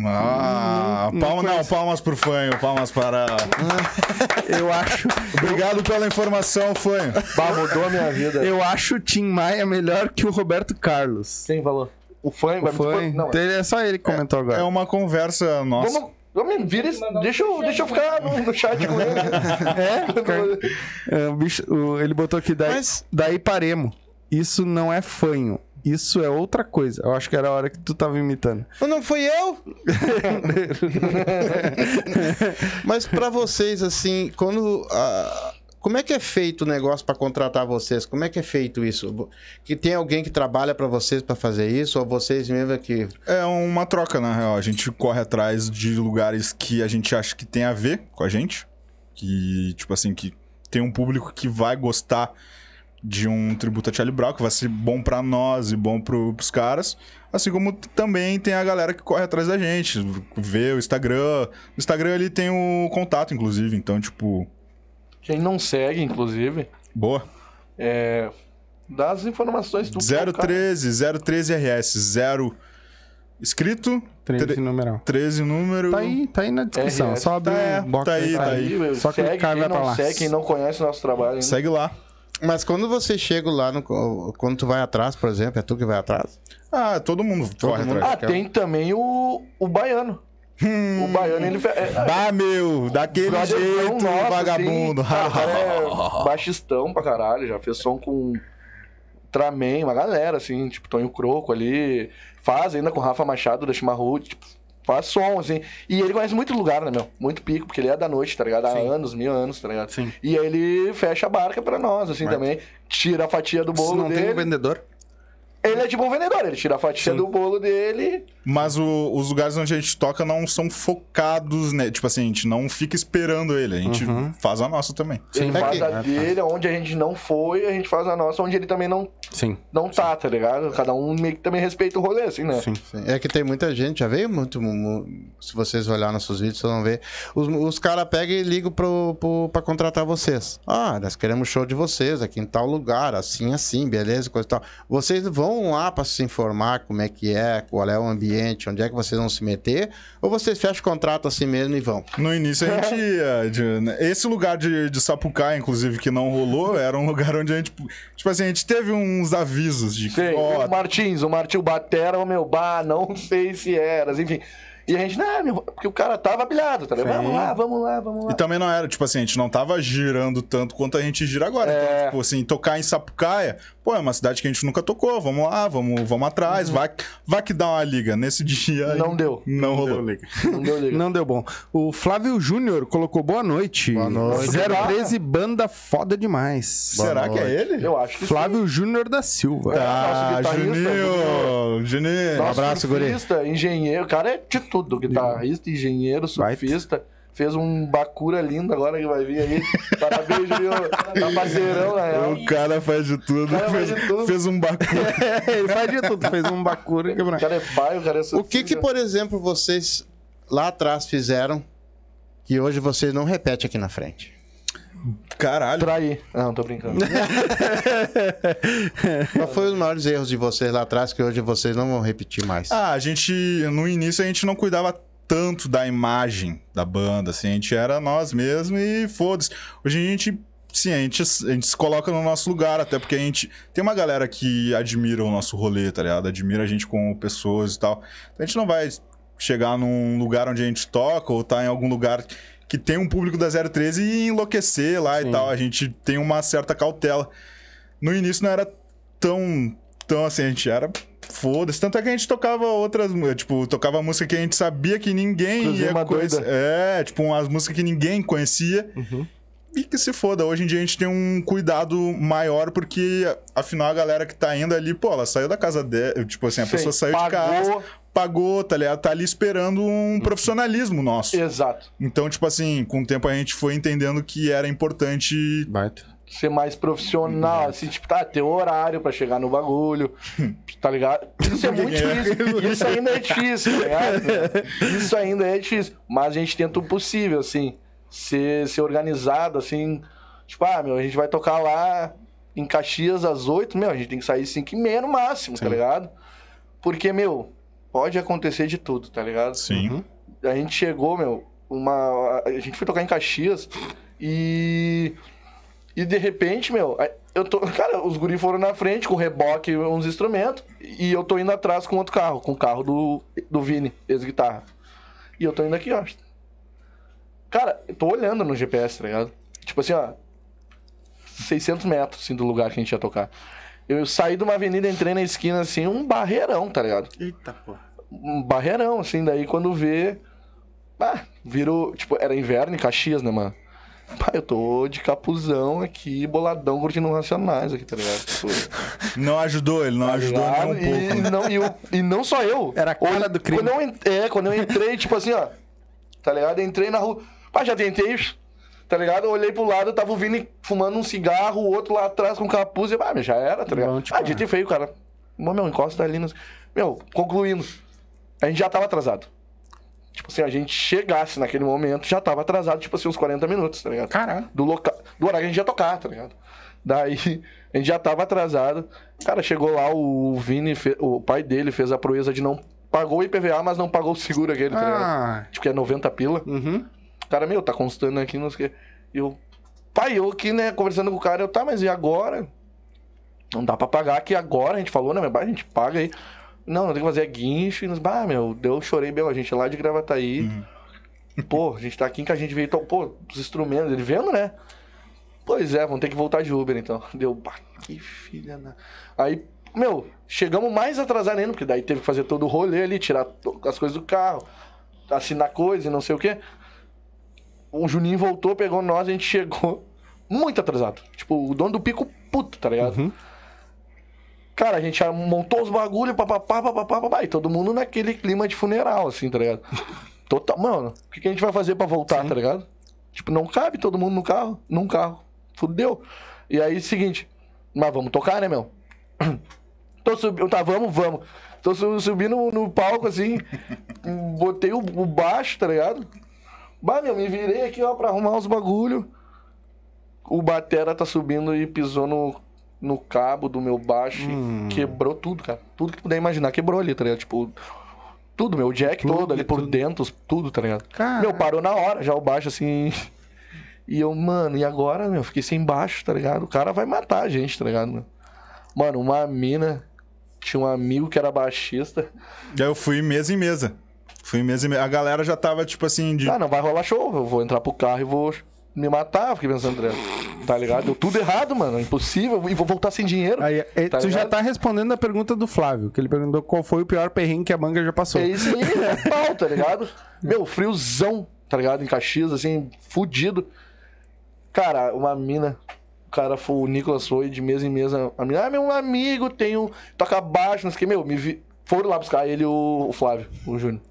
Ah, Não- não palma, não, palmas pro fanho, palmas para. Eu acho, Obrigado pela informação, fanho. Bah, mudou a minha vida. eu acho o Tim Maia melhor que o Roberto Carlos. Quem falou? O fã O vai me Fanho. Não, Ele- É só ele que comentou agora. É uma conversa nossa. Vamos, vamos vira esse, deixa, eu, deixa eu ficar no, no chat com ele. É. É, o bicho, o- ele botou aqui, daí, Mas- daí paremos. Isso não é fanho. Isso é outra coisa. Eu acho que era a hora que tu tava imitando. Não fui eu? Mas pra vocês, assim, quando. Como é que é feito o negócio pra contratar vocês? Como é que é feito isso? Que tem alguém que trabalha pra vocês pra fazer isso? Ou vocês mesmo é que. É uma troca, na real. A gente corre atrás de lugares que a gente acha que tem a ver com a gente. Que, tipo assim, que tem um público que vai gostar de um tributo a Charlie Brown, que vai ser bom pra nós e bom pro, pros caras. Assim como também tem a galera que corre atrás da gente, vê o Instagram. No Instagram ele tem o contato, inclusive. Então, tipo, Quem não segue, inclusive, boa. é, dá as informações. Tu 013, 013 RS, 0 escrito, 13 Tre- numeral. 13 número. Tá aí, tá aí na descrição. RS. Só abrir Tá, é, o box tá aí, tá aí. Aí, Só segue, clicar e quem vai pra não lá. segue, quem não conhece o nosso trabalho ainda. Segue lá. Mas quando você chega lá, no, quando tu vai atrás, por exemplo, é tu que vai atrás? Ah, todo mundo corre mundo. atrás. Ah, tem também o, o baiano. Hum. O baiano, ele... fe- É, Bah, meu, daquele brotherzão jeito, nosso, vagabundo. Assim, cara, é baixistão pra caralho, já fez som com Traman, uma galera, assim, tipo, Tonho Croco ali, faz ainda com Rafa Machado da Chimarrude, tipo, faz som, assim. E ele conhece muito lugar, né, meu? Muito pico, porque ele é da noite, tá ligado? Há anos, mil anos, tá ligado? Sim. E aí ele fecha a barca pra nós, assim, também. Tira a fatia do Se bolo não tem dele. um vendedor. Ele é tipo um vendedor, ele tira a fatia Sim. do bolo dele. Mas o- os lugares onde a gente toca não são focados, né? Tipo assim, a gente não fica esperando ele. A gente Uhum. faz a nossa também. Ele É faz que- a dele, onde a gente não foi, a gente faz a nossa, onde ele também não, Sim. não tá, tá ligado? Cada um meio que também respeita o rolê, assim, né? Sim. Sim. É que tem muita gente, já veio muito. mu- Se vocês olharem nossos vídeos, vocês vão ver. Os, os caras pegam e ligam pro, pro, pra contratar vocês. Ah, nós queremos show de vocês aqui em tal lugar, assim, assim, beleza, coisa e tal. Vocês vão vão lá pra se informar como é que é, qual é o ambiente, onde é que vocês vão se meter? Ou vocês fecham o contrato assim mesmo e vão? No início a gente ia. de- né, esse lugar de, de inclusive, que não rolou, era um lugar onde a gente. Tipo assim, a gente teve uns avisos de que. Sim, ó, o Martins, o Martins, o Batera, o meu, bah, não sei se eras, enfim. E a gente, não, meu, porque o cara tava bilhado, tá ligado? Vamos lá, vamos lá, vamos lá. E também não era, tipo assim, a gente não tava girando tanto quanto a gente gira agora. É. Então, tipo assim, tocar em Sapucaia, pô, é uma cidade que a gente nunca tocou. Vamos lá, vamos, vamos atrás, vai, vai que dá uma liga. Nesse dia. aí, Uhum. Não deu. Não rolou. Não deu liga. Não deu bom. O Flávio Júnior colocou boa noite. Boa noite. 013 banda foda demais. Será que é noite. ele? Eu acho que Flávio Júnior da Silva. Tá, nosso guitarrista, Juninho! Juninho! Nosso abraço, guri. engenheiro, o cara é de tudo, guitarrista, engenheiro, surfista. Fez um Bakura lindo agora que vai vir aí. Parabéns, Juninho. Tá parceirão, real. O cara faz de tudo. cara faz fez, de tudo. fez um bacana. Ele faz de tudo, fez um bacura. O cara é pai, o cara é. O que que, por exemplo, vocês lá atrás fizeram que hoje vocês não repetem aqui na frente? Caralho. Trair. Não, tô brincando. Qual foi os maiores erros de vocês lá atrás que hoje vocês não vão repetir mais? Ah, a gente. No início a gente não cuidava tanto da imagem da banda, assim. A gente era nós mesmos e foda-se. Hoje a gente. Sim, a gente, a gente se coloca no nosso lugar, até porque a gente. Tem uma galera que admira o nosso rolê, tá ligado? Admira a gente como pessoas e tal. Então a gente não vai chegar num lugar onde a gente toca ou tá em algum lugar que tem um público da 013 e enlouquecer lá e tal. A gente tem uma certa cautela. No início não era tão. tão assim, a gente era. Foda-se. Tanto é que a gente tocava outras. Tipo, tocava música que a gente sabia que ninguém Inclusive ia conhecer. É, tipo, umas músicas que ninguém conhecia. E que se foda. Hoje em dia a gente tem um cuidado maior, porque afinal a galera que tá indo ali, pô, ela saiu da casa dela. Tipo assim, a Sim, pessoa saiu de casa, pagou. pagou, tá ligado? Tá ali esperando Uhum. um profissionalismo nosso. Exato. Então, tipo assim, com o tempo a gente foi entendendo que era importante. Baita. Ser mais profissional, assim, tipo, tá, ter horário pra chegar no bagulho, tá ligado? Isso é muito difícil. Isso ainda é difícil, tá ligado? Isso ainda é difícil. Mas a gente tenta o possível, assim, ser, ser organizado, assim. Tipo, ah, meu, a gente vai tocar lá em Caxias às 8, meu, a gente tem que sair 5 e meia no máximo, tá ligado? Porque, meu, pode acontecer de tudo, tá ligado? Sim. a gente chegou, meu, uma. A gente foi tocar em Caxias e. E de repente, meu, eu tô. Cara, os guris foram na frente com reboque e uns instrumentos. E eu tô indo atrás com outro carro, com o carro do, do Vini, ex-guitarra. E eu tô indo aqui, ó. Cara, eu tô olhando no GPS, tá ligado? Tipo assim, ó. 600 metros, assim, do lugar que a gente ia tocar. Eu saí de uma avenida, entrei na esquina, assim, um barreirão, tá ligado? Eita, porra. um barreirão, assim, daí quando vê. Ah, virou. Tipo, era inverno em Caxias, né, mano? Pá, eu tô de capuzão aqui, boladão, curtindo Racionais aqui, tá ligado? Tipo, Não ajudou, ele não tá ajudou nem ligado? um pouco. E, né? não, e, o- e não só eu. Era a cara do crime. Quando eu, é, quando eu entrei, tipo assim, ó. Tá ligado? Entrei na rua. Pá, já tentei. Tá ligado? Eu olhei pro lado, tava o Vini fumando um cigarro, o outro lá atrás com capuz. E, ah, já era, tá ligado? Bom, tipo, ah, dito e feio, cara. Mô, Meu, encosta ali. Nos... Meu, concluindo. A gente já tava atrasado. Tipo assim, a gente chegasse naquele momento, já tava atrasado, tipo assim, uns 40 minutos, tá ligado? Caralho. do local, do horário que a gente ia tocar, tá ligado? Daí a gente já tava atrasado. Cara, chegou lá o Vini, fe- o pai dele fez a proeza de não pagou o IPVA, mas não pagou o seguro aquele, tá ligado? Ah. Tipo que é 90 pila. Uhum. O cara, meu, tá constando aqui, não sei o quê. E eu, pai, eu aqui, né, conversando com o cara, eu, tá, mas e agora? Não dá pra pagar aqui agora, a gente falou, né, mas a gente paga aí. Não, não tem que fazer guincho. E nos, bah, meu, eu chorei, meu, a gente é lá de Gravataí. Pô, a gente tá aqui que a gente veio, to- pô, os instrumentos, ele vendo, né? Pois é, vamos ter que voltar de Uber, então. Deu, bah, que filha da... Aí, meu, chegamos mais atrasados ainda, porque daí teve que fazer todo o rolê ali, tirar as coisas do carro, assinar coisa e não sei o quê. O Juninho voltou, pegou nós, a gente chegou muito atrasado. Tipo, o dono do pico puto, tá ligado? Cara, a gente montou os bagulho, papapá, papapá, papapá, e todo mundo naquele clima de funeral, assim, tá ligado? Total, mano, o que, que a gente vai fazer pra voltar, tá ligado? Tipo, não cabe todo mundo no carro, num carro. Fudeu. E aí, seguinte, mas vamos tocar, né, meu? Tô subindo, tá, vamos, vamos. Tô su- subindo no palco, assim, botei o, o baixo, tá ligado? Bah, meu, me virei aqui, ó, pra arrumar os bagulho. O Batera tá subindo e pisou no, no cabo do meu baixo e quebrou tudo, cara. Tudo que tu puder imaginar quebrou ali, tá ligado? Tipo, tudo, meu jack Tudo, todo ali por tudo. dentro, tudo, tá ligado? Cara. Meu, parou na hora já o baixo assim. E eu, mano, e agora, meu? Fiquei sem baixo, tá ligado? O cara vai matar a gente, tá ligado? Meu? Mano, uma mina. Tinha um amigo que era baixista. Daí eu fui mesa em mesa. Fui mesa em mesa. A galera já tava, tipo assim, de. Ah, não vai rolar show. Eu vou entrar pro carro e vou me matar. Fiquei pensando, tá ligado? tá ligado? Deu tudo errado, mano. Impossível. E vou voltar sem dinheiro. Aí, é, Tá tu já ligado? tá respondendo a pergunta do Flávio, que ele perguntou qual foi o pior perrengue que a manga já passou. É isso aí, é pau, tá ligado? Meu, friozão, tá ligado? Em Caxias, assim, fudido. Cara, uma mina. O cara foi o Nicolas foi de mesa em mesa. A mina, ah, meu amigo, tem um. Toca baixo, não sei o que. Meu, me vi... foram lá buscar ele e o, o Flávio, o Júnior.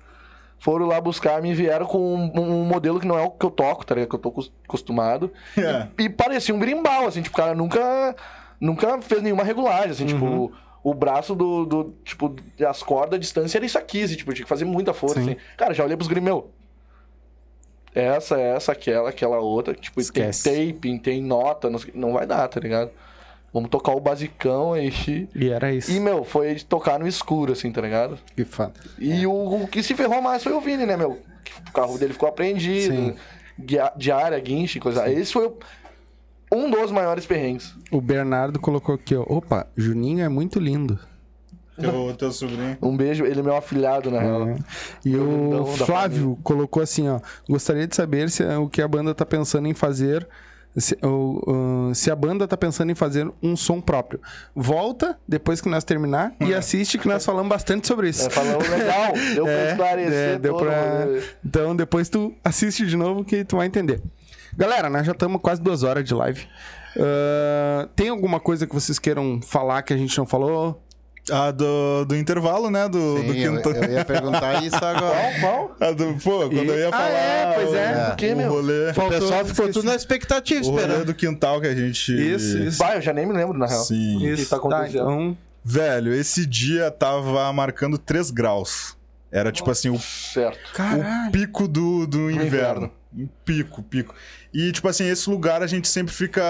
Foram lá buscar, me vieram com um, um modelo que não é o que eu toco, tá ligado? Que eu tô cos- acostumado. É. E, e parecia um brimbal, assim, tipo, o cara nunca, nunca fez nenhuma regulagem, assim, tipo, o braço do, do, tipo, as cordas, a distância era isso aqui, assim, tipo, eu tinha que fazer muita força, Sim. assim. Cara, já olhei pros gringos, meu, essa, essa, aquela, aquela outra, tipo, Esquece. tem taping, tem nota, não, não vai dar, tá ligado? Vamos tocar o basicão aí. E era isso. E, meu, foi tocar no escuro, assim, tá ligado? Que foda. E o, o que se ferrou mais foi o Vini, né, meu? O carro dele ficou apreendido, Sim. guia- diária, guinche, coisa. Esse foi o- um dos maiores perrengues. O Bernardo colocou aqui, ó. Opa, Juninho é muito lindo. Teu, teu sobrinho. Um beijo, ele é meu afilhado, na real. E Meu o Flávio colocou assim, ó. Gostaria de saber se o que a banda tá pensando em fazer. Se, o- o- se a banda tá pensando em fazer um som próprio. Volta depois que nós terminar e assiste que nós falamos bastante sobre isso. É, falando legal, deu pra É, esclarecer é, deu todo pra-. Então depois tu assiste de novo que tu vai entender. Galera, nós já estamos quase duas horas de live. Ah, tem alguma coisa que vocês queiram falar que a gente não falou? A do, do intervalo, né? Do, do Sim, eu, quintal. eu ia perguntar isso agora. Qual? A do, pô, quando eu ia Ah, falar. é, pois é. O, quê, o rolê. O pessoal ficou tudo na expectativa O rolê esperando. do quintal que a gente. Isso, isso. Bah, eu já nem me lembro, na real. Sim. que tá acontecendo? então, Velho, esse dia tava marcando 3 graus. Era tipo assim, o, Certo. o pico do, do inverno. inverno. Um pico, pico. E, tipo assim, esse lugar a gente sempre fica.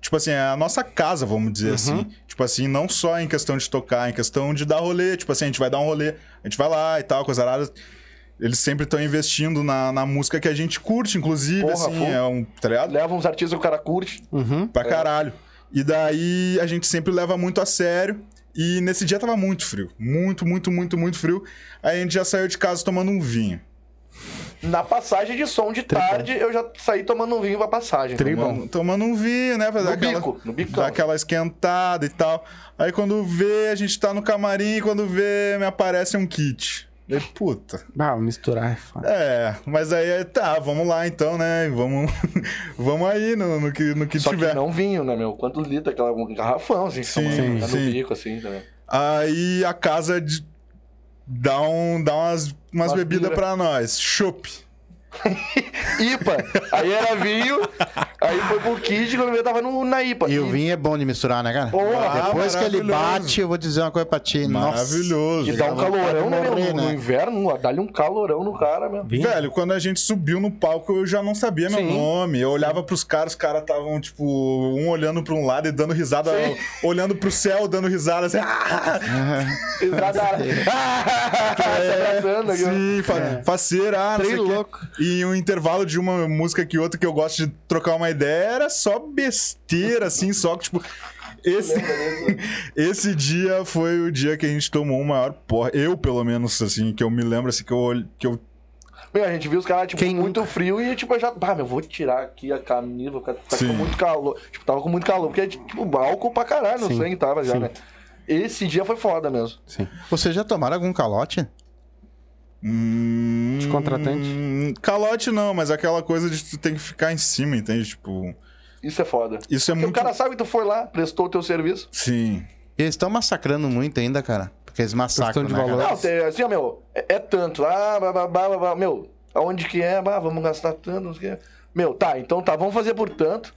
Tipo assim, é a nossa casa, vamos dizer assim. Tipo assim, não só em questão de tocar, em questão de dar rolê. Tipo assim, a gente vai dar um rolê, a gente vai lá e tal, coisa rara. Eles sempre estão investindo na, na música que a gente curte, inclusive, Porra, assim, é um. Tá ligado? Leva uns artistas que o cara curte. uhum. Pra caralho. E daí a gente sempre leva muito a sério. E nesse dia tava muito frio. Muito, muito, muito, muito frio. Aí a gente já saiu de casa tomando um vinho. Na passagem de som de tarde, eu já saí tomando um vinho pra passagem. Tomando, tomando um vinho, né? Pra No aquela, bico, no bicão. dar aquela esquentada e tal. Aí quando vê, a gente tá no camarim. Quando vê, me aparece um kit. E, puta. Ah, misturar é foda. É, mas aí tá, vamos lá então, né? Vamos, vamos aí no, no que, no que Só tiver. que não vinho, né, meu? Quantos litros? Aquela um garrafão, assim, Sim, tomando, tá no sim. bico, assim, tá ligado? Aí a casa de- dá, um, dá umas, umas bebidas pra nós. Chopp. IPA. Aí era vinho, aí foi pro kit quando eu tava no, na IPA. E o vinho é bom de misturar, né, cara? Porra, Depois que ele bate, eu vou dizer uma coisa pra ti. Nossa. Maravilhoso. E dá um calorão, né, meu? morrer, No, né? no inverno, dá-lhe um calorão no cara, meu. Velho, quando a gente subiu no palco, eu já não sabia meu Sim. nome. Eu olhava pros caras, os caras estavam, tipo, um olhando pra um lado e dando risada, Sim. olhando pro céu, dando risada, assim. "Ah!" Risada. Abraçando. Sim, fa faceira, ah, não Trem sei o quê. louco. E um intervalo de uma música que outra que eu gosto de trocar uma ideia era só besteira, assim, só que, tipo. Esse, esse dia foi o dia que a gente tomou o maior porra. Eu, pelo menos, assim, que eu me lembro, assim, que eu, que eu Meu, a gente viu os caras, tipo, Quem muito frio e, tipo, eu já. Ah, meu, vou tirar aqui a camisa, vou ficar tá com muito calor. Tipo, tava com muito calor, porque, tipo, álcool pra caralho no Sim, sangue tava já, sim. né? Esse dia foi foda mesmo. Sim. Vocês já tomaram algum calote? Hum, De contratante? Calote não, mas aquela coisa de tu tem que ficar em cima, entende? Tipo, Isso é foda. isso é Porque muito. o cara sabe que tu foi lá, prestou o teu serviço. Sim. Eles estão massacrando muito ainda, cara. Porque eles massacram, Questão de né, valor. Não, tem, assim, ó, meu, é, é tanto. Ah, blá, blá, blá, blá, meu, aonde que é? Ah, vamos gastar tanto, não sei o quê. Meu, tá, então tá, vamos fazer por tanto.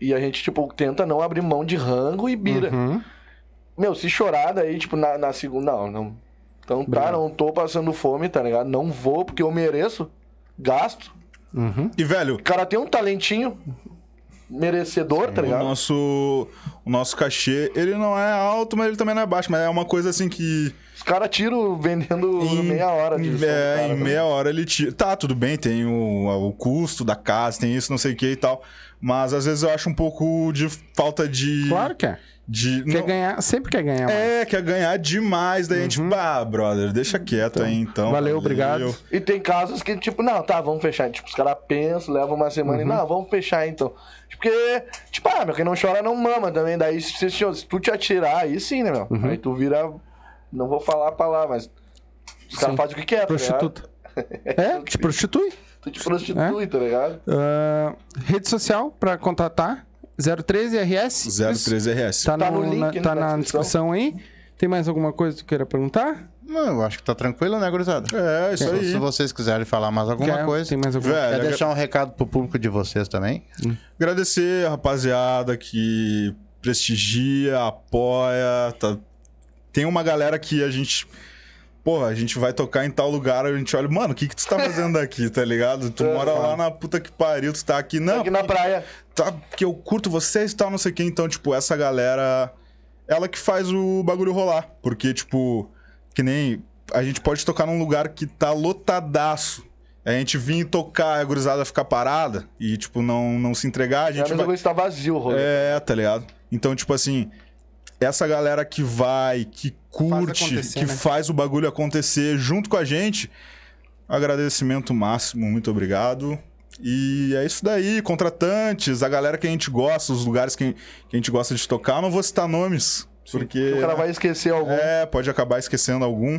E a gente, tipo, tenta não abrir mão de rango e bira. Uhum. Meu, se chorar daí, tipo, na, na segunda. Não, não. Então tá, não tô passando fome, tá ligado? Não vou porque eu mereço. Gasto. Uhum. E, velho, O cara tem um talentinho. merecedor, tá O ligado? nosso, o nosso cachê, ele não é alto, mas ele também não é baixo. Mas é uma coisa assim que. Os caras tiram vendendo Em meia hora do é, cara, em né? meia hora ele tira. Tá, tudo bem, tem o, o custo da casa, tem isso, não sei o que e tal. Mas às vezes eu acho um pouco de falta de. Claro que é. De, Quer não- ganhar, sempre quer ganhar. mais. É, quer ganhar demais. Daí a gente, bah, brother, deixa quieto aí então. valeu, obrigado. E tem casos que, tipo, não, tá, vamos fechar. Tipo, os caras pensam, levam uma semana e, Uhum. não, vamos fechar então. Porque, tipo, ah, meu, quem não chora não mama também. Daí, se, se, se tu te atirar, aí sim, né, meu? Uhum. Aí tu vira. Não vou falar a palavra, mas. Os caras fazem o que quer, tá? Prostituta. É, te prostitui. Tu te prostitui, tá ligado? Ah, rede social pra contatar. 013RS. 013RS. Tá, Tá no, no link, na, tá na na descrição aí. Tem mais alguma coisa que tu queira perguntar? Não, eu acho que tá tranquilo, né, gurizada? É, isso aí. Se vocês quiserem falar mais alguma Quer- coisa. Tem mais alguma Velho, Quer deixar um recado pro público de vocês também? agradecer a rapaziada que prestigia, apoia. Tá... Tem uma galera que a gente. Porra, a gente vai tocar em tal lugar, a gente olha, mano, o que que tu tá fazendo aqui, tá ligado? Tu É, mora lá mano. na puta que pariu, tu tá aqui. Não, Aqui na praia. tá, porque eu curto vocês e tal, não sei o que. Então, tipo, essa galera, ela que faz o bagulho rolar. Porque, tipo, que nem a gente pode tocar num lugar que tá lotadaço. A gente vir tocar, a gurizada ficar parada e, tipo, não, não se entregar, a É gente vai... coisa que tá vazio rolê. É, tá ligado? Então, tipo assim, essa galera que vai, que curte, acontecer, que né? faz o bagulho acontecer junto com a gente, agradecimento máximo, muito obrigado. E é isso daí, contratantes, a galera que a gente gosta, os lugares que, a gente gosta de tocar, não vou citar nomes, porque O cara vai esquecer algum. é, pode acabar esquecendo algum,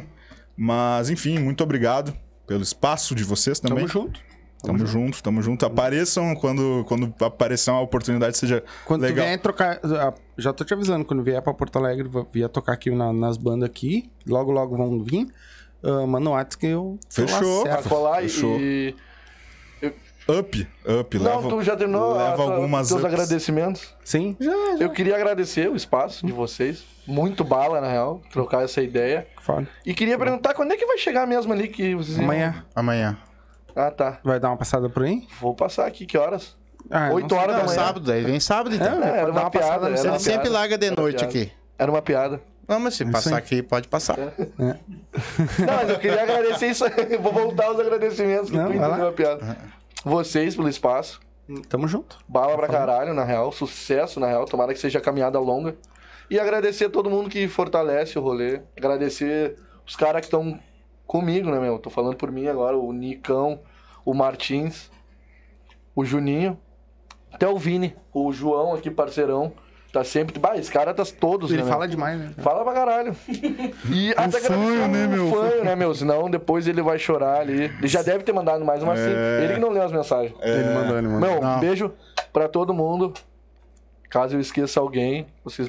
mas enfim, muito obrigado pelo espaço de vocês também. Tamo junto. Tamo junto, tamo junto. Apareçam quando, quando aparecer uma oportunidade, seja Quando legal. tu vier trocar. ah, Já tô te avisando, quando vier pra Porto Alegre, vou- vier tocar aqui na- nas bandas aqui. Logo, logo vão vir. Uh, mano, Whats que eu. Fechou. Pra colar Fechou. e. Up, up, Não, leva, tu já terminou a leva tua- algumas teus ups. agradecimentos? Sim. Eu queria agradecer o espaço de vocês. Muito bala, na real, trocar essa ideia. Foda. E queria perguntar quando é que vai chegar mesmo ali que vocês iam- Amanhã Amanhã. Ah, tá. vai dar uma passada por aí? Vou passar aqui, que horas? Ah, Oito não sei. horas da Não, manhã. sábado, daí vem sábado então. É, É, era uma uma piada. no Era Ele uma sempre piada. larga de noite aqui. Era uma piada. Não, mas se passar aí. aqui, pode passar. Não, mas eu queria agradecer isso aí. Vou voltar os agradecimentos que Não, tu vai lá. entendeu a piada. Vocês pelo espaço. Tamo junto. Bala pra caralho, na real. Sucesso, na real. Tomara que seja caminhada longa. E agradecer a todo mundo que fortalece o rolê. Agradecer os caras que estão comigo, né, meu? Tô falando por mim agora. O Nicão, o Martins, o Juninho. Até o Vini, o João aqui, parceirão. Tá sempre. Bah, esse cara tá todos, Ele né, fala meu? demais, né? Fala pra caralho. E até agradecer fanho, né, o meu? fanho, né, meu? Senão depois ele vai chorar ali. Ele já deve ter mandado mais uma. É. Ele que não leu as mensagens. Ele mandou, ele mandou. Meu, Não. beijo pra todo mundo. Caso eu esqueça alguém, vocês